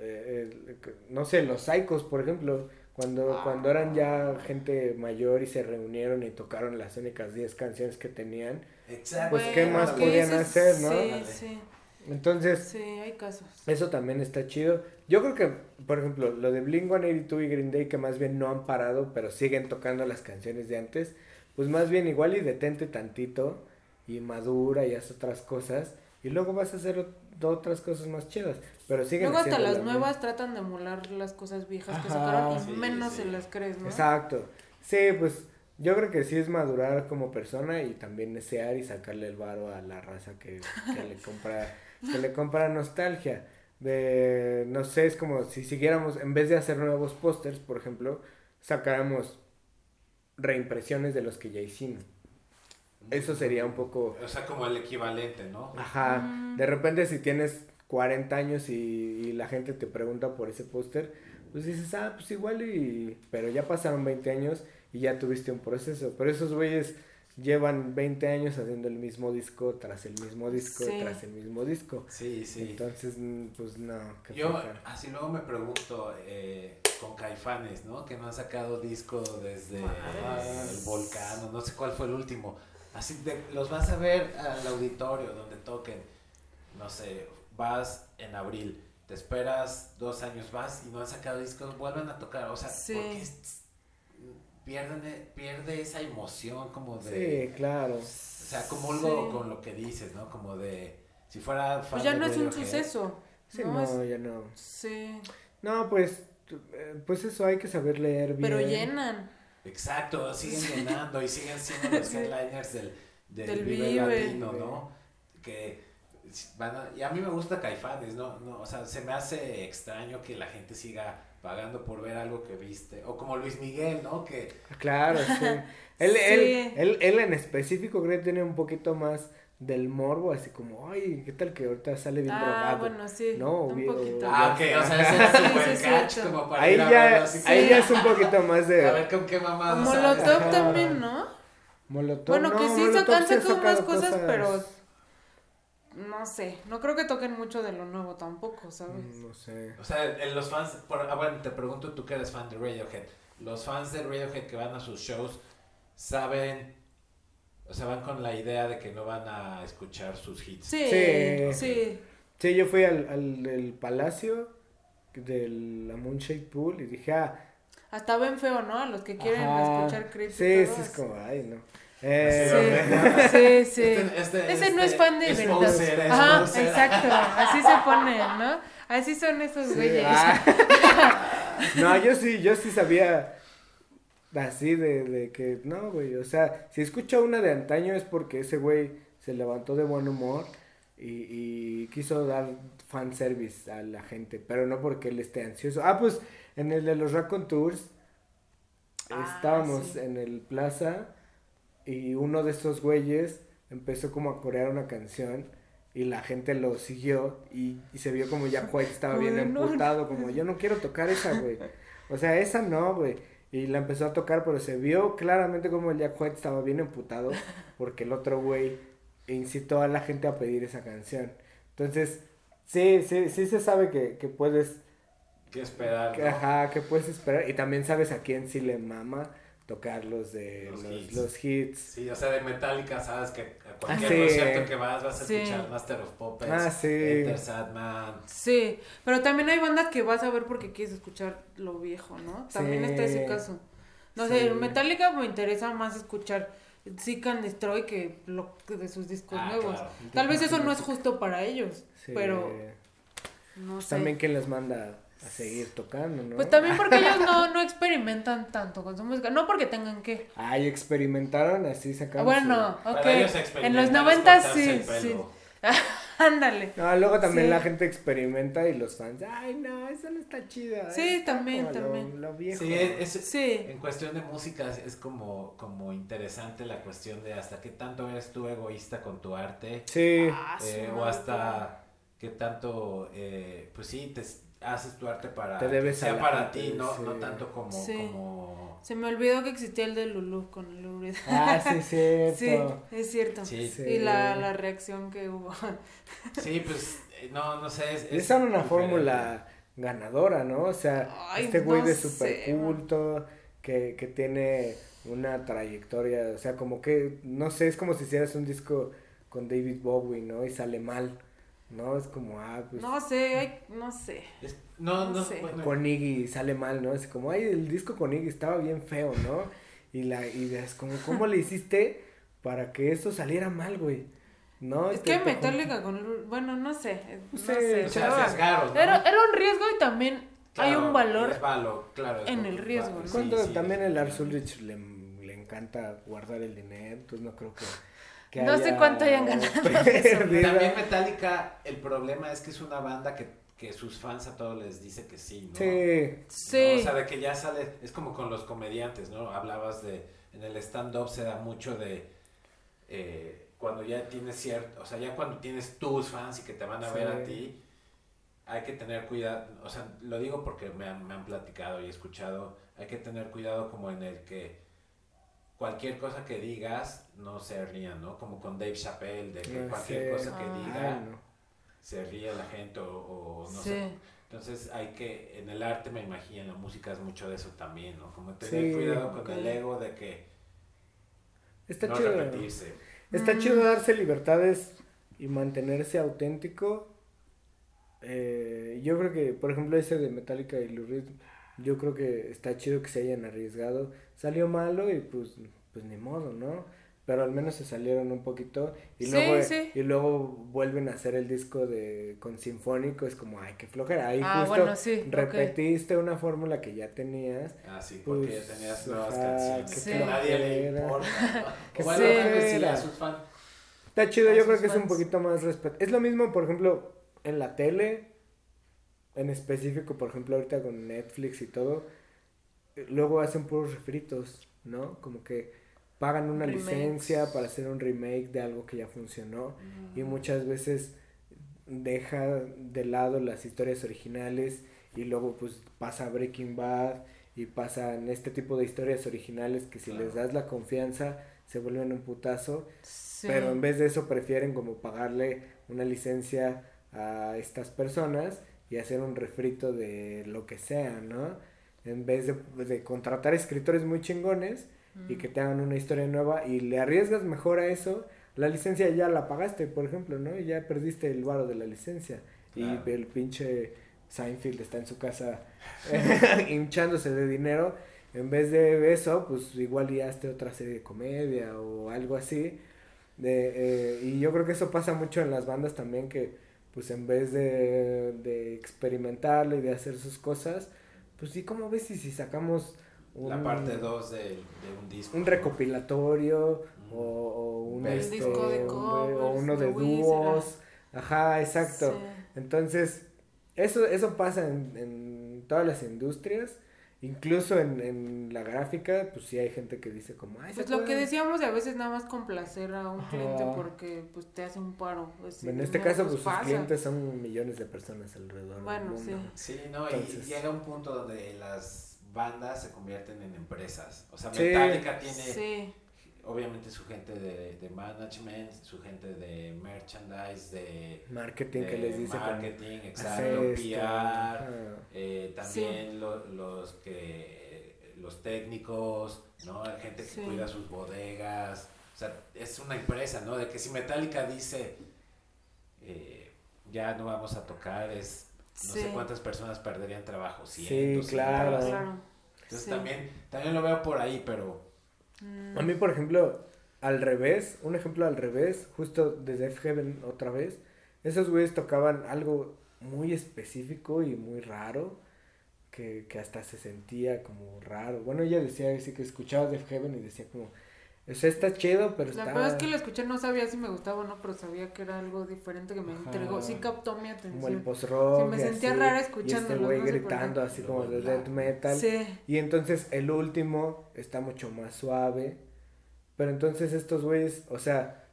Eh, no sé, los Psychos, por ejemplo, cuando, ah. cuando eran ya gente mayor y se reunieron y tocaron las únicas 10 canciones que tenían, Exacto. pues qué más podían hacer, ¿no? Sí, sí. Entonces, sí, hay casos. Eso también está chido. Yo creo que, por ejemplo, lo de Blink 182 y Green Day, que más bien no han parado, pero siguen tocando las canciones de antes, pues más bien igual y detente tantito y madura y haz otras cosas, y luego vas a hacer otras cosas más chidas. Pero siguen Luego hasta las nuevas tratan de emular las cosas viejas que sacaron y menos se las crees, ¿no? Exacto. Sí, pues yo creo que sí es madurar como persona y también desear y sacarle el varo a la raza que, que le compra que le compra nostalgia. De, no sé, es como si siguiéramos, en vez de hacer nuevos pósters, por ejemplo, sacáramos reimpresiones de los que ya hicimos. Eso sería un poco... O sea, como el equivalente, ¿no? Ajá. Mm. De repente si tienes 40 años y, y la gente te pregunta por ese póster, pues dices, ah, pues igual y... Pero ya pasaron 20 años y ya tuviste un proceso. Pero esos güeyes llevan 20 años haciendo el mismo disco tras el mismo disco tras el mismo disco. Sí, sí. Entonces, mm, pues no. Yo, así luego me pregunto, eh, con Caifanes, ¿no? Que no han sacado disco desde el volcán, no sé cuál fue el último. Así de, los vas a ver al auditorio donde toquen, no sé, vas en abril, te esperas dos años, vas y no han sacado discos, vuelven a tocar, o sea, porque pierde, pierde esa emoción como de... Sí, claro. O sea, como algo con lo que dices, ¿no? Como de... Si fuera... Fan pues ya no es un suceso. Sí, no, ya no. Sí. No, pues, eh, pues eso hay que saber leer bien. Pero llenan. Exacto, siguen llenando y siguen siendo los headliners del, del, Vive, Latino, ¿no? Que van a, y a mí me gusta Caifanes, ¿no? no O sea, se me hace extraño que la gente siga pagando por ver algo que viste. O como Luis Miguel, ¿no? Que... Claro, sí. Él, Él, él, él, en específico creo que tiene un poquito más del morbo, así como, ay, ¿qué tal que ahorita sale bien ah, bueno, sí, no, un poquito. Ah, ok, o sea, ese es super catch como para ahí ya, ahí ya es un poquito más de... A ver con qué mamá Molotov también, ¿no? Molotov, Bueno, que sí, Molotov más cosas, pero no sé, no creo que toquen mucho de lo nuevo tampoco, ¿sabes? Mm, no sé. O sea, los fans, por, ah, bueno, te pregunto tú que eres fan de Radiohead, los fans de Radiohead que van a sus shows saben, o sea, van con la idea de que no van a escuchar sus hits. Sí, sí. Sí, yo fui al, al, palacio de la Moonshade Pool y dije, ah... Hasta ven feo, ¿no? A los que quieren escuchar Creep Sí, sí, es como, ay, no. Eh, sí, sí, este, este, Ese no es este, fan de verdad. Ajá, exacto. Así se pone, ¿no? Así son esos güeyes. Ah. no, yo sí, yo sí sabía así de, de que, no, güey, o sea, si escucho una de antaño es porque ese güey se levantó de buen humor y, y quiso dar fanservice a la gente, pero no porque él esté ansioso. Ah, pues en el de los Raccoon Tours ah, estábamos en el plaza y uno de estos güeyes empezó como a corear una canción y la gente lo siguió y, se vio como ya White estaba bien emputado, como yo no quiero tocar esa, güey. O sea, esa no, güey. Y la empezó a tocar, pero se vio claramente como el Jack White estaba bien emputado porque el otro güey incitó a la gente a pedir esa canción. Entonces, sí, sí, sí se sabe que, que puedes... Que esperar. Que, Ajá, que puedes esperar. Y también sabes a quién sí le mama tocar los de los, hits. Sí, o sea, de Metallica, sabes que a cualquier ah, concierto que vas vas a escuchar Master of Puppets, ah, sí. Enter Sadman. Sí, pero también hay bandas que vas a ver porque quieres escuchar lo viejo, ¿no? También está ese caso. No sé, Metallica me interesa más escuchar Seek and Destroy que lo de sus discos ah, nuevos. Tal vez eso no es justo para ellos, pero no sé. También que les manda a seguir tocando, ¿no? Pues también porque ellos no, no experimentan tanto con su música, no porque tengan que. Ay, experimentaron así sacando. Bueno, ok. En los 90 sí, sí. Ándale. No, luego también la gente experimenta y los fans, ay, no, eso no está chido. Sí, también, también. Lo, viejo. Sí, es, sí, en cuestión de música es como, como interesante la cuestión de hasta qué tanto eres tú egoísta con tu arte. Sí. Ah, eh, o hasta qué tanto, eh, pues sí, te haces tu arte para que sea para ti, no, no tanto como, como, Se me olvidó que existía el de Lulu con Lulu. Ah, sí, cierto. sí, es cierto. Sí. Y la, la reacción que hubo. sí, pues, eh, no, no sé. Es, es una fórmula ganadora, ¿no? O sea, este güey de super culto, que, que tiene una trayectoria, o sea, como que, no sé, es como si hicieras un disco con David Bowie, ¿no? Y sale mal. No, es como, ah, pues. No sé, no sé. no, no, sé. Con Iggy sale mal, ¿no? Es como, ay, el disco con Iggy estaba bien feo, ¿no? Y la, y es como, ¿cómo le hiciste para que eso saliera mal, güey? ¿No? Es que Metallica con, bueno, no sé, no sé. O sea, era, era un riesgo y también hay un valor, claro, en el riesgo. Cuando también el Lars Ulrich le, le encanta guardar el dinero, entonces no creo que no sé cuánto hayan ganado. También Metallica, el problema es que es una banda que, que sus fans a todos les dice que sí, ¿no? Sí. sí. O sea, de que ya sale, es como con los comediantes, ¿no? Hablabas de, en el stand-up se da mucho de, eh, cuando ya tienes cierto, o sea, ya cuando tienes tus fans y que te van a ver a ti, hay que tener cuidado, o sea, lo digo porque me han, me han platicado y he escuchado, hay que tener cuidado como en el que cualquier cosa que digas no se ría, ¿no? Como con Dave Chappelle, de que cualquier cosa que diga se ríe la gente o, no sé. Entonces hay que, en el arte me imagino, en la música es mucho de eso también, ¿no? Como tener cuidado con el ego de que Está chido. Está mm. chido darse libertades y mantenerse auténtico. Eh, yo creo que, por ejemplo, ese de Metallica y Lou yo creo que está chido que se hayan arriesgado. Salió malo y pues, pues ni modo, ¿no? Pero al menos se salieron un poquito y luego y luego vuelven a hacer el disco de con sinfónico, es como ay, qué flojera. Ahí ah, justo repetiste una fórmula que ya tenías. Ah, sí, porque ya pues, tenías nuevas canciones que nadie le importa. ¿no? bueno, sus fans. Está chido, yo creo que es un poquito más respeto. Es lo mismo, por ejemplo, en la tele, en específico, por ejemplo, ahorita con Netflix y todo, luego hacen puros refritos, ¿no? Como que pagan una licencia para hacer un remake de algo que ya funcionó y muchas veces deja de lado las historias originales y luego pues pasa Breaking Bad y pasan este tipo de historias originales que si les das la confianza se vuelven un putazo, pero en vez de eso prefieren como pagarle una licencia a estas personas y hacer un refrito de lo que sea, ¿no? En vez de, contratar escritores muy chingones y que te hagan una historia nueva y le arriesgas mejor a eso, la licencia ya la pagaste, por ejemplo, ¿no? Y ya perdiste el varo de la licencia. Y el pinche Seinfeld está en su casa hinchándose de dinero. En vez de eso, pues igual ya hazte otra serie de comedia o algo así. De, eh, y yo creo que eso pasa mucho en las bandas también que pues en vez de, de experimentarlo y de hacer sus cosas, pues sí, ¿cómo ves si, si sacamos un, la parte 2 de, un disco? Un recopilatorio o, un, este, disco de o uno de, dúos. Ajá, exacto. Entonces, eso, eso pasa en, en todas las industrias incluso en, en la gráfica, pues sí hay gente que dice como, ay, Pues lo que decíamos de a veces nada más complacer a un cliente porque pues te hace un paro. Pues, en este caso, pues sus clientes son millones de personas alrededor bueno, del mundo. Sí, sí no, y llega un punto donde las bandas se convierten en empresas. O sea, Metallica tiene... Sí obviamente su gente de, de, management, su gente de merchandise, de marketing que les dice marketing, exacto, PR, eh, también los que los técnicos, ¿no? La gente que cuida sus bodegas, o sea, es una empresa, ¿no? De que si Metallica dice eh, ya no vamos a tocar, es no sé cuántas personas perderían trabajo, sí, claro. Entonces también, también lo veo por ahí, pero a mí, por ejemplo, al revés, un ejemplo al revés, justo desde F-Heaven otra vez, esos güeyes tocaban algo muy específico y muy raro, que, que hasta se sentía como raro. Bueno, ella decía así que escuchaba de F-Heaven y decía como, o sea, está chido, pero la está... verdad es que lo escuché, no sabía si me gustaba o no, pero sabía que era algo diferente que me entregó. Sí captó mi atención. Como el post-rock. Sí, me sentía rara escuchándolo. Y este güey gritando así como de death metal. Sí. Y entonces el último está mucho más suave. Pero entonces estos güeyes, o sea,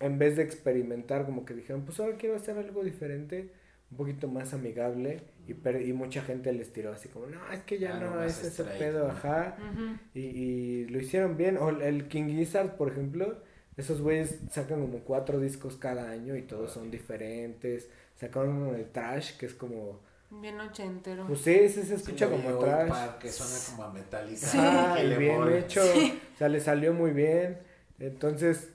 en vez de experimentar, como que dijeron, pues ahora quiero hacer algo diferente un poquito más amigable y, y mucha gente les tiró así como, no, es que ya no, es ese pedo, ajá. y, y, lo hicieron bien. O el King Gizzard, por ejemplo, esos güeyes sacan como cuatro discos cada año y todos son diferentes. Sacaron uno de Trash, que es como... Bien ochentero. Pues sí, se escucha como Trash. que suena como a Metallica. Sí. bien hecho. O sea, le salió muy bien. Entonces,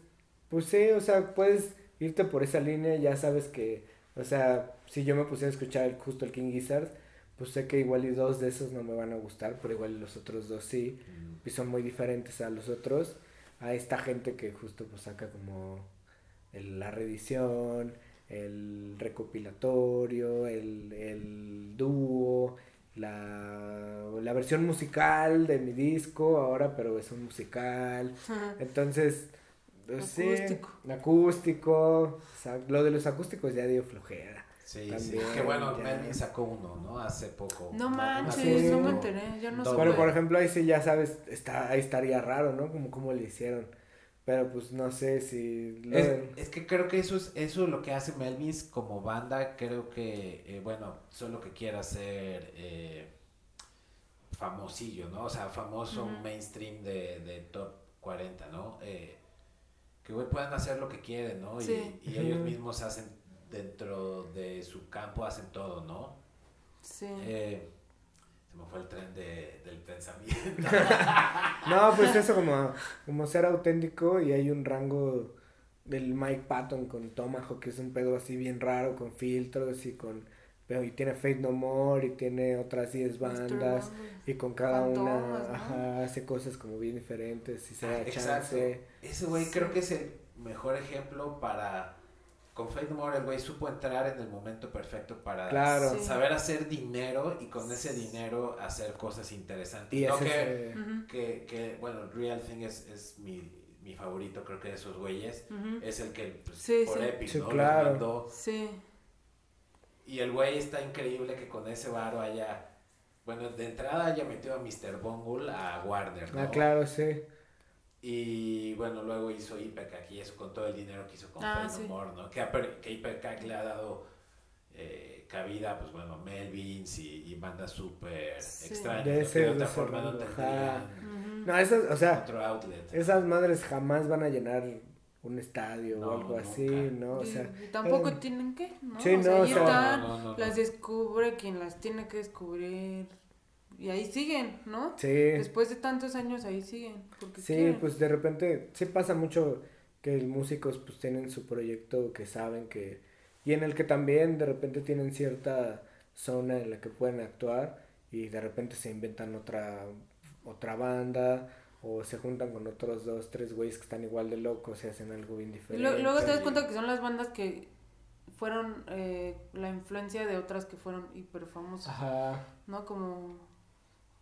pues sí, o sea, puedes irte por esa línea, ya sabes que, o sea, si yo me pusiera a escuchar justo el King Gizzard, pues sé que igual y dos de esos no me van a gustar, pero igual los otros dos sí, y son muy diferentes a los otros, a esta gente que justo pues saca como la reedición, el recopilatorio, el, el dúo, la, la versión musical de mi disco ahora, pero es un musical, entonces... Pues acústico. Sí, acústico. Lo de los acústicos ya dio flojera. Sí, sí. Que bueno, Melvin sacó uno, ¿no? Hace poco. No manches, no me enteré. Yo no sé. Bueno, por ejemplo, ahí sí ya sabes, está, ahí estaría raro, ¿no? Como cómo le hicieron. Pero pues no sé si... Es, que creo que eso es eso lo que hace Melvis como banda. Creo que, eh, bueno, solo que quiera ser eh, famosillo, ¿no? O sea, famoso mainstream de, de top 40, ¿no? Eh, que puedan hacer lo que quieren, ¿no? Y, y ellos mismos hacen dentro de su campo hacen todo, ¿no? Sí. Eh, se me fue el tren de, del pensamiento. no, pues eso como, como ser auténtico y hay un rango del Mike Patton con Tomahawk, que es un pedo así bien raro, con filtros y con... Pero, y tiene Fate No More y tiene otras 10 bandas y con cada una hace cosas como bien diferentes y se da chance. Ese güey creo que es el mejor ejemplo para con No More el güey supo entrar en el momento perfecto para saber hacer dinero y con ese dinero hacer cosas interesantes. Y no que, que, que, bueno, Real Thing es, es mi, mi favorito, creo que de esos güeyes. Es el que pues, por Epic, ¿no? Claro. Sí. Y el güey está increíble que con ese varo haya, bueno, de entrada haya metido a Mr. Bungle a Warner, ¿no? Ah, claro, sí. Y bueno, luego hizo IPECAC y eso con todo el dinero que hizo con ah, ¿no? Que, que IPECAC le ha dado eh, cabida, pues bueno, Melvins y, bandas súper extrañas. De, ese, de otra forma no No, esas, o sea, esas madres jamás van a llenar un estadio o algo así, ¿no? O sea, tampoco tienen que, ¿no? Sí, no, o sea, las descubre quien las tiene que descubrir y ahí siguen, ¿no? Sí. Después de tantos años ahí siguen. sí, pues de repente sí pasa mucho que músicos pues tienen su proyecto que saben que y en el que también de repente tienen cierta zona en la que pueden actuar y de repente se inventan otra otra banda o se juntan con otros dos, tres güeyes que están igual de locos y hacen algo bien diferente. Y luego te das cuenta que son las bandas que fueron eh, la influencia de otras que fueron hiper famosas. Ajá. ¿No? Como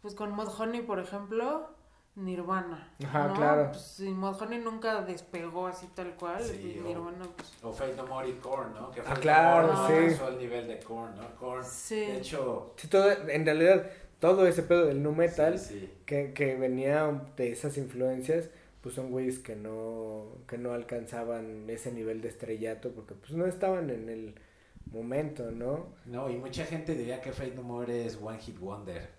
pues con Honey, por ejemplo, Nirvana. Ajá, claro. Pues si Honey nunca despegó así tal cual, sí, Nirvana, pues. O Fate No More y Korn, ¿no? Que ah, claro, sí. el nivel de Korn, ¿no? Korn. Sí. De hecho. Sí, todo, en realidad, todo ese pedo del nu metal Que, que venía de esas influencias, pues son güeyes que no, que no alcanzaban ese nivel de estrellato porque pues no estaban en el momento, ¿no? No, y mucha gente diría que Fate No More es One Hit Wonder.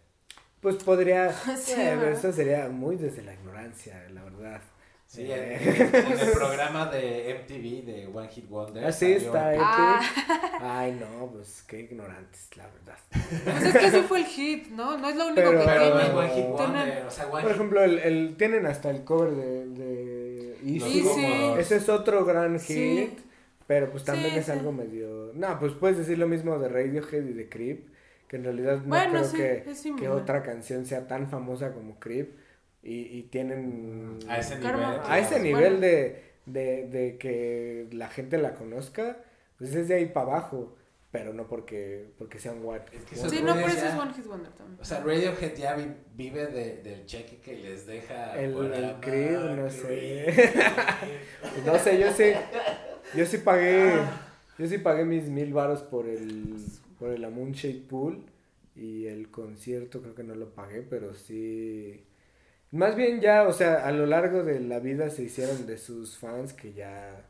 Pues podría, sí, eso sería muy desde la ignorancia, la verdad. Sí, eh. en, el programa de MTV de One Hit Wonder. Así está, ah. Ay, no, pues qué ignorantes, la verdad. Pues es que sí fue el hit, ¿no? No es lo único que pero tienen. One Hit Wonder, o sea, Por ejemplo, el, el, tienen hasta el cover de, de Easy. Ese es otro gran hit. Pero pues también es algo medio... No, pues puedes decir lo mismo de Radiohead y de Creep, que en realidad no creo que, que, otra canción sea tan famosa como Creep y, y tienen... A ese nivel. A ese nivel de, de, de que la gente la conozca, pues es de ahí para abajo pero no porque, porque sea un one. sí, no, por eso es One Hit Wonder también. O sea, Radiohead ya vive de, del cheque que les deja. El, el Creep, no sé. no sé, yo sé. Yo sí pagué, yo sí pagué mis mil varos por el, por el Shade Pool y el concierto creo que no lo pagué, pero sí... Más bien ya, o sea, a lo largo de la vida se hicieron de sus fans que ya...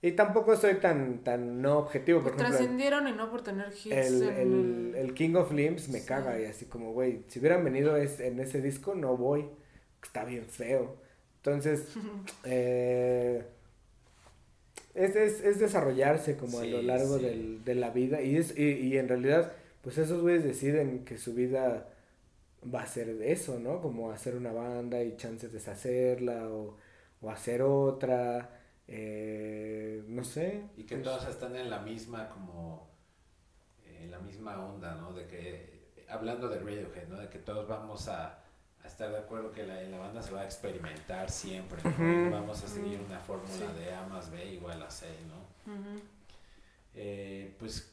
Y tampoco soy tan, tan no objetivo, por ejemplo... Trascendieron y no por tener hits. El, el, el King of Limbs me caga y así como, güey, si hubieran venido es, en ese disco no voy, está bien feo. Entonces, eh es, es, es desarrollarse como a lo largo del, de la vida y, es, y, y en realidad pues esos güeyes deciden que su vida va a ser eso, ¿no? Como hacer una banda y chances de deshacerla o, o hacer otra, eh, no sé. Y que pues todos están en la misma como, en la misma onda, ¿no? De que, hablando de Radiohead, ¿no? De que todos vamos a estar de acuerdo que la, en la banda se va a experimentar siempre. Vamos a seguir una fórmula de A más B igual a C, ¿no? eh, pues,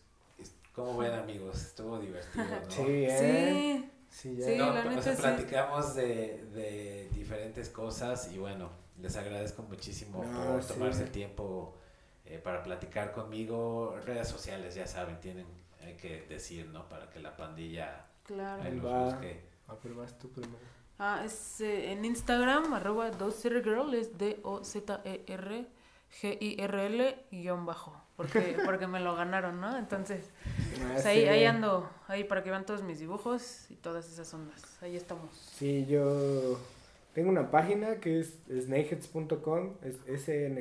¿cómo ven amigos? Estuvo divertido, ¿no? Sí, ¿eh? Sí. Sí, no, la platicamos de, de, diferentes cosas y bueno, les agradezco muchísimo por tomarse el tiempo eh, para platicar conmigo. Redes sociales, ya saben, tienen hay que decir, ¿no? Para que la pandilla claro. los busque. Ah, pero vas tú primero. Ah, es eh, en Instagram, arroba girl es D-O-Z-E-R-G-I-R-L guion bajo. Porque, porque me lo ganaron, ¿no? Entonces, ah, pues ahí, ahí ando, ahí para que vean todos mis dibujos y todas esas ondas. Ahí estamos. Sí, yo tengo una página que es snakeheads.com, es S-N-K-H-D-S.com.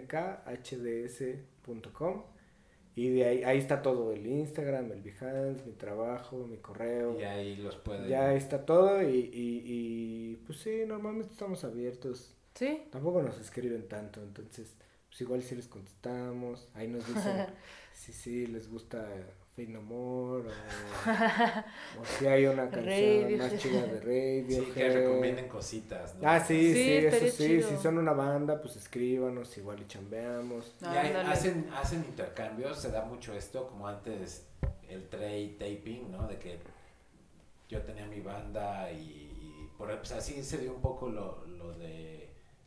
Y de ahí, ahí está todo, el Instagram, el Behance, mi trabajo, mi correo. Y ahí los pueden... Ya está todo y, y, y pues sí, normalmente estamos abiertos. Sí. Tampoco nos escriben tanto, entonces pues igual si les contestamos, ahí nos dicen si sí les gusta Fade No More, o, si hay una canción más chida de radio. Sí, que recomienden cositas, ¿no? Ah, sí, sí, eso sí, si son una banda, pues escríbanos, igual y chambeamos. y hacen, hacen intercambios, se da mucho esto, como antes el trade taping, ¿no? De que yo tenía mi banda y, por pues así se dio un poco lo, lo de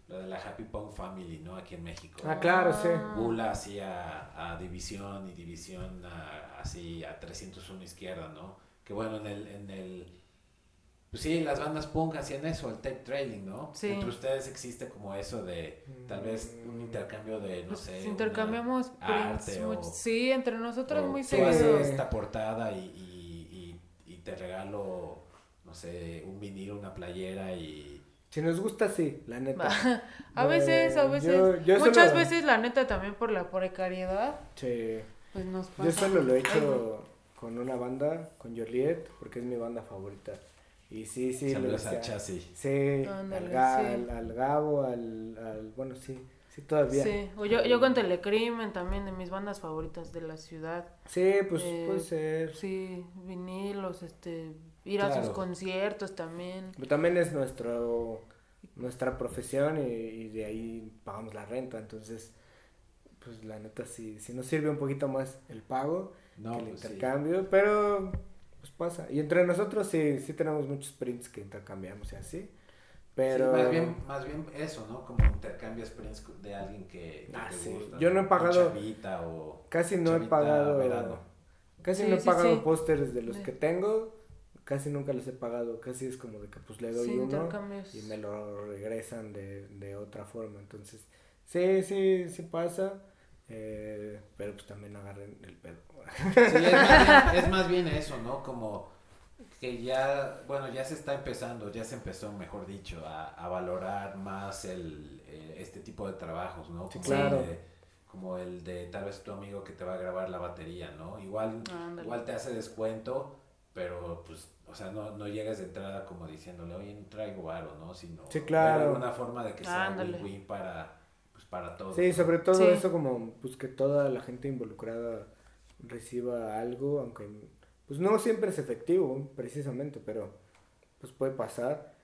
lo de la Happy Punk Family, ¿no? Aquí en México. Ah, claro, sí. Gula hacía a, División y División así a 301 izquierda, ¿no? Que bueno, en el, en el... Pues sí, las bandas punk hacían eso, el tape trailing, ¿no? Sí. Entre ustedes existe como eso de tal vez un intercambio de, no pues sé... Intercambiamos arte o, Sí, entre nosotros muy seguido. esta portada y, y, y, y te regalo, no sé, un vinilo, una playera y si nos gusta, sí, la neta. a veces, a veces. Muchas veces, la neta, también por la precariedad. Sí. Pues nos pasa. Yo solo lo he hecho con una banda, con Joliet, porque es mi banda favorita. Y sí, sí. Saludos al Chassis. Sí, al, al, Gabo, al, al, Bueno, sí. Sí, todavía. Sí, o yo, yo con Telecrimen también, de mis bandas favoritas de la ciudad. Sí, pues eh, puede ser. Sí, vinilos, este, ir a sus conciertos también. Pero también es nuestro nuestra profesión y, de ahí pagamos la renta, entonces pues la neta sí, sí nos sirve un poquito más el pago que el pues intercambio, pero pues pasa. Y entre nosotros sí, sí tenemos muchos prints que intercambiamos y así. Pero... más, bien, más bien eso, ¿no? Como intercambios prints de alguien que, ah, sí. Yo no he pagado... Casi no he pagado... Casi no he pagado pósters de los que tengo casi nunca les he pagado, casi es como de que pues le doy uno y me lo regresan de, de otra forma, entonces sí, sí, sí pasa, eh, pero pues también agarren el pedo. Sí, es más, bien, es más bien eso, ¿no? Como que ya, bueno, ya se está empezando, ya se empezó, mejor dicho, a, a valorar más el, eh, este tipo de trabajos, ¿no? Como claro. El de, como el de tal vez tu amigo que te va a grabar la batería, ¿no? Igual, igual te hace descuento, pero pues, o sea, no, no llegas de entrada como diciéndole, oye, no traigo varo, ¿no? Sino sí, claro. alguna forma de que sea win-win para, para todos. Sí, sobre todo eso como, pues que toda la gente involucrada reciba algo, aunque pues no siempre es efectivo, precisamente, pero pues puede pasar.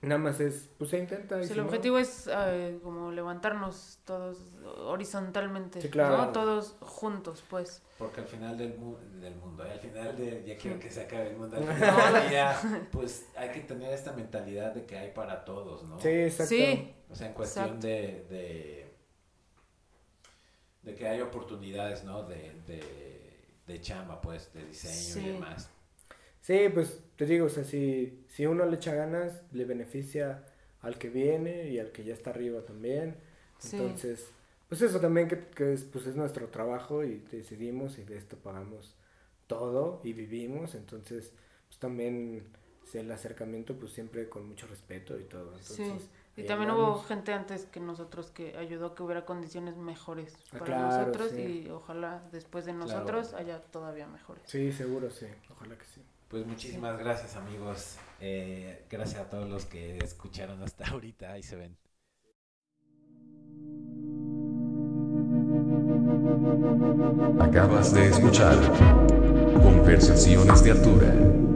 Nada más es, pues se intenta. Pues el objetivo es eh, como levantarnos todos horizontalmente, ¿no? Todos juntos, pues. Porque al final del, del mundo, ¿eh? al final de, ya quiero que se acabe el mundo, al final del día, pues hay que tener esta mentalidad de que hay para todos, ¿no? Sí, exacto. Sí, o sea, en cuestión de, de, de, que hay oportunidades, ¿no? De, de, de chamba, pues, de diseño y demás. Sí, pues te digo, o sea, si, si uno le echa ganas, le beneficia al que viene y al que ya está arriba también. Entonces, pues eso también que, que es, pues es nuestro trabajo y decidimos y de esto pagamos todo y vivimos. Entonces, pues también el acercamiento pues siempre con mucho respeto y todo. Entonces, Y también hubo gente antes que nosotros que ayudó a que hubiera condiciones mejores ah, para nosotros y ojalá después de nosotros haya todavía mejores. Sí, seguro, sí. Ojalá que sí. Pues muchísimas gracias amigos. Eh, gracias a todos los que escucharon hasta ahorita. Ahí se ven. Acabas de escuchar Conversaciones de Altura.